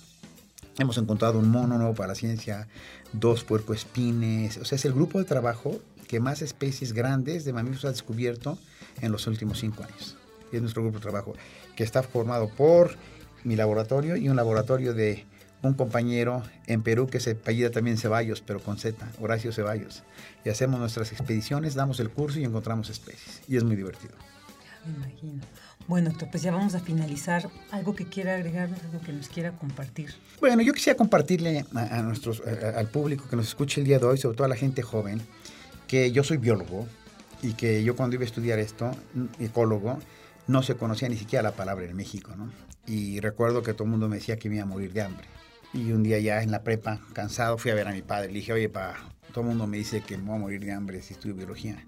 Hemos encontrado un mono nuevo para la ciencia, dos puercoespines. O sea, es el grupo de trabajo que más especies grandes de mamíferos ha descubierto en los últimos cinco años. Y es nuestro grupo de trabajo, que está formado por mi laboratorio y un laboratorio de un compañero en Perú que se apellida también Ceballos, pero con Z, Horacio Ceballos. Y hacemos nuestras expediciones, damos el curso y encontramos especies. Y es muy divertido. Ya me imagino. Bueno, doctor, pues ya vamos a finalizar. ¿Algo que quiera agregar, algo que nos quiera compartir? Bueno, yo quisiera compartirle a, a nuestros, a, al público que nos escuche el día de hoy, sobre todo a la gente joven, que yo soy biólogo y que yo cuando iba a estudiar esto, ecólogo, no se conocía ni siquiera la palabra en México, ¿no? Y recuerdo que todo el mundo me decía que me iba a morir de hambre. Y un día ya en la prepa, cansado, fui a ver a mi padre. Le dije, oye, pa, todo el mundo me dice que me voy a morir de hambre si estudio biología.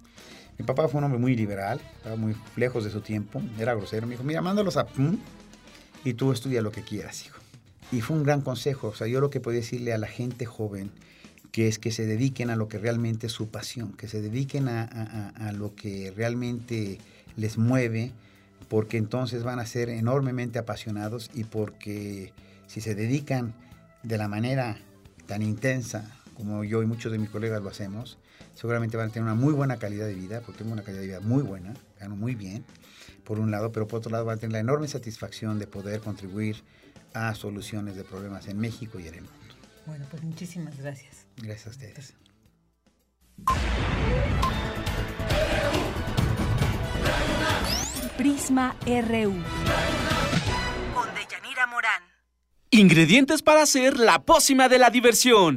Mi papá fue un hombre muy liberal, estaba muy lejos de su tiempo, era grosero. Me dijo, mira, mándalos a PUM y tú estudia lo que quieras, hijo. Y fue un gran consejo. O sea, yo lo que podía decirle a la gente joven, que es que se dediquen a lo que realmente es su pasión, que se dediquen a, a, a lo que realmente les mueve, porque entonces van a ser enormemente apasionados y porque si se dedican de la manera tan intensa como yo y muchos de mis colegas lo hacemos, seguramente van a tener una muy buena calidad de vida, porque tengo una calidad de vida muy buena, gano muy bien, por un lado, pero por otro lado van a tener la enorme satisfacción de poder contribuir a soluciones de problemas en México y en el mundo. Bueno, pues muchísimas gracias. Gracias a ustedes. Prisma RU. Con Deyanira Morán. Ingredientes para hacer la pócima de la diversión.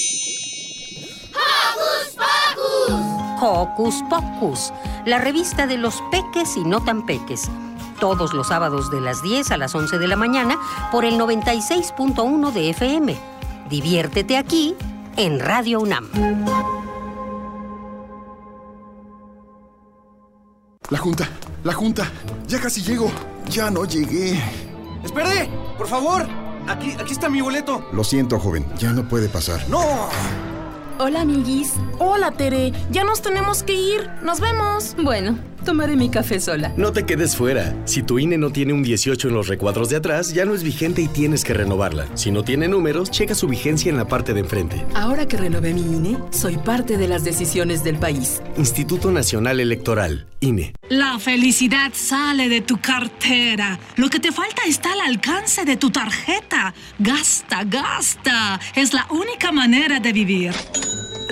Hocus Pocus, la revista de los peques y no tan peques. Todos los sábados de las 10 a las 11 de la mañana por el 96.1 de FM. Diviértete aquí en Radio UNAM. La junta, la junta. Ya casi llego. Ya no llegué. ¡Espere! ¡Por favor! Aquí, aquí está mi boleto. Lo siento, joven. Ya no puede pasar. ¡No! Hola, amiguis. Hola, Tere. Ya nos tenemos que ir. Nos vemos. Bueno, tomaré mi café sola. No te quedes fuera. Si tu INE no tiene un 18 en los recuadros de atrás, ya no es vigente y tienes que renovarla. Si no tiene números, checa su vigencia en la parte de enfrente. Ahora que renové mi INE, soy parte de las decisiones del país. Instituto Nacional Electoral, INE. La felicidad sale de tu cartera. Lo que te falta está al alcance de tu tarjeta. Gasta, gasta. Es la única manera de vivir.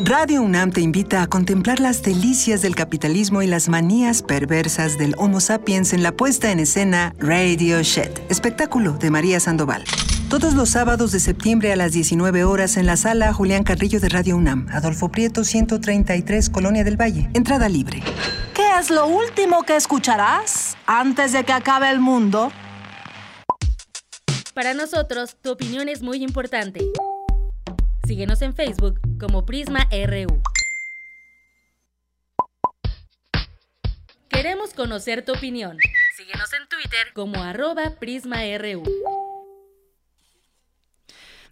Radio UNAM te invita a contemplar las delicias del capitalismo y las manías perversas del Homo sapiens en la puesta en escena Radio Shed, espectáculo de María Sandoval. Todos los sábados de septiembre a las 19 horas en la sala Julián Carrillo de Radio UNAM, Adolfo Prieto 133, Colonia del Valle. Entrada libre. ¿Qué es lo último que escucharás antes de que acabe el mundo? Para nosotros, tu opinión es muy importante. Síguenos en Facebook como Prisma RU. Queremos conocer tu opinión. Síguenos en Twitter como arroba PrismaRU.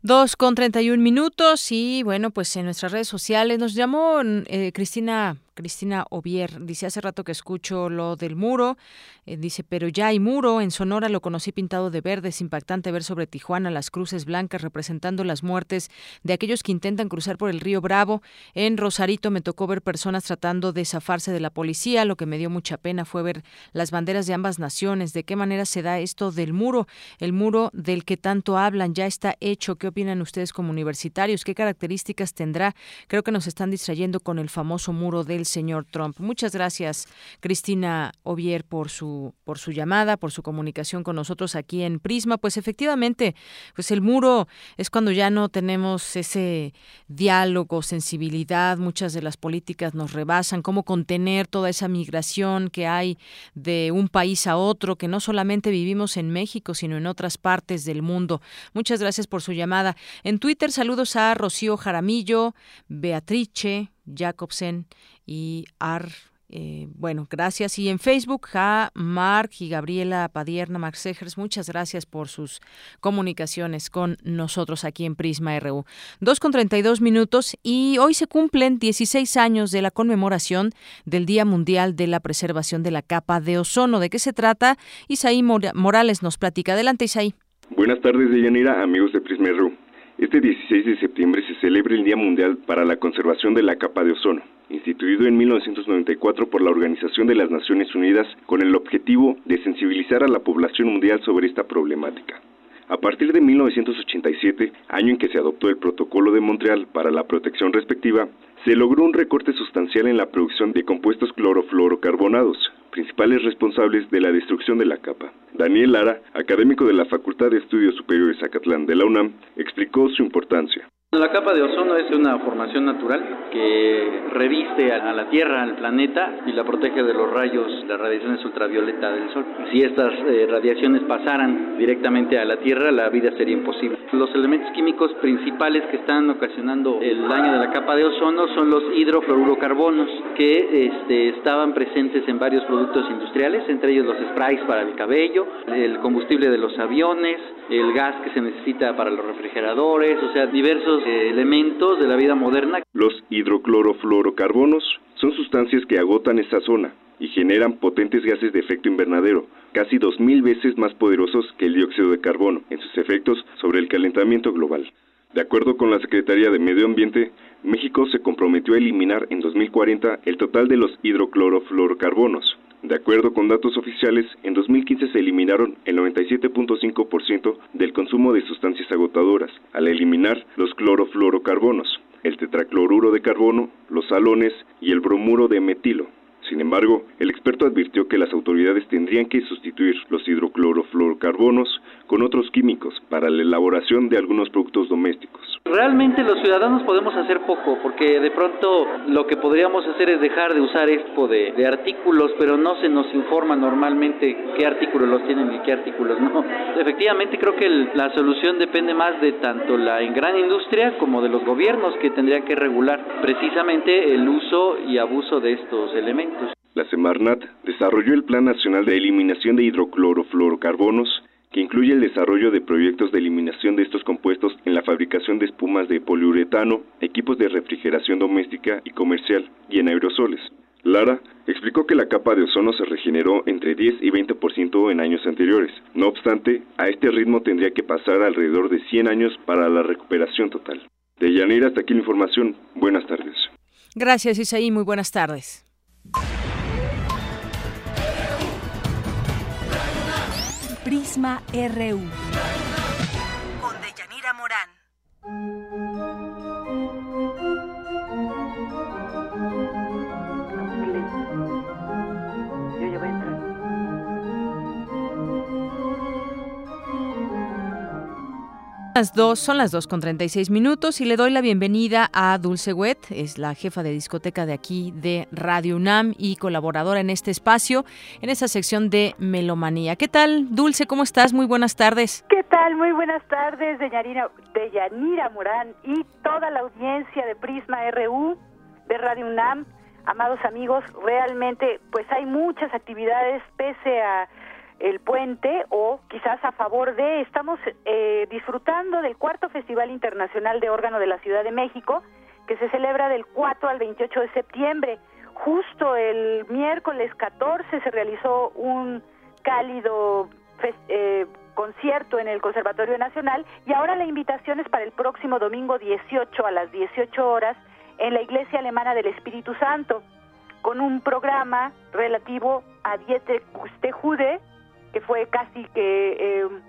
Dos con treinta y un minutos y bueno, pues en nuestras redes sociales nos llamó eh, Cristina Cristina Ovier dice hace rato que escucho lo del muro, eh, dice pero ya hay muro, en Sonora lo conocí pintado de verde, es impactante ver sobre Tijuana las cruces blancas representando las muertes de aquellos que intentan cruzar por el río Bravo, en Rosarito me tocó ver personas tratando de zafarse de la policía, lo que me dio mucha pena fue ver las banderas de ambas naciones, de qué manera se da esto del muro, el muro del que tanto hablan ya está hecho, ¿qué opinan ustedes como universitarios? ¿Qué características tendrá? Creo que nos están distrayendo con el famoso muro del señor Trump. Muchas gracias, Cristina Ovier, por su, por su llamada, por su comunicación con nosotros aquí en Prisma. Pues efectivamente, pues el muro es cuando ya no tenemos ese diálogo, sensibilidad, muchas de las políticas nos rebasan, cómo contener toda esa migración que hay de un país a otro, que no solamente vivimos en México, sino en otras partes del mundo. Muchas gracias por su llamada. En Twitter, saludos a Rocío Jaramillo, Beatrice, Jacobsen y Ar. Eh, bueno, gracias. Y en Facebook, a Mark y Gabriela Padierna, Mark Segers, muchas gracias por sus comunicaciones con nosotros aquí en Prisma RU. Dos con 32 minutos y hoy se cumplen 16 años de la conmemoración del Día Mundial de la Preservación de la Capa de Ozono. ¿De qué se trata? Isaí Morales nos platica. Adelante, Isaí. Buenas tardes, Deyanira, amigos de Prisma RU. Este 16 de septiembre se celebra el Día Mundial para la Conservación de la Capa de Ozono, instituido en 1994 por la Organización de las Naciones Unidas con el objetivo de sensibilizar a la población mundial sobre esta problemática. A partir de 1987, año en que se adoptó el Protocolo de Montreal para la protección respectiva, se logró un recorte sustancial en la producción de compuestos clorofluorocarbonados, principales responsables de la destrucción de la capa. Daniel Lara, académico de la Facultad de Estudios Superiores Acatlán de la UNAM, explicó su importancia. La capa de ozono es una formación natural que reviste a la Tierra, al planeta, y la protege de los rayos, las radiaciones ultravioleta del Sol. Si estas eh, radiaciones pasaran directamente a la Tierra, la vida sería imposible. Los elementos químicos principales que están ocasionando el daño de la capa de ozono son los hidrofluorocarbonos, que este, estaban presentes en varios productos industriales, entre ellos los sprays para el cabello, el combustible de los aviones, el gas que se necesita para los refrigeradores, o sea, diversos eh, elementos de la vida moderna. Los hidroclorofluorocarbonos son sustancias que agotan esta zona y generan potentes gases de efecto invernadero, casi 2.000 veces más poderosos que el dióxido de carbono en sus efectos sobre el calentamiento global. De acuerdo con la Secretaría de Medio Ambiente, México se comprometió a eliminar en 2040 el total de los hidroclorofluorocarbonos, de acuerdo con datos oficiales, en 2015 se eliminaron el 97.5% del consumo de sustancias agotadoras, al eliminar los clorofluorocarbonos, el tetracloruro de carbono, los salones y el bromuro de metilo. Sin embargo, el experto advirtió que las autoridades tendrían que sustituir los hidroclorofluorocarbonos con otros químicos para la elaboración de algunos productos domésticos. Realmente los ciudadanos podemos hacer poco, porque de pronto lo que podríamos hacer es dejar de usar tipo de, de artículos, pero no se nos informa normalmente qué artículos los tienen y qué artículos no. Efectivamente creo que la solución depende más de tanto la gran industria como de los gobiernos que tendrían que regular precisamente el uso y abuso de estos elementos. La Semarnat desarrolló el Plan Nacional de Eliminación de Hidroclorofluorocarbonos que incluye el desarrollo de proyectos de eliminación de estos compuestos en la fabricación de espumas de poliuretano, equipos de refrigeración doméstica y comercial, y en aerosoles. Lara explicó que la capa de ozono se regeneró entre 10 y 20% en años anteriores. No obstante, a este ritmo tendría que pasar alrededor de 100 años para la recuperación total. De Yanira, hasta aquí la información. Buenas tardes. Gracias, Isaí. Muy buenas tardes. Prisma RU. Las dos, son las dos con 36 minutos y le doy la bienvenida a Dulce Wet, es la jefa de discoteca de aquí de Radio UNAM y colaboradora en este espacio, en esa sección de Melomanía. ¿Qué tal, Dulce? ¿Cómo estás? Muy buenas tardes. ¿Qué tal? Muy buenas tardes, de Yanira, de Yanira Morán y toda la audiencia de Prisma RU de Radio UNAM. Amados amigos, realmente pues hay muchas actividades pese a el puente o quizás a favor de, estamos eh, disfrutando del cuarto Festival Internacional de Órgano de la Ciudad de México, que se celebra del 4 al 28 de septiembre. Justo el miércoles 14 se realizó un cálido eh, concierto en el Conservatorio Nacional y ahora la invitación es para el próximo domingo 18 a las 18 horas en la Iglesia Alemana del Espíritu Santo con un programa relativo a Dieter Jude, que fue casi que em,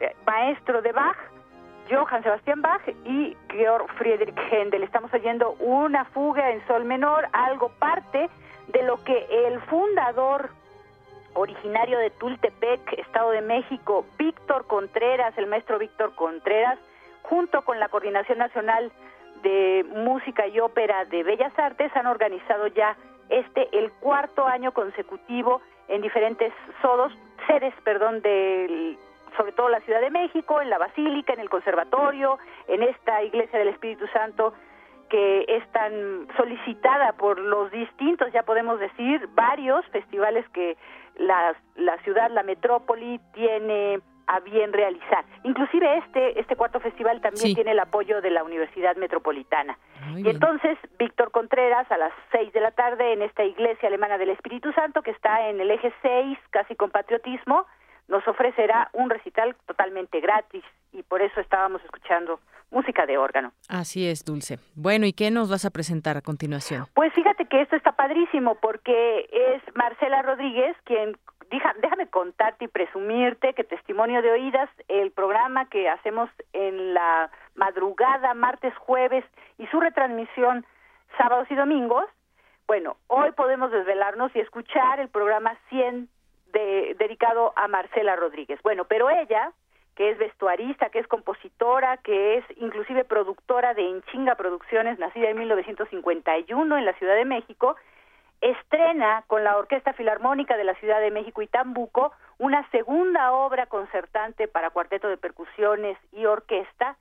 eh, maestro de Bach, Johann Sebastian Bach y Georg Friedrich Händel. Estamos oyendo una fuga en sol menor, algo parte de lo que el fundador originario de Tultepec, Estado de México, Víctor Contreras, el maestro Víctor Contreras, junto con la Coordinación Nacional de Música y Ópera de Bellas Artes, han organizado ya este el cuarto año consecutivo en diferentes sodos, sedes, perdón, del sobre todo la Ciudad de México, en la Basílica, en el Conservatorio, en esta Iglesia del Espíritu Santo que es tan solicitada por los distintos, ya podemos decir, varios festivales que la, la ciudad, la metrópoli tiene a bien realizar. Inclusive este, este cuarto festival también tiene el apoyo de la Universidad Metropolitana. y entonces, Víctor Contreras, a las seis de la tarde, en esta iglesia alemana del Espíritu Santo, que está en el eje 6, casi con patriotismo, nos ofrecerá un recital totalmente gratis y por eso estábamos escuchando música de órgano. Así es, Dulce. Bueno, ¿y qué nos vas a presentar a continuación? Pues fíjate que esto está padrísimo porque es Marcela Rodríguez quien déjame contarte y presumirte que Testimonio de Oídas, el programa que hacemos en la madrugada, martes, jueves, y su retransmisión sábados y domingos, bueno, hoy podemos desvelarnos y escuchar el programa 100 de, dedicado a Marcela Rodríguez. Bueno, pero ella, que es vestuarista, que es compositora, que es inclusive productora de Enchinga Producciones, nacida en 1951 en la Ciudad de México, estrena con la Orquesta Filarmónica de la Ciudad de México y Tambuco una segunda obra concertante para cuarteto de percusiones y orquesta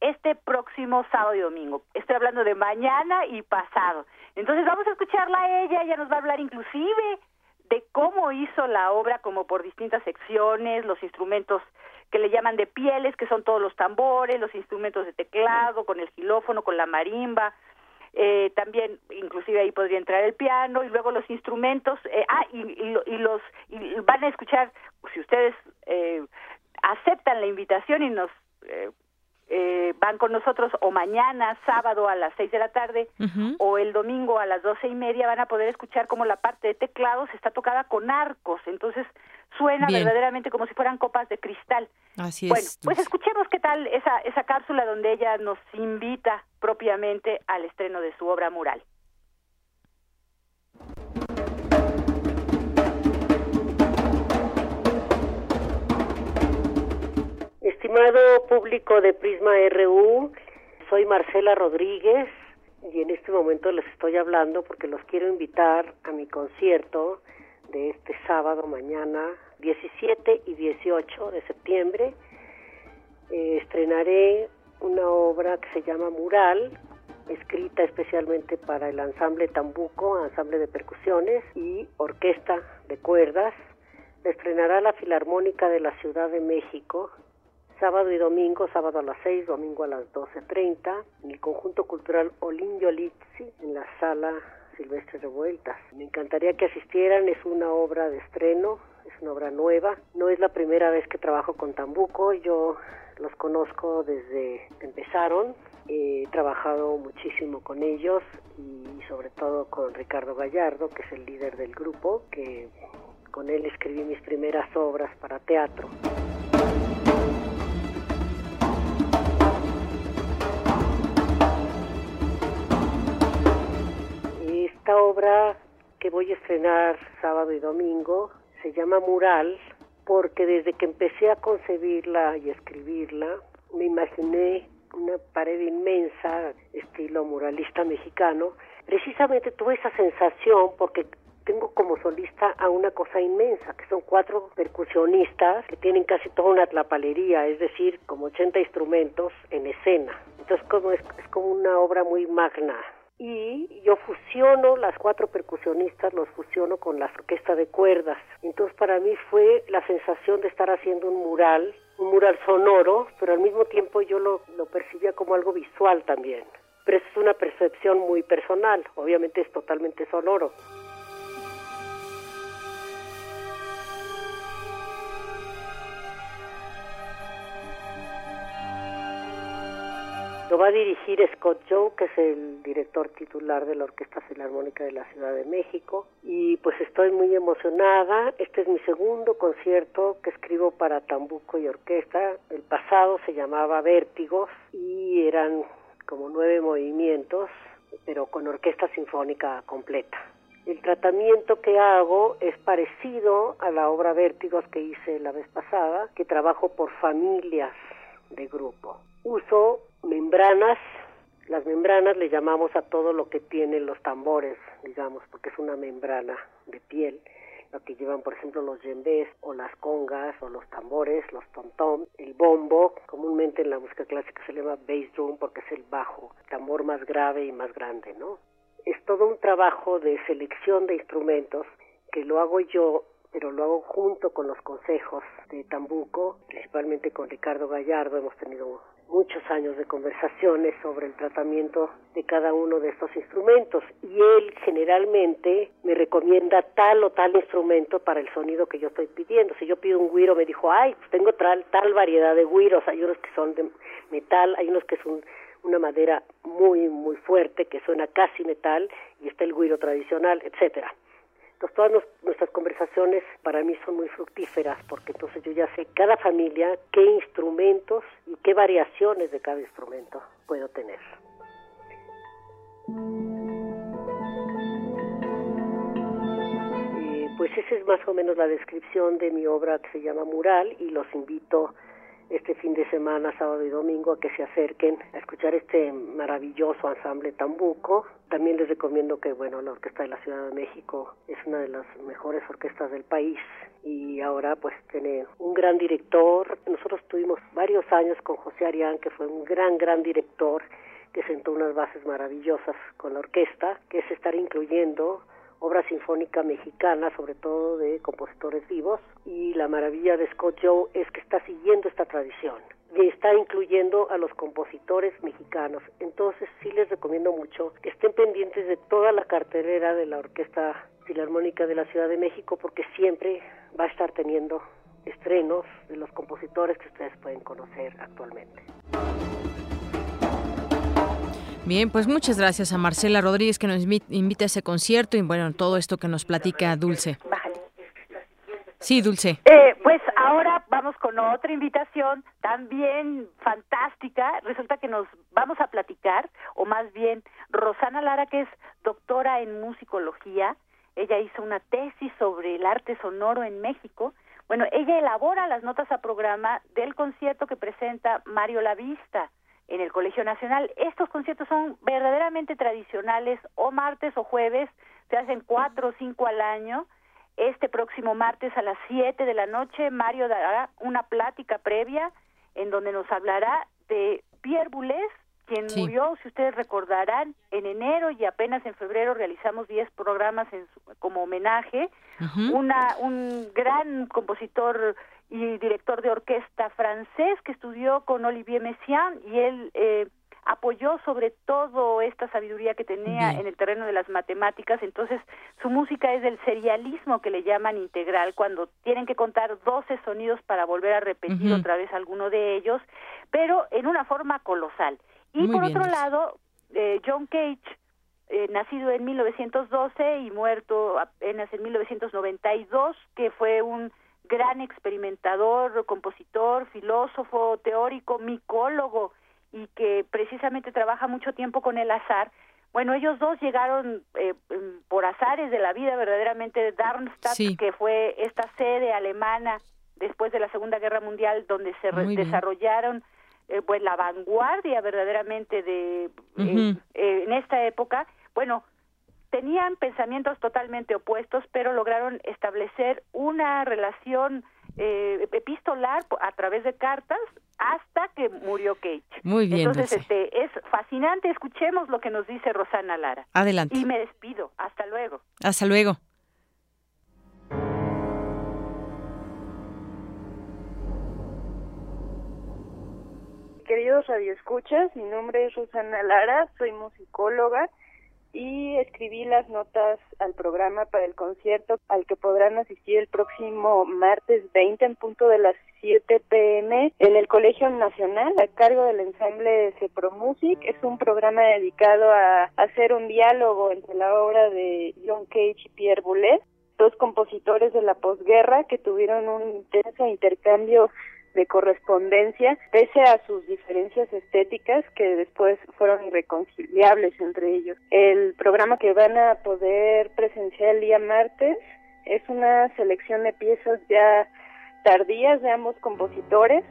este próximo sábado y domingo. Estoy hablando de mañana y pasado. Entonces vamos a escucharla a ella, ella nos va a hablar inclusive de cómo hizo la obra como por distintas secciones, los instrumentos que le llaman de pieles, que son todos los tambores, los instrumentos de teclado, con el xilófono, con la marimba, eh, también inclusive ahí podría entrar el piano y luego los instrumentos. Eh, ah y, y, los y van a escuchar si ustedes eh, aceptan la invitación y nos eh, eh, van con nosotros o mañana sábado a las seis de la tarde o el domingo a las doce y media van a poder escuchar como la parte de teclados está tocada con arcos. Entonces suena verdaderamente como si fueran copas de cristal. Así bueno, pues escuchemos esa, esa cápsula donde ella nos invita propiamente al estreno de su obra mural. Estimado público de Prisma RU, soy Marcela Rodríguez y en este momento les estoy hablando porque los quiero invitar a mi concierto de este sábado mañana 17 y 18 de septiembre eh, estrenaré una obra que se llama Mural, escrita especialmente para el ensamble Tambuco, ensamble de percusiones y orquesta de cuerdas. La estrenará la Filarmónica de la Ciudad de México, sábado y domingo, sábado a las 6, domingo a las 12.30, en el Conjunto Cultural Olin Yolitzi, en la sala Silvestre Revueltas. Me encantaría que asistieran, es una obra de estreno, es una obra nueva. No es la primera vez que trabajo con Tambuco, yo los conozco desde que empezaron. He trabajado muchísimo con ellos y sobre todo con Ricardo Gallardo, que es el líder del grupo, que con él escribí mis primeras obras para teatro. Esta obra que voy a estrenar sábado y domingo se llama Mural porque desde que empecé a concebirla y escribirla me imaginé una pared inmensa, estilo muralista mexicano. Precisamente tuve esa sensación porque tengo como solista a una cosa inmensa, que son cuatro percusionistas que tienen casi toda una tlapalería, es decir, como 80 instrumentos en escena. Entonces como es, es como una obra muy magna. Y yo fusiono las cuatro percusionistas, los fusiono con la orquesta de cuerdas. Entonces para mí fue la sensación de estar haciendo un mural, un mural sonoro, pero al mismo tiempo yo lo, lo percibía como algo visual también. Pero es una percepción muy personal, obviamente es totalmente sonoro. Lo va a dirigir Scott Joe, que es el director titular de la Orquesta Filarmónica de la Ciudad de México. Y pues estoy muy emocionada. Este es mi segundo concierto que escribo para tambuco y orquesta. El pasado se llamaba Vértigos y eran como nueve movimientos, pero con orquesta sinfónica completa. El tratamiento que hago es parecido a la obra Vértigos que hice la vez pasada, que trabajo por familias de grupo. Uso membranas, las membranas le llamamos a todo lo que tienen los tambores, digamos, porque es una membrana de piel, lo que llevan, por ejemplo, los yembés o las congas o los tambores, los tom-tom, el bombo, comúnmente en la música clásica se llama bass drum porque es el bajo, tambor más grave y más grande, ¿no? Es todo un trabajo de selección de instrumentos que lo hago yo pero lo hago junto con los consejos de Tambuco, principalmente con Ricardo Gallardo, hemos tenido muchos años de conversaciones sobre el tratamiento de cada uno de estos instrumentos y él generalmente me recomienda tal o tal instrumento para el sonido que yo estoy pidiendo. Si yo pido un guiro me dijo, ay, pues tengo tal, tal variedad de guiros, hay unos que son de metal, hay unos que son una madera muy muy fuerte que suena casi metal y está el guiro tradicional, etcétera. Entonces todas nuestras conversaciones para mí son muy fructíferas porque entonces yo ya sé cada familia qué instrumentos y qué variaciones de cada instrumento puedo tener. pues esa es más o menos la descripción de mi obra que se llama Mural y los invito este fin de semana, sábado y domingo, a que se acerquen a escuchar este maravilloso ensamble tambuco. También les recomiendo que, bueno, la Orquesta de la Ciudad de México es una de las mejores orquestas del país y ahora pues tiene un gran director. Nosotros tuvimos varios años con José Arián, que fue un gran, gran director que sentó unas bases maravillosas con la orquesta, que es estar incluyendo obra sinfónica mexicana, sobre todo de compositores vivos, y la maravilla de Scott Joe es que está siguiendo esta tradición y está incluyendo a los compositores mexicanos. Entonces sí les recomiendo mucho que estén pendientes de toda la cartelera de la Orquesta Filarmónica de la Ciudad de México porque siempre va a estar teniendo estrenos de los compositores que ustedes pueden conocer actualmente. Bien, pues muchas gracias a Marcela Rodríguez que nos invita a ese concierto y bueno, todo esto que nos platica Dulce. Sí, Dulce. Eh, pues ahora vamos con otra invitación también fantástica. Resulta que nos vamos a platicar, o más bien, Rosana Lara, que es doctora en musicología, ella hizo una tesis sobre el arte sonoro en México. Bueno, ella elabora las notas a programa del concierto que presenta Mario Lavista en el Colegio Nacional. Estos conciertos son verdaderamente tradicionales, o martes o jueves, se hacen cuatro o cinco al año. Este próximo martes a las siete de la noche, Mario dará una plática previa en donde nos hablará de Pierre Boulez, quien murió, si ustedes recordarán, en enero y apenas en febrero realizamos diez programas en como homenaje. una, un gran compositor y director de orquesta francés que estudió con Olivier Messiaen y él eh, apoyó sobre todo esta sabiduría que tenía en el terreno de las matemáticas, entonces su música es del serialismo que le llaman integral, cuando tienen que contar 12 sonidos para volver a repetir otra vez alguno de ellos, pero en una forma colosal. Y por otro lado, eh, John Cage, eh, nacido en 1912 y muerto apenas en 1992, que fue un gran experimentador, compositor, filósofo, teórico, micólogo y que precisamente trabaja mucho tiempo con el azar. Bueno, ellos dos llegaron eh, por azares de la vida verdaderamente de Darmstadt, que fue esta sede alemana después de la Segunda Guerra Mundial donde se desarrollaron eh, pues la vanguardia verdaderamente de eh, en esta época, bueno, tenían pensamientos totalmente opuestos, pero lograron establecer una relación eh, epistolar a través de cartas hasta que murió Cage. Muy bien. Entonces, este, es fascinante. Escuchemos lo que nos dice Rosana Lara. Adelante. Y me despido. Hasta luego. Hasta luego. Queridos radioescuchas, mi nombre es Rosana Lara, soy musicóloga y escribí las notas al programa para el concierto al que podrán asistir el próximo martes 20 en punto de las 7 pm en el Colegio Nacional a cargo del ensamble Cepro Music. Es un programa dedicado a hacer un diálogo entre la obra de John Cage y Pierre Boulez, dos compositores de la posguerra que tuvieron un intenso intercambio de correspondencia, pese a sus diferencias estéticas que después fueron irreconciliables entre ellos. El programa que van a poder presenciar el día martes es una selección de piezas ya tardías de ambos compositores,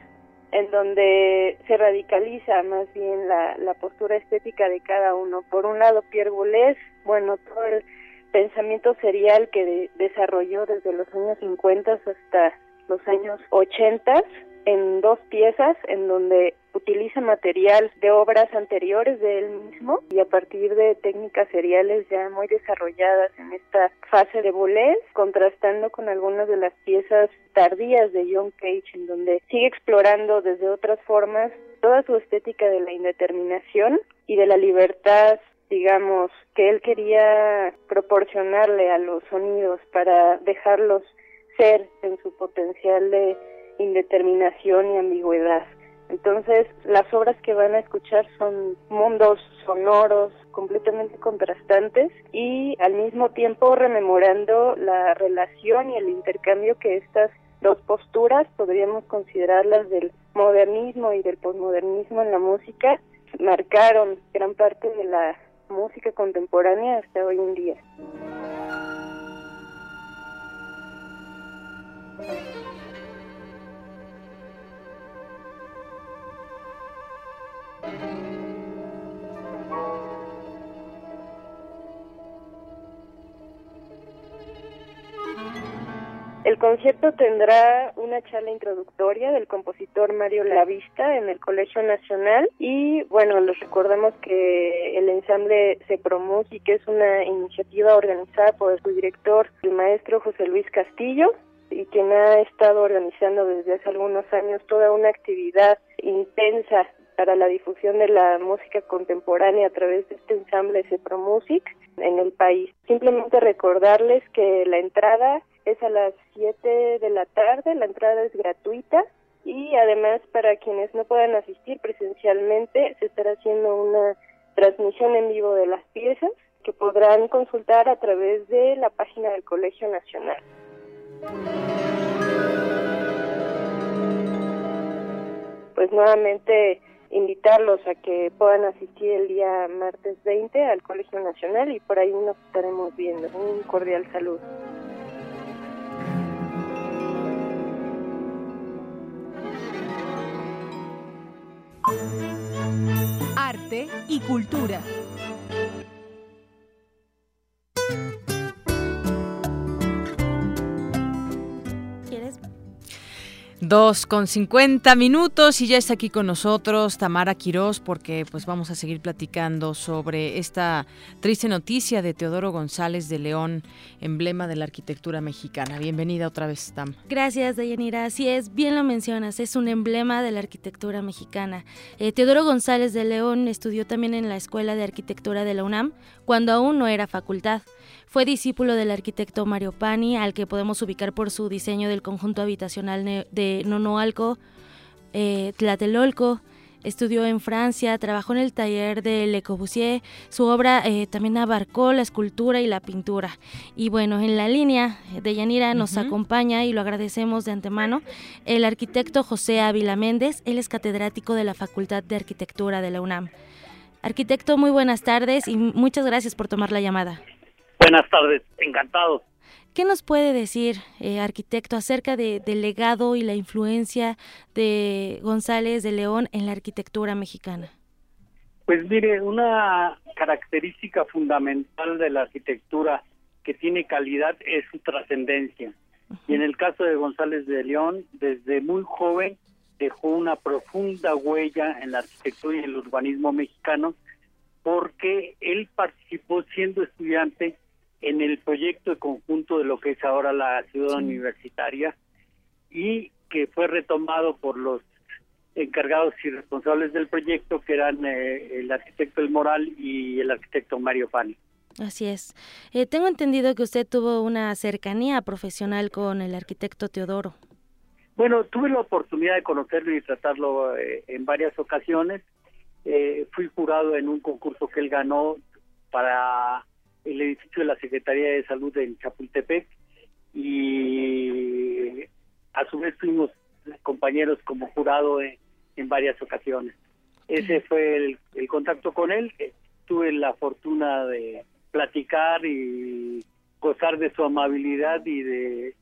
en donde se radicaliza más bien la, postura estética de cada uno. Por un lado, Pierre Boulez, bueno, todo el pensamiento serial que desarrolló desde los años 50 hasta los años 80 en dos piezas en donde utiliza material de obras anteriores de él mismo y a partir de técnicas seriales ya muy desarrolladas en esta fase de Boulez, contrastando con algunas de las piezas tardías de John Cage, en donde sigue explorando desde otras formas toda su estética de la indeterminación y de la libertad digamos, que él quería proporcionarle a los sonidos para dejarlos ser en su potencial de indeterminación y ambigüedad. Entonces, las obras que van a escuchar son mundos sonoros completamente contrastantes y al mismo tiempo rememorando la relación y el intercambio que estas dos posturas, podríamos considerarlas del modernismo y del posmodernismo en la música, marcaron gran parte de la música contemporánea hasta hoy en día. El concierto tendrá una charla introductoria del compositor Mario Lavista en el Colegio Nacional y bueno, les recordamos que el ensamble se y que es una iniciativa organizada por su director, el maestro José Luis Castillo, y quien ha estado organizando desde hace algunos años toda una actividad intensa para la difusión de la música contemporánea a través de este ensamble Cepro Music en el país. Simplemente recordarles que la entrada es a las 7 de la tarde, la entrada es gratuita y además para quienes no puedan asistir presencialmente se estará haciendo una transmisión en vivo de las piezas que podrán consultar a través de la página del Colegio Nacional. Pues nuevamente invitarlos a que puedan asistir el día martes 20 al Colegio Nacional y por ahí nos estaremos viendo. Un cordial saludo. Arte y cultura. Dos con cincuenta minutos y ya está aquí con nosotros Tamara Quirós porque pues vamos a seguir platicando sobre esta triste noticia de Teodoro González de León, emblema de la arquitectura mexicana. Bienvenida otra vez, Tam. Gracias, Dayanira. Así es, bien lo mencionas, es un emblema de la arquitectura mexicana. Eh, Teodoro González de León estudió también en la Escuela de Arquitectura de la UNAM cuando aún no era facultad. Fue discípulo del arquitecto Mario Pani, al que podemos ubicar por su diseño del conjunto habitacional de Nonoalco, eh, Tlatelolco. Estudió en Francia, trabajó en el taller de Le Corbusier. Su obra eh, también abarcó la escultura y la pintura. Y bueno, en la línea de Yanira nos acompaña, y lo agradecemos de antemano, el arquitecto José Ávila Méndez. Él es catedrático de la Facultad de Arquitectura de la UNAM. Arquitecto, muy buenas tardes y muchas gracias por tomar la llamada. Buenas tardes, encantado. ¿Qué nos puede decir, eh, arquitecto, acerca de, del legado y la influencia de González de León en la arquitectura mexicana? Pues mire, una característica fundamental de la arquitectura que tiene calidad es su trascendencia. Y en el caso de González de León, desde muy joven dejó una profunda huella en la arquitectura y el urbanismo mexicano porque él participó siendo estudiante en el proyecto de conjunto de lo que es ahora la ciudad universitaria y que fue retomado por los encargados y responsables del proyecto que eran eh, el arquitecto El Moral y el arquitecto Mario Pani. Así es. Eh, tengo entendido que usted tuvo una cercanía profesional con el arquitecto Teodoro. Bueno, tuve la oportunidad de conocerlo y tratarlo eh, en varias ocasiones. Eh, fui jurado en un concurso que él ganó para el edificio de la Secretaría de Salud en Chapultepec y a su vez fuimos compañeros como jurado en, varias ocasiones. Ese fue el, el contacto con él. Tuve la fortuna de platicar y gozar de su amabilidad y de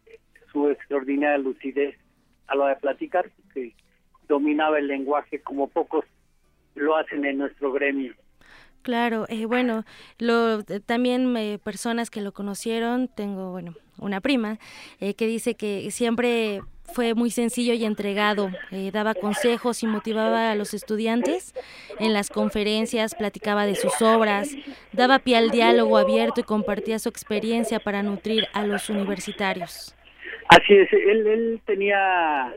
su extraordinaria lucidez a lo de platicar, que dominaba el lenguaje como pocos lo hacen en nuestro gremio. Claro, eh, bueno, lo, eh, también eh, personas que lo conocieron, tengo, bueno, una prima eh, que dice que siempre fue muy sencillo y entregado, daba consejos y motivaba a los estudiantes en las conferencias, platicaba de sus obras, daba pie al diálogo abierto y compartía su experiencia para nutrir a los universitarios. Así es, él, él tenía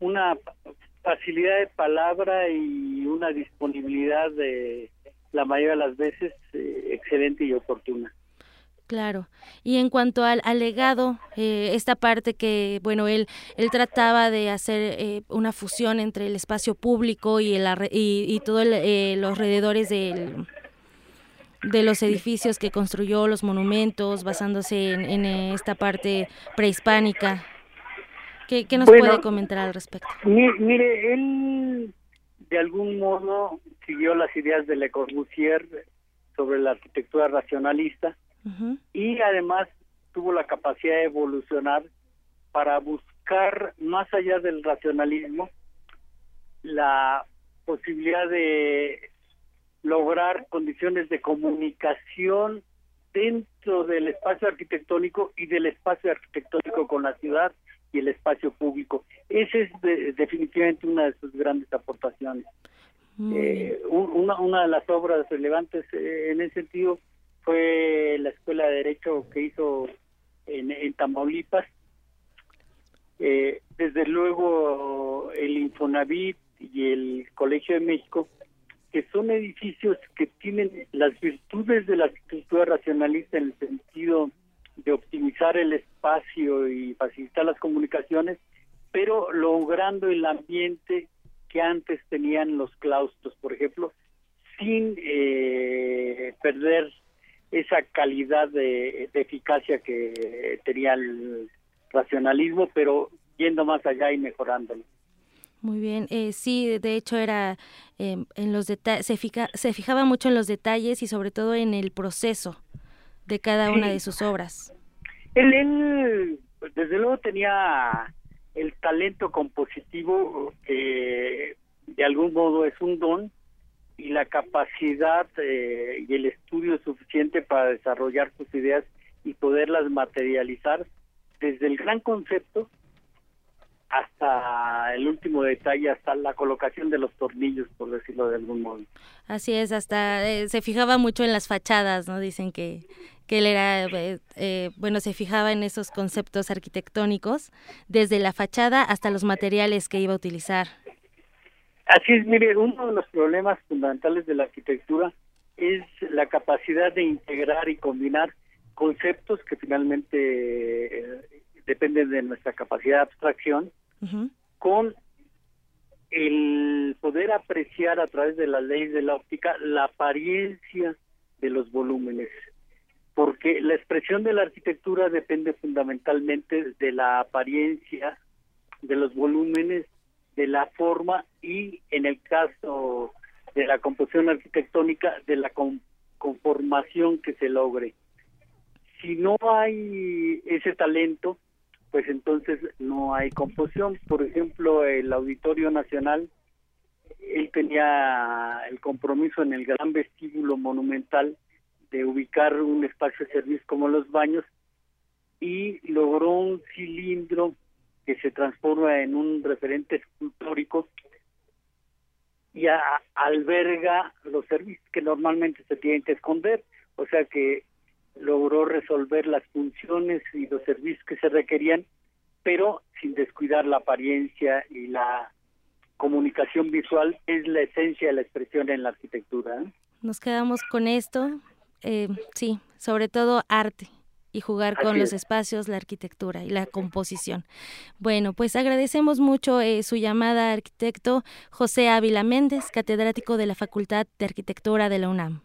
una facilidad de palabra y una disponibilidad de la mayoría de las veces eh, excelente y oportuna. Claro. Y en cuanto al, legado, eh, esta parte que, bueno, él, él trataba de hacer eh, una fusión entre el espacio público y, el, y, y todos los alrededores del, de los edificios que construyó, los monumentos, basándose en, esta parte prehispánica. ¿Qué, nos puede comentar al respecto? Mire, él de algún modo siguió las ideas de Le Corbusier sobre la arquitectura racionalista y además tuvo la capacidad de evolucionar para buscar más allá del racionalismo la posibilidad de lograr condiciones de comunicación dentro del espacio arquitectónico y del espacio arquitectónico con la ciudad y el espacio público. Esa es definitivamente una de sus grandes aportaciones. Eh, una, una de las obras relevantes eh, en ese sentido fue la Escuela de Derecho que hizo en, en Tamaulipas. Eh, desde luego el Infonavit y el Colegio de México que son edificios que tienen las virtudes de la arquitectura racionalista en el sentido de optimizar el espacio y facilitar las comunicaciones, pero logrando el ambiente que antes tenían los claustros, por ejemplo, sin eh, perder esa calidad de, eficacia que tenía el racionalismo, pero yendo más allá y mejorándolo. Muy bien, eh, sí, de hecho era em, en los se, se fijaba mucho en los detalles y sobre todo en el proceso de cada una de sus obras. Él, desde luego tenía el talento compositivo que de algún modo es un don y la capacidad eh, y el estudio suficiente para desarrollar sus ideas y poderlas materializar desde el gran concepto hasta el último detalle, hasta la colocación de los tornillos, por decirlo de algún modo. Así es, hasta eh, se fijaba mucho en las fachadas, ¿no? Dicen que, que él era, eh, eh, bueno, se fijaba en esos conceptos arquitectónicos, desde la fachada hasta los materiales que iba a utilizar. Así es, mire, uno de los problemas fundamentales de la arquitectura es la capacidad de integrar y combinar conceptos que finalmente dependen de nuestra capacidad de abstracción con el poder apreciar a través de las leyes de la óptica la apariencia de los volúmenes, porque la expresión de la arquitectura depende fundamentalmente de la apariencia de los volúmenes, de la forma y en el caso de la composición arquitectónica de la conformación que se logre. si no hay ese talento, pues entonces no hay composición. Por ejemplo, el Auditorio Nacional, él tenía el compromiso en el gran vestíbulo monumental de ubicar un espacio de servicio como los baños y logró un cilindro que se transforma en un referente escultórico y alberga los servicios que normalmente se tienen que esconder, o sea que logró resolver las funciones y los servicios que se requerían, pero sin descuidar la apariencia y la comunicación visual es la esencia de la expresión en la arquitectura. ¿eh? Nos quedamos con esto, eh, sí, sobre todo arte y jugar con los espacios, la arquitectura y la composición. Bueno, pues agradecemos mucho eh, su llamada, arquitecto José Ávila Méndez, catedrático de la Facultad de Arquitectura de la UNAM.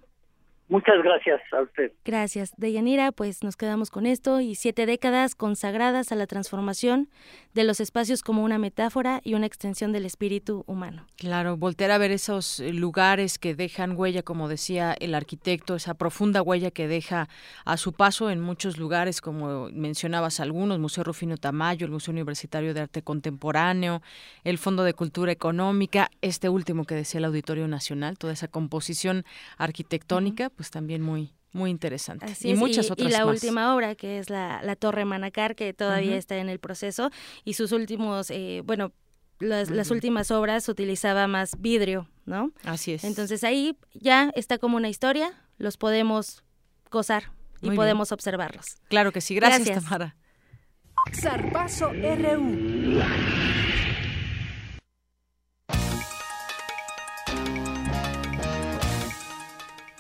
Muchas gracias a usted. Gracias. Deyanira, pues nos quedamos con esto y siete décadas consagradas a la transformación de los espacios como una metáfora y una extensión del espíritu humano. Claro, voltear a ver esos lugares que dejan huella, como decía el arquitecto, esa profunda huella que deja a su paso en muchos lugares, como mencionabas algunos, Museo Rufino Tamayo, el Museo Universitario de Arte Contemporáneo, el Fondo de Cultura Económica, este último que decía el Auditorio Nacional, toda esa composición arquitectónica pues también muy muy interesante. y muchas otras y la más. última obra, que es la, la Torre Manacar, que todavía está en el proceso, y sus últimos, eh, bueno, las, las, últimas obras utilizaba más vidrio, ¿no? Así es. Entonces ahí ya está como una historia, los podemos gozar y podemos observarlos. Claro que sí. Gracias, Gracias. Tamara. Zarpazo RU.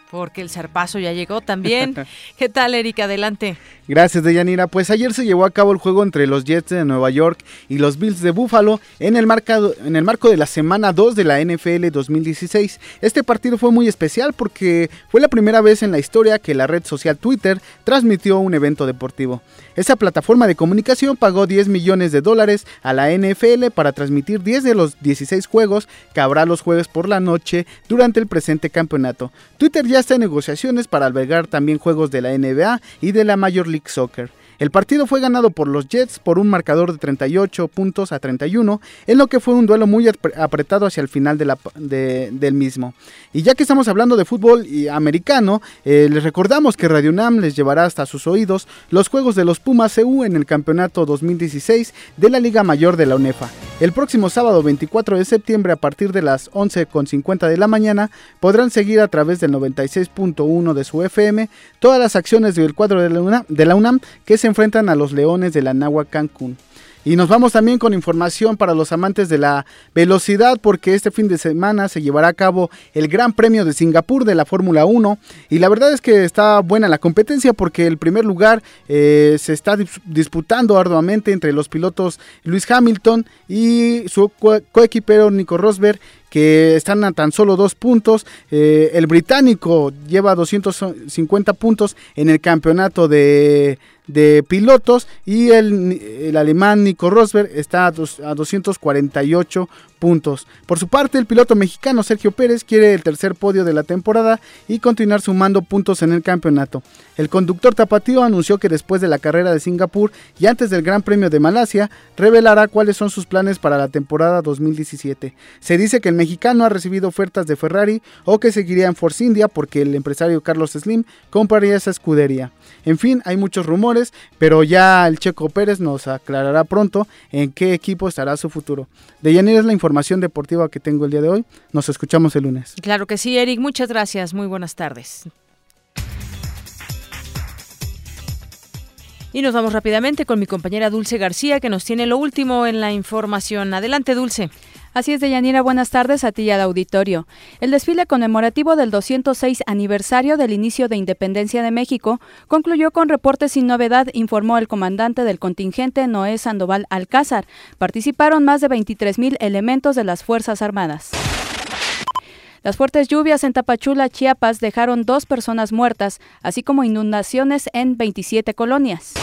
Porque el zarpazo ya llegó también. ¿Qué tal, Erika? Adelante. Gracias, Deyanira. Pues ayer se llevó a cabo el juego entre los Jets de Nueva York y los Bills de Buffalo en el, en el marco de la semana 2 de la NFL 2016. Este partido fue muy especial porque fue la primera vez en la historia que la red social Twitter transmitió un evento deportivo. Esa plataforma de comunicación pagó 10 millones de dólares a la NFL para transmitir 10 de los 16 juegos que habrá los jueves por la noche durante el presente campeonato. Twitter ya está en negociaciones para albergar también juegos de la NBA y de la Major League Soccer. El partido fue ganado por los Jets por un marcador de 38 puntos a 31, en lo que fue un duelo muy apretado hacia el final del mismo. Y ya que estamos hablando de fútbol americano, eh, les recordamos que Radio UNAM les llevará hasta sus oídos los juegos de los Pumas CU en el campeonato 2016 de la Liga Mayor de la UNEFA. El próximo sábado 24 de septiembre a partir de las 11.50 de la mañana podrán seguir a través del 96.1 de su FM todas las acciones del cuadro de la UNAM, de la UNAM que se enfrentan a los Leones de la Nahua Cancún. Y nos vamos también con información para los amantes de la velocidad porque este fin de semana se llevará a cabo el Gran Premio de Singapur de la Fórmula 1 y la verdad es que está buena la competencia porque el primer lugar eh, se está disputando arduamente entre los pilotos Luis Hamilton y su coequipero Nico Rosberg que están a tan solo dos puntos. Eh, el británico lleva 250 puntos en el campeonato de, de pilotos y el, el, alemán Nico Rosberg está a, dos, a 248 puntos. Por su parte, el piloto mexicano Sergio Pérez quiere el tercer podio de la temporada y continuar sumando puntos en el campeonato. El conductor tapatío anunció que después de la carrera de Singapur y antes del Gran Premio de Malasia, revelará cuáles son sus planes para la temporada 2017. Se dice que el mexicano ha recibido ofertas de Ferrari o que seguiría en Force India porque el empresario Carlos Slim compraría esa escudería. En fin, hay muchos rumores, pero ya el Checo Pérez nos aclarará pronto en qué equipo estará su futuro. De Yanir es la información deportiva que tengo el día de hoy. Nos escuchamos el lunes. Claro que sí, Eric. Muchas gracias. Muy buenas tardes. Y nos vamos rápidamente con mi compañera Dulce García, que nos tiene lo último en la información. Adelante, Dulce. Así es, Deyanira, buenas tardes a ti y al auditorio. El desfile conmemorativo del 206 aniversario del inicio de independencia de México concluyó con reportes sin novedad, informó el comandante del contingente Noé Sandoval Alcázar. Participaron más de 23 mil elementos de las Fuerzas Armadas. Las fuertes lluvias en Tapachula, Chiapas, dejaron dos personas muertas, así como inundaciones en 27 colonias.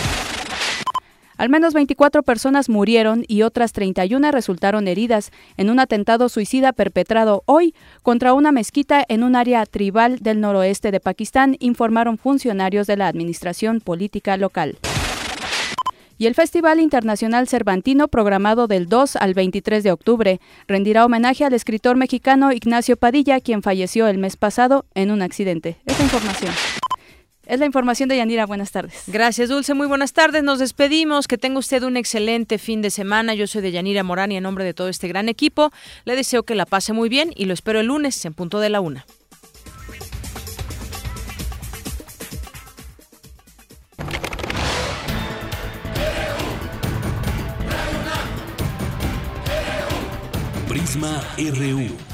Al menos 24 personas murieron y otras 31 resultaron heridas en un atentado suicida perpetrado hoy contra una mezquita en un área tribal del noroeste de Pakistán, informaron funcionarios de la administración política local. Y el Festival Internacional Cervantino, programado del 2 al 23 de octubre, rendirá homenaje al escritor mexicano Ignacio Padilla, quien falleció el mes pasado en un accidente. Esta información. Es la información de Yanira. Buenas tardes. Gracias, Dulce. Muy buenas tardes. Nos despedimos. Que tenga usted un excelente fin de semana. Yo soy de Yanira Morán y en nombre de todo este gran equipo le deseo que la pase muy bien y lo espero el lunes en punto de la una. Prisma RU.